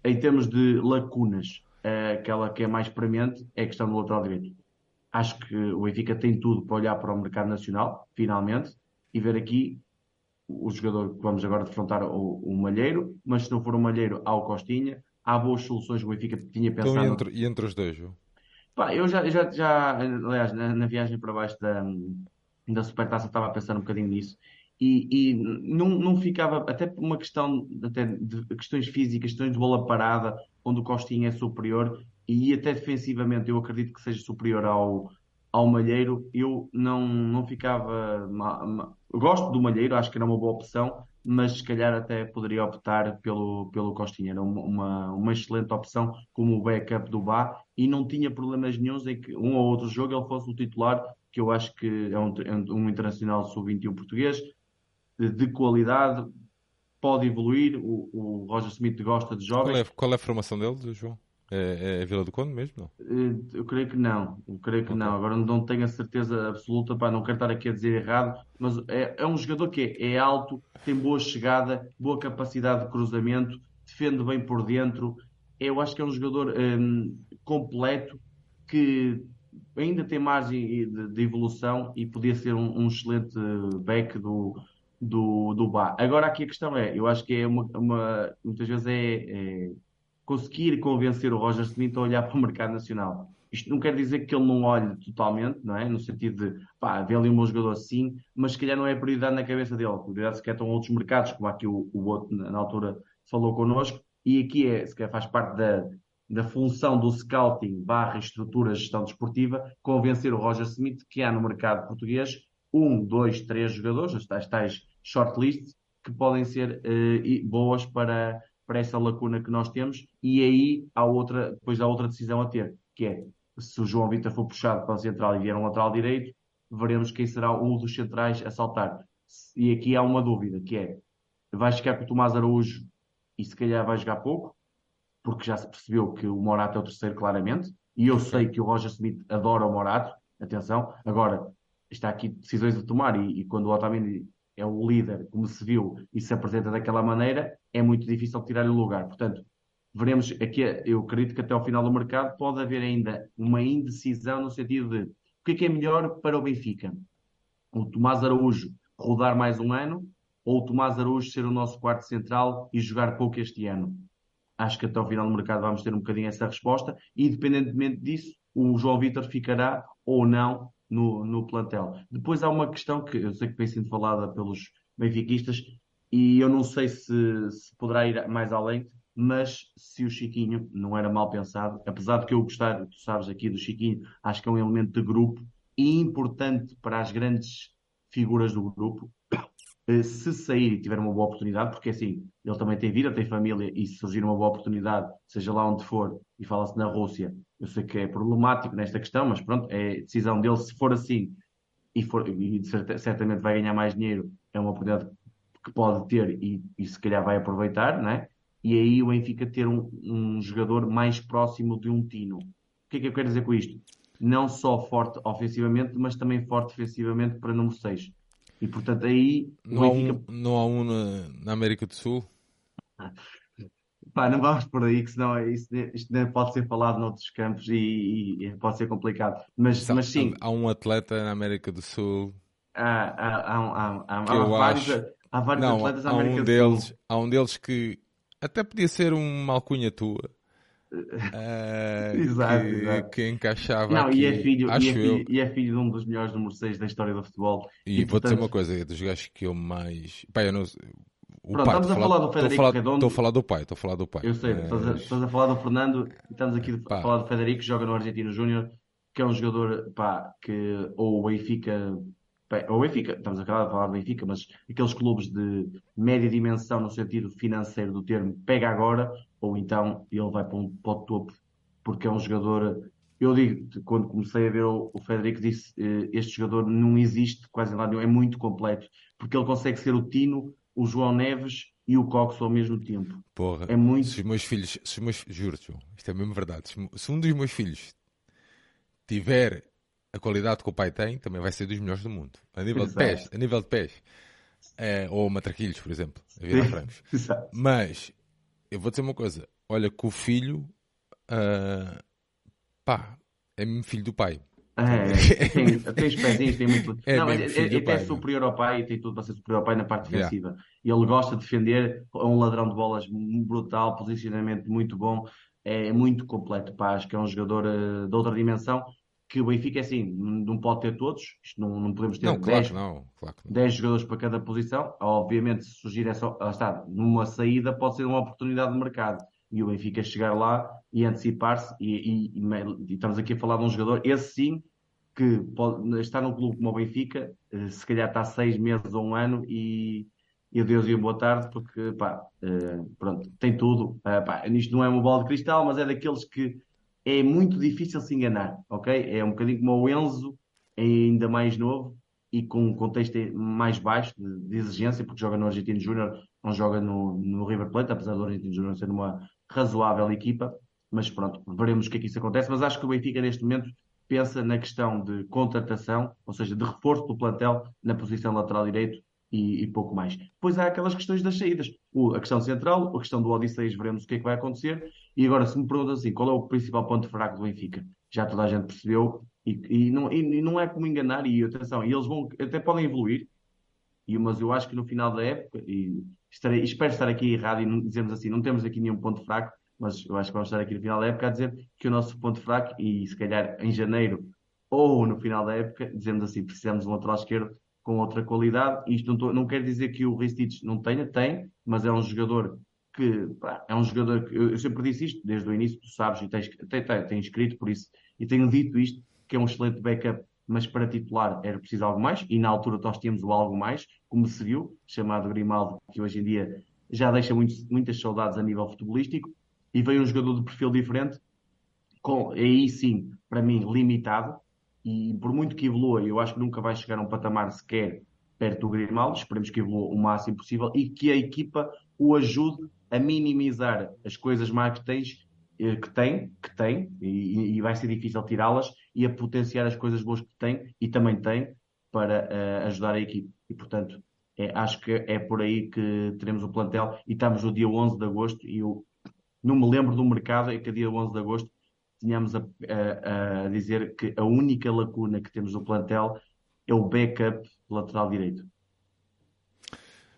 em termos de lacunas, eh, aquela que é mais premente é a questão do lateral direito. Acho que o Benfica tem tudo para olhar para o mercado nacional, finalmente, e ver aqui o jogador que vamos agora defrontar, o, o Malheiro, mas se não for o Malheiro, há o Costinha. Há boas soluções que o Benfica tinha pensado. Então, e, entre, e entre os dois, João? Pá, eu já, já, já aliás, na, na, viagem para baixo da, da Supertaça estava a pensar um bocadinho nisso e, e não, não ficava, até por uma questão até de questões físicas, questões de bola parada, onde o Costinha é superior e até defensivamente eu acredito que seja superior ao, ao Malheiro, eu não, não ficava. Gosto do Malheiro, acho que era uma boa opção, mas se calhar até poderia optar pelo, pelo Costinha. Era uma, uma excelente opção como backup do Bá e não tinha problemas nenhums em que um ou outro jogo ele fosse o titular, que eu acho que é um, um internacional sub-21 português, de, de, qualidade, pode evoluir. O, o Roger Smith gosta de jovens. Qual é, qual é a formação dele, João? É, é Vila do Conde mesmo? Não? Eh, eu creio que não. Eu creio que okay. não. Agora não tenho a certeza absoluta, para não quero estar aqui a dizer errado, mas é, é um jogador que é, é, alto, tem boa chegada, boa capacidade de cruzamento, defende bem por dentro. Eu acho que é um jogador um, completo que ainda tem margem de, de evolução e podia ser um, um excelente back do, do, do Bar. Agora aqui a questão é, eu acho que é uma, uma muitas vezes é, é conseguir convencer o Roger Smith a olhar para o mercado nacional. Isto não quer dizer que ele não olhe totalmente, não é? No sentido de, pá, vê ali um bom jogador assim, mas se calhar não é prioridade na cabeça dele. A prioridade se calhar estão outros mercados, como aqui o, o outro na altura falou connosco, e aqui é, se calhar faz parte da, da função do scouting barra estrutura gestão desportiva, convencer o Roger Smith que há no mercado português um, dois, três jogadores, as tais, tais shortlists, que podem ser uh, boas para, para essa lacuna que nós temos e aí há outra, depois há outra decisão a ter, que é se o João Vitor for puxado para o central e vier um lateral direito, veremos quem será um dos centrais a saltar. E aqui há uma dúvida, que é, vai chegar com o Tomás Araújo e se calhar vai jogar pouco, porque já se percebeu que o Morato é o terceiro claramente, e eu sei que o Roger Smith adora o Morato, atenção, agora está aqui decisões a tomar e, e quando o Otamendi é o líder, como se viu, e se apresenta daquela maneira, é muito difícil tirar-lhe o lugar. Portanto, veremos aqui, eu acredito que até ao final do mercado pode haver ainda uma indecisão no sentido de o que é que é melhor para o Benfica? O Tomás Araújo rodar mais um ano ou o Tomás Araújo ser o nosso quarto central e jogar pouco este ano? Acho que até ao final do mercado vamos ter um bocadinho essa resposta e, independentemente disso, o João Vitor ficará ou não no, no plantel. Depois há uma questão que eu sei que vem sendo falada pelos benfiquistas e eu não sei se, se poderá ir mais além, mas se o Chiquinho não era mal pensado, apesar de que eu gostar, tu sabes aqui do Chiquinho, acho que é um elemento de grupo e importante para as grandes figuras do grupo. Eh, se sair e tiver uma boa oportunidade, porque assim, ele também tem vida, tem família, e se surgir uma boa oportunidade, seja lá onde for, e fala-se na Rússia, eu sei que é problemático nesta questão, mas pronto, é decisão dele. Se for assim, e, for, e certamente vai ganhar mais dinheiro, é uma oportunidade que pode ter e, e se calhar vai aproveitar, né? E aí o Benfica ter um, um jogador mais próximo de um Tino. O que é que eu quero dizer com isto? Não só forte ofensivamente, mas também forte defensivamente para número 6. E portanto aí não, Benfica... há, um, não há um na, na América do Sul? Pá, não vamos por aí, que senão é isso, isto nem pode ser falado noutros campos e, e pode ser complicado. Mas, mas sim. Há um atleta na América do Sul. Há, há, há, há, há vários, acho... há vários não, atletas na América um do deles, Sul. Há um deles que até podia ser uma alcunha tua. Uh, exato, que, exato. que encaixava não, aqui, e, é filho, acho e, é filho, eu. e é filho de um dos melhores número 6 da história do futebol. E, e vou portanto... dizer uma coisa, é dos gajos que eu mais. Pá, eu não... O Pronto, pai, estamos a falar, falar do Federico falar, Redondo. Estou a falar do pai, estou a falar do pai. Eu sei, mas... estás, a, estás, a, falar do Fernando e estamos aqui a falar do Federico, que joga no Argentino Júnior, que é um jogador pá, que ou o Benfica ou o Benfica, estamos a falar do Benfica, mas aqueles clubes de média dimensão no sentido financeiro do termo, pega agora, ou então ele vai para, um, para o topo, porque é um jogador. Eu digo, quando comecei a ver o, o Federico, disse: eh, este jogador não existe quase em lado nenhum, é muito completo, porque ele consegue ser o Tino, o João Neves e o Cox ao mesmo tempo. Porra, é muito... se os meus filhos, se os meus, juro isto é mesmo verdade, se um dos meus filhos tiver a qualidade que o pai tem, também vai ser dos melhores do mundo. A nível Exato. de pés, a nível de pés. É, ou matraquilhos, por exemplo, a virar francos. Mas, eu vou dizer uma coisa, olha que o filho, uh, pá, é mesmo filho do pai. É, tem, tem os pezinhos, tem muito. É não, mas é, é, é superior ao pai e tem tudo para ser superior ao pai na parte defensiva. Yeah. E ele gosta de defender, é um ladrão de bolas brutal, posicionamento muito bom, é muito completo. Pá, acho que é um jogador uh, de outra dimensão que o Benfica é assim, não pode ter todos, isto não, não podemos ter não, 10, claro não, claro 10 jogadores para cada posição. Obviamente, se surgir essa, está, numa saída, pode ser uma oportunidade de mercado. E o Benfica chegar lá e antecipar-se, e, e, e, estamos aqui a falar de um jogador, esse sim, que pode estar num clube como o Benfica, eh, se calhar está seis meses ou um ano e, e adeus e boa tarde, porque pá, eh, pronto, tem tudo. Uh, pá, isto não é uma bola de cristal, mas é daqueles que é muito difícil se enganar, ok? É um bocadinho como o Enzo, é ainda mais novo e com um contexto mais baixo de, de exigência, porque joga no Argentino Júnior, não joga no, no River Plate, apesar do Argentino Júnior ser uma razoável equipa. Mas pronto, veremos o que é que isso acontece. Mas acho que o Benfica, neste momento, pensa na questão de contratação, ou seja, de reforço do plantel na posição lateral direito e, e, pouco mais. Depois há aquelas questões das saídas. O, a questão central, a questão do Odisseias, veremos o que é que vai acontecer. E agora, se me perguntam assim, qual é o principal ponto fraco do Benfica? Já toda a gente percebeu e, e, não, e não, é como enganar. E atenção, eles vão, até podem evoluir, e, mas eu acho que no final da época, e estarei, espero estar aqui errado e dizemos assim, não temos aqui nenhum ponto fraco, mas eu acho que vamos estar aqui no final da época a dizer que o nosso ponto fraco, e se calhar em janeiro ou no final da época, dizemos assim, precisamos de um lateral esquerdo com outra qualidade. Isto não, tô, não quer dizer que o Ristich não tenha, tem, mas é um jogador que pá, é um jogador que eu, eu, sempre disse isto desde o início, tu sabes, e tens, tem, tem escrito por isso, e tenho dito isto, que é um excelente backup, mas para titular era preciso algo mais, e na altura nós tínhamos o algo mais, como se viu, chamado Grimaldo, que hoje em dia já deixa muito, muitas saudades a nível futebolístico, e veio um jogador de perfil diferente, com aí sim, para mim, limitado, e por muito que evolua, eu acho que nunca vai chegar a um patamar sequer perto do Grimaldo, esperemos que evolua o máximo possível e que a equipa o ajude a minimizar as coisas más que tens, eh, que tem, que tem, e, e vai ser difícil tirá-las, e a potenciar as coisas boas que tem e também tem para uh, ajudar a equipe. E portanto, é, acho que é por aí que teremos o plantel e estamos no dia 11 de agosto e eu não me lembro do mercado, é que dia 11 de agosto tínhamos a, a, a, dizer que a única lacuna que temos no plantel é o backup lateral direito.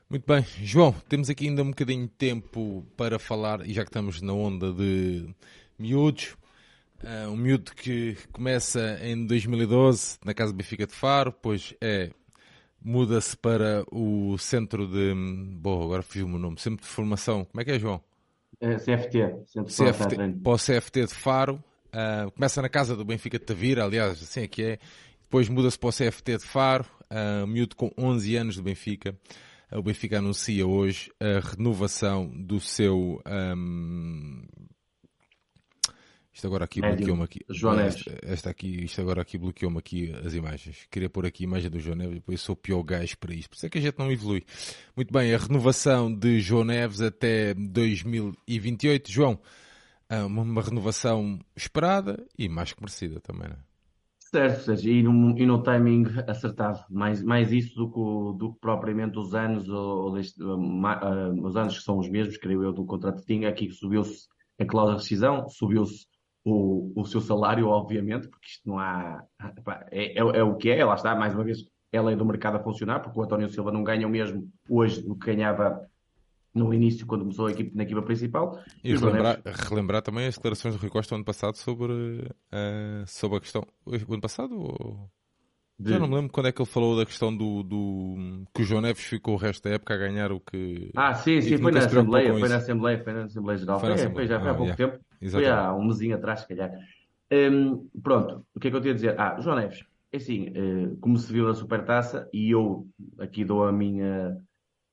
Muito bem, João, temos aqui ainda um bocadinho de tempo para falar, e já que estamos na onda de miúdos, uh, um miúdo que começa em 2012 na Casa Benfica de Faro, pois é muda-se para o centro de. Bom, agora fugiu-me o nome. Centro de formação. Como é que é, João? É, CFT. Centro CFT para o CFT de Faro. Uh, começa na casa do Benfica de Tavira, aliás, assim é que é. depois muda-se para o CFT de Faro, uh, miúdo com 11 anos do Benfica. Uh, o Benfica anuncia hoje a renovação do seu um, isto agora aqui bloqueou-me aqui. João Neves. Esta, aqui, isto agora aqui bloqueou-me aqui as imagens. Queria pôr aqui a imagem do João Neves, depois sou o pior gajo para isto. Por isso é que a gente não evolui. Muito bem, a renovação de João Neves até 2028. João, ah, uma renovação esperada e mais que merecida também, não é? Certo, e no, e no timing acertado. Mais, mais isso do que, do que propriamente os anos, ou, ou deste, uh, os anos que são os mesmos, creio eu, do contrato que tinha. Aqui subiu-se a cláusula de rescisão, subiu-se o, o seu salário, obviamente, porque isto não há. É, é, é, o que é, lá está, mais uma vez, é a lei do mercado a funcionar, porque o António Silva não ganha o mesmo hoje do que ganhava no início, quando começou a equipe, na equipa principal. E, relembrar, Neves... relembrar, também as declarações do Rui Costa ano passado sobre, uh, sobre a questão. O ano passado? Ou... De... Já não me lembro quando é que ele falou da questão do, do, que o João Neves ficou o resto da época a ganhar o que. Ah, sim, sim, foi na, Assembleia, foi na Assembleia, foi na Assembleia Geral. Foi, foi, foi já foi há ah, pouco yeah. tempo. Exatamente. Foi há um mesinho atrás, se calhar. Um, pronto, o que é que eu tinha a dizer? Ah, João Neves, é assim, uh, como se viu na Supertaça, e eu aqui dou a minha,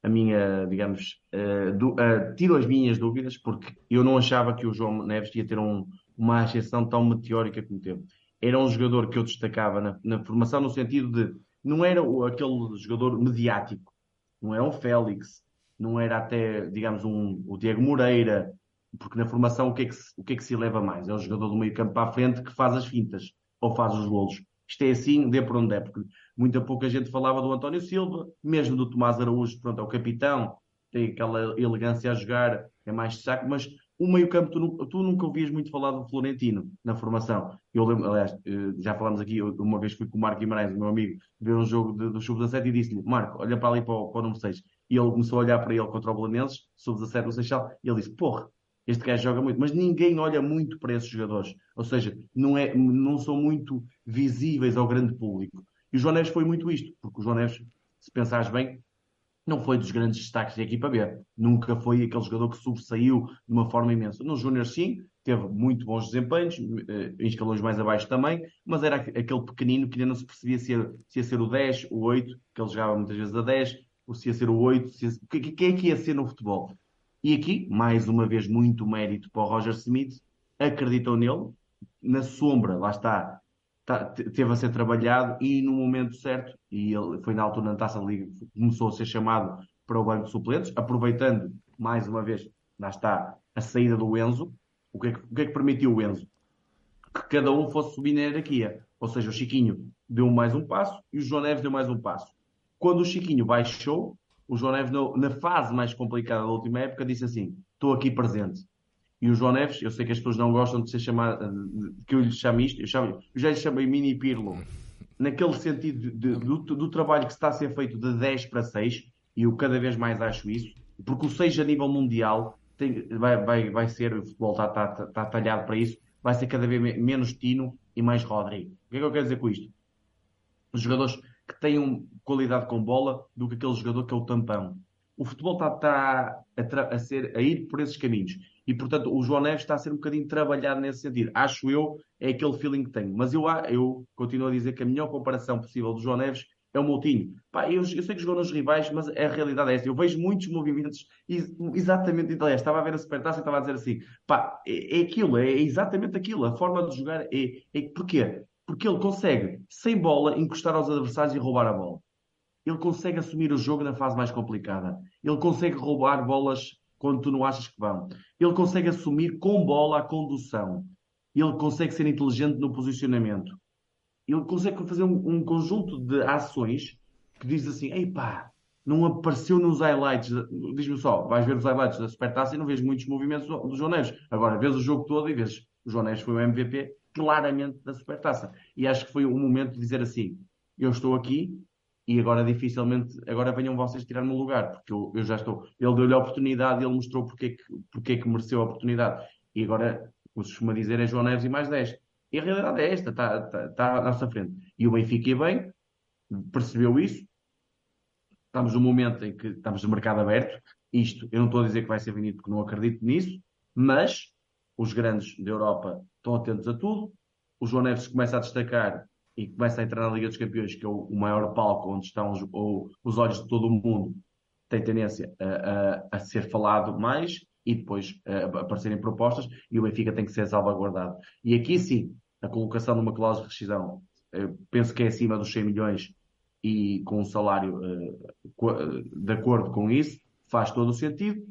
a minha digamos, uh, do, uh, tiro as minhas dúvidas, porque eu não achava que o João Neves ia ter um, uma ascensão tão meteórica como teve era um jogador que eu destacava na, na formação no sentido de não era aquele jogador mediático, não era um Félix, não era até, digamos, um, o Diego Moreira, porque na formação o que, é que se, o que é que se eleva mais? É o jogador do meio campo para a frente que faz as fintas ou faz os golos. Isto é assim, dê por onde é, porque muita pouca gente falava do António Silva, mesmo do Tomás Araújo, pronto, é o capitão, tem aquela elegância a jogar, é mais de saco, mas o meio-campo, tu, tu, nunca ouvias muito falar do Florentino na formação. Eu lembro, aliás, eh, já falámos aqui, uma vez fui com o Marco Guimarães, o meu amigo, ver um jogo de, do Sub-17 e disse-lhe: Marco, olha para ali para o, para o número 6. E ele começou a olhar para ele contra o Belenenses, Sub-17 no Seixal, e ele disse: Porra, este gajo joga muito, mas ninguém olha muito para esses jogadores. Ou seja, não, é, não são muito visíveis ao grande público. E o João Neves foi muito isto, porque o João Neves, se pensares bem, não foi dos grandes destaques da equipa B. Nunca foi aquele jogador que sobressaiu de uma forma imensa. No Júnior, sim, teve muito bons desempenhos, eh, em escalões mais abaixo também, mas era aquele pequenino que ainda não se percebia se ia, se ia ser o 10, o 8, que ele jogava muitas vezes a 10, ou se ia ser o 8, se ia, quem é que ia ser no futebol? E aqui, mais uma vez, muito mérito para o Roger Smith, acreditou nele, na sombra, lá está, tá, teve a ser trabalhado e no momento certo, e ele foi na altura na Taça Liga, começou a ser chamado para o banco de suplentes, aproveitando mais uma vez, lá está, a saída do Enzo. O que é que, que, é que permitiu o Enzo? Que cada um fosse subir na hierarquia. Ou seja, o Chiquinho deu mais um passo e o João Neves deu mais um passo. Quando o Chiquinho baixou, o João Neves, na fase mais complicada da última época, disse assim: Estou aqui presente. E o João Neves, eu sei que as pessoas não gostam de ser chamado, que eu lhe chame isto, eu, eu já lhe chamei mini Pirlo, naquele sentido de, do, do, trabalho que está a ser feito de 10 para 6, e eu cada vez mais acho isso, porque o 6 a nível mundial tem, vai, vai, vai ser, o futebol está, está, está talhado para isso, vai ser cada vez menos Tino e mais Rodrigo. O que é que eu quero dizer com isto? Os jogadores que tenham qualidade com bola do que aquele jogador que é o tampão. O futebol está, está a, a, ser, a ir por esses caminhos. E, portanto, o João Neves está a ser um bocadinho trabalhado nesse sentido. Acho eu, é aquele feeling que tenho. Mas eu, eu continuo a dizer que a melhor comparação possível do João Neves é o Moutinho. Pá, eu, eu, sei que jogou nos rivais, mas a realidade é esta. Eu vejo muitos movimentos exatamente. Aliás, estava a ver a Supertaça e estava a dizer assim: pá, é, é aquilo, é, exatamente aquilo. A forma de jogar é, é. Porquê? Porque ele consegue, sem bola, encostar aos adversários e roubar a bola. Ele consegue assumir o jogo na fase mais complicada. Ele consegue roubar bolas quando tu não achas que vão. Ele consegue assumir com bola a condução. Ele consegue ser inteligente no posicionamento. Ele consegue fazer um, um conjunto de ações que diz assim: ei pá, não apareceu nos highlights. Diz-me só, vais ver os highlights da Supertaça e não vês muitos movimentos do, do João Neves. Agora, vês o jogo todo e vês o Neves foi o MVP claramente da Supertaça. E acho que foi o momento de dizer assim: eu estou aqui, e agora dificilmente, agora venham vocês tirar-me lugar, porque eu, eu já estou. Ele deu-lhe a oportunidade, ele mostrou porque, que, porque que mereceu a oportunidade. E agora, como se costuma dizer, é João Neves e mais 10. E a realidade é esta, está, está, está à nossa frente. E o Benfica, bem, percebeu isso. Estamos num momento em que estamos no mercado aberto. Isto, eu não estou a dizer que vai ser vendido porque não acredito nisso, mas os grandes da Europa estão atentos a tudo. O João Neves começa a destacar e começa a entrar na Liga dos Campeões, que é o, maior palco onde estão os, os olhos de todo o mundo, tem tendência a, a, a ser falado mais e depois a aparecerem propostas e o Benfica tem que ser salvaguardado. E aqui sim, a colocação de uma cláusula de rescisão, penso que é acima dos 100 milhões e com um salário de acordo com isso, faz todo o sentido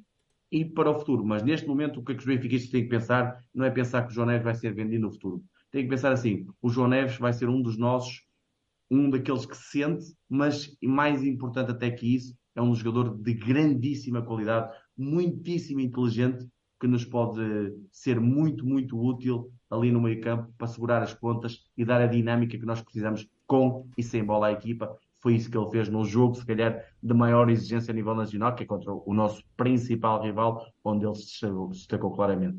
e para o futuro. Mas neste momento, o que, é que os benfiquistas têm que pensar não é pensar que o João Neves vai ser vendido no futuro. Tem que pensar assim: o João Neves vai ser um dos nossos, um daqueles que se sente, mas mais importante até que isso, é um jogador de grandíssima qualidade, muitíssimo inteligente, que nos pode ser muito, muito útil ali no meio campo para segurar as pontas e dar a dinâmica que nós precisamos com e sem bola à equipa foi isso que ele fez num jogo, se calhar, de maior exigência a nível nacional, que é contra o nosso principal rival, onde ele se destacou claramente.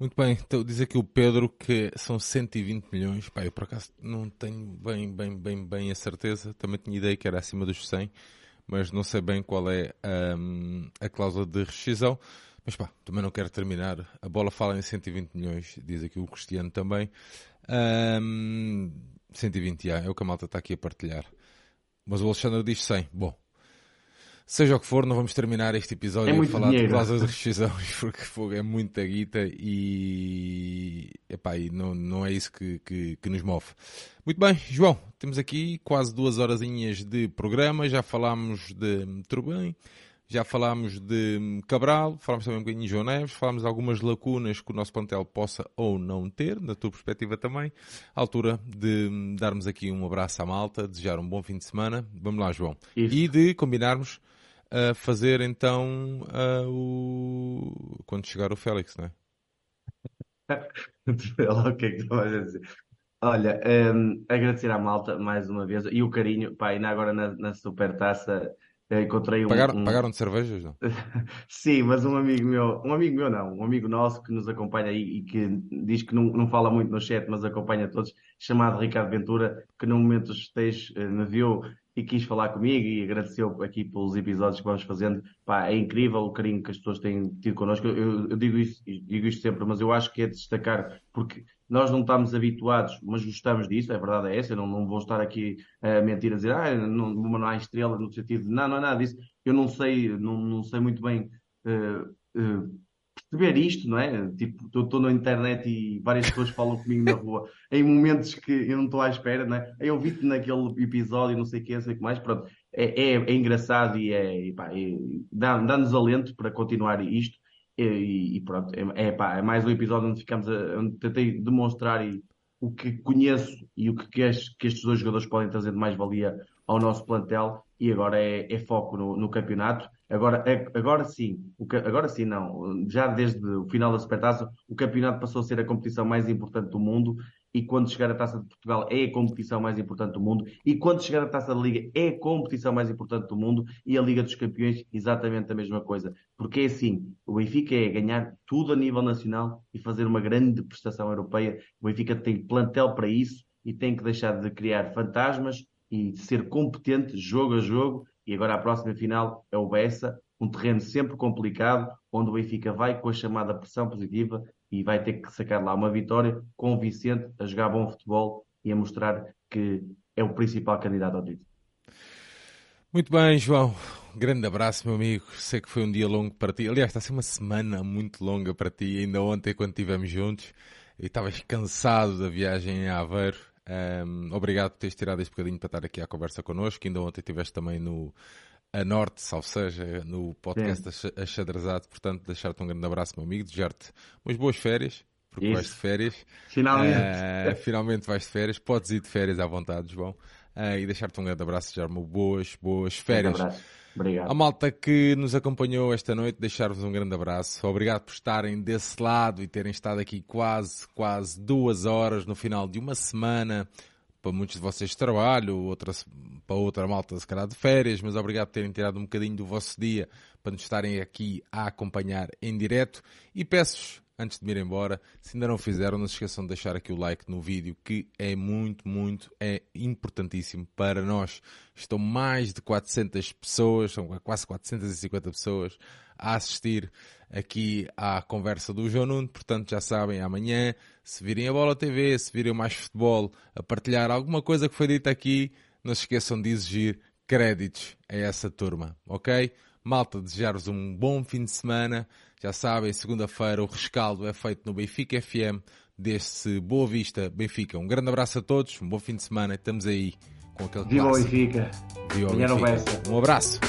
Muito bem, então diz aqui o Pedro que são 120 milhões. Pá, eu por acaso não tenho bem, bem, bem, bem a certeza. Também tinha ideia que era acima dos 100, mas não sei bem qual é um, a cláusula de rescisão. Mas pá, também não quero terminar. A bola fala em 120 milhões, diz aqui o Cristiano também. Um, 120, já, é o que a malta está aqui a partilhar. Mas o Alexandre diz 100. Bom, seja o que for, não vamos terminar este episódio é a falar dinheiro. de cláusulas de rescisão, porque fogo, é muita guita e, epá, e não, não é isso que, que, que, nos move. Muito bem, João, temos aqui quase duas horazinhas de programa, já falámos de Turbem, já falámos de Cabral, falámos também um bocadinho de João Neves, falámos de algumas lacunas que o nosso plantel possa ou não ter, na tua perspectiva também. À altura de darmos aqui um abraço à malta, desejar um bom fim de semana. Vamos lá, João. Isso. E de combinarmos a fazer então uh, o... quando chegar o Félix, não é? o que é que tu vais dizer? Olha, um, agradecer à malta mais uma vez e o carinho, pá, ainda agora na, na super taça encontrei um, pagaram, um... pagaram de cervejas, não? Sim, mas um amigo meu, um amigo meu não, um amigo nosso que nos acompanha aí e que diz que não, não fala muito no chat, mas acompanha todos, chamado Ricardo Ventura, que no momento dos festejos eh, me viu e quis falar comigo e agradeceu aqui pelos episódios que vamos fazendo. Pá, é incrível o carinho que as pessoas têm tido connosco. Eu, eu digo, isso, digo isto sempre, mas eu acho que é de destacar, porque nós não estamos habituados, mas gostamos disso, a verdade é essa, eu não, não vou estar aqui a mentir, a dizer, ah, não, não há estrela, no sentido de, não, não é nada disso, eu não sei, não, não sei muito bem uh, uh, perceber isto, não é? Tipo, estou na internet e várias pessoas falam comigo na rua em momentos que eu não estou à espera, não é? Eu vi-te naquele episódio, não sei o que, não sei o que mais, pronto, é, é, é engraçado e é, é, dá-nos alento para continuar isto e, e pronto, é, é, pá, é, mais um episódio onde ficamos a, onde tentei demonstrar e, o que conheço e o que, que, este, que, estes dois jogadores podem trazer de mais-valia ao nosso plantel e agora é, é foco no, no, campeonato. Agora, é, agora sim, agora sim não, já desde o final da Supertaça, o campeonato passou a ser a competição mais importante do mundo e quando chegar a Taça de Portugal é a competição mais importante do mundo, e quando chegar a Taça da Liga é a competição mais importante do mundo, e a Liga dos Campeões exatamente a mesma coisa. Porque é assim, o Benfica é ganhar tudo a nível nacional e fazer uma grande prestação europeia. O Benfica tem plantel para isso e tem que deixar de criar fantasmas e ser competente jogo a jogo. E agora a próxima final é o Bessa, um terreno sempre complicado, onde o Benfica vai com a chamada pressão positiva e vai ter que sacar lá uma vitória convincente a jogar bom futebol e a mostrar que é o principal candidato ao título. Muito bem, João. Grande abraço, meu amigo. Sei que foi um dia longo para ti. Aliás, está a ser uma semana muito longa para ti. Ainda ontem, quando estivemos juntos, e estavas cansado da viagem em Aveiro. Um, obrigado por teres tirado este bocadinho para estar aqui à conversa connosco. Ainda ontem estiveste também no, a Norte, salvo seja, no podcast Achadrezado. Portanto, deixar-te um grande abraço, meu amigo, desejar-te umas boas férias, porque Isso. vais de férias. Finalmente. Uh, finalmente vais de férias. Podes ir de férias à vontade, João. Uh, e deixar-te um grande abraço, desejar-me boas, boas férias. Um. Obrigado. A malta que nos acompanhou esta noite, deixar-vos um grande abraço. Obrigado por estarem desse lado e terem estado aqui quase, quase duas horas no final de uma semana para muitos de vocês de trabalho, para outra malta se calhar de férias, mas obrigado por terem tirado um bocadinho do vosso dia para nos estarem aqui a acompanhar em direto e peço-vos, antes de me ir embora, se ainda não fizeram, não se esqueçam de deixar aqui o like no vídeo, que é muito, muito, é importantíssimo para nós. Estão mais de 400 pessoas, são quase 450 pessoas a assistir aqui à conversa do João Nuno. Portanto, já sabem, amanhã, se virem a Bola TV, se virem mais futebol, a partilhar alguma coisa que foi dita aqui, não se esqueçam de exigir créditos a essa turma, ok? Malta, desejar-vos um bom fim de semana. Já sabem, segunda-feira o rescaldo é feito no Benfica FM desse Boa Vista Benfica. Um grande abraço a todos, um bom fim de semana. Estamos aí com aquele Viva o Benfica. Viva o Benfica. Um abraço.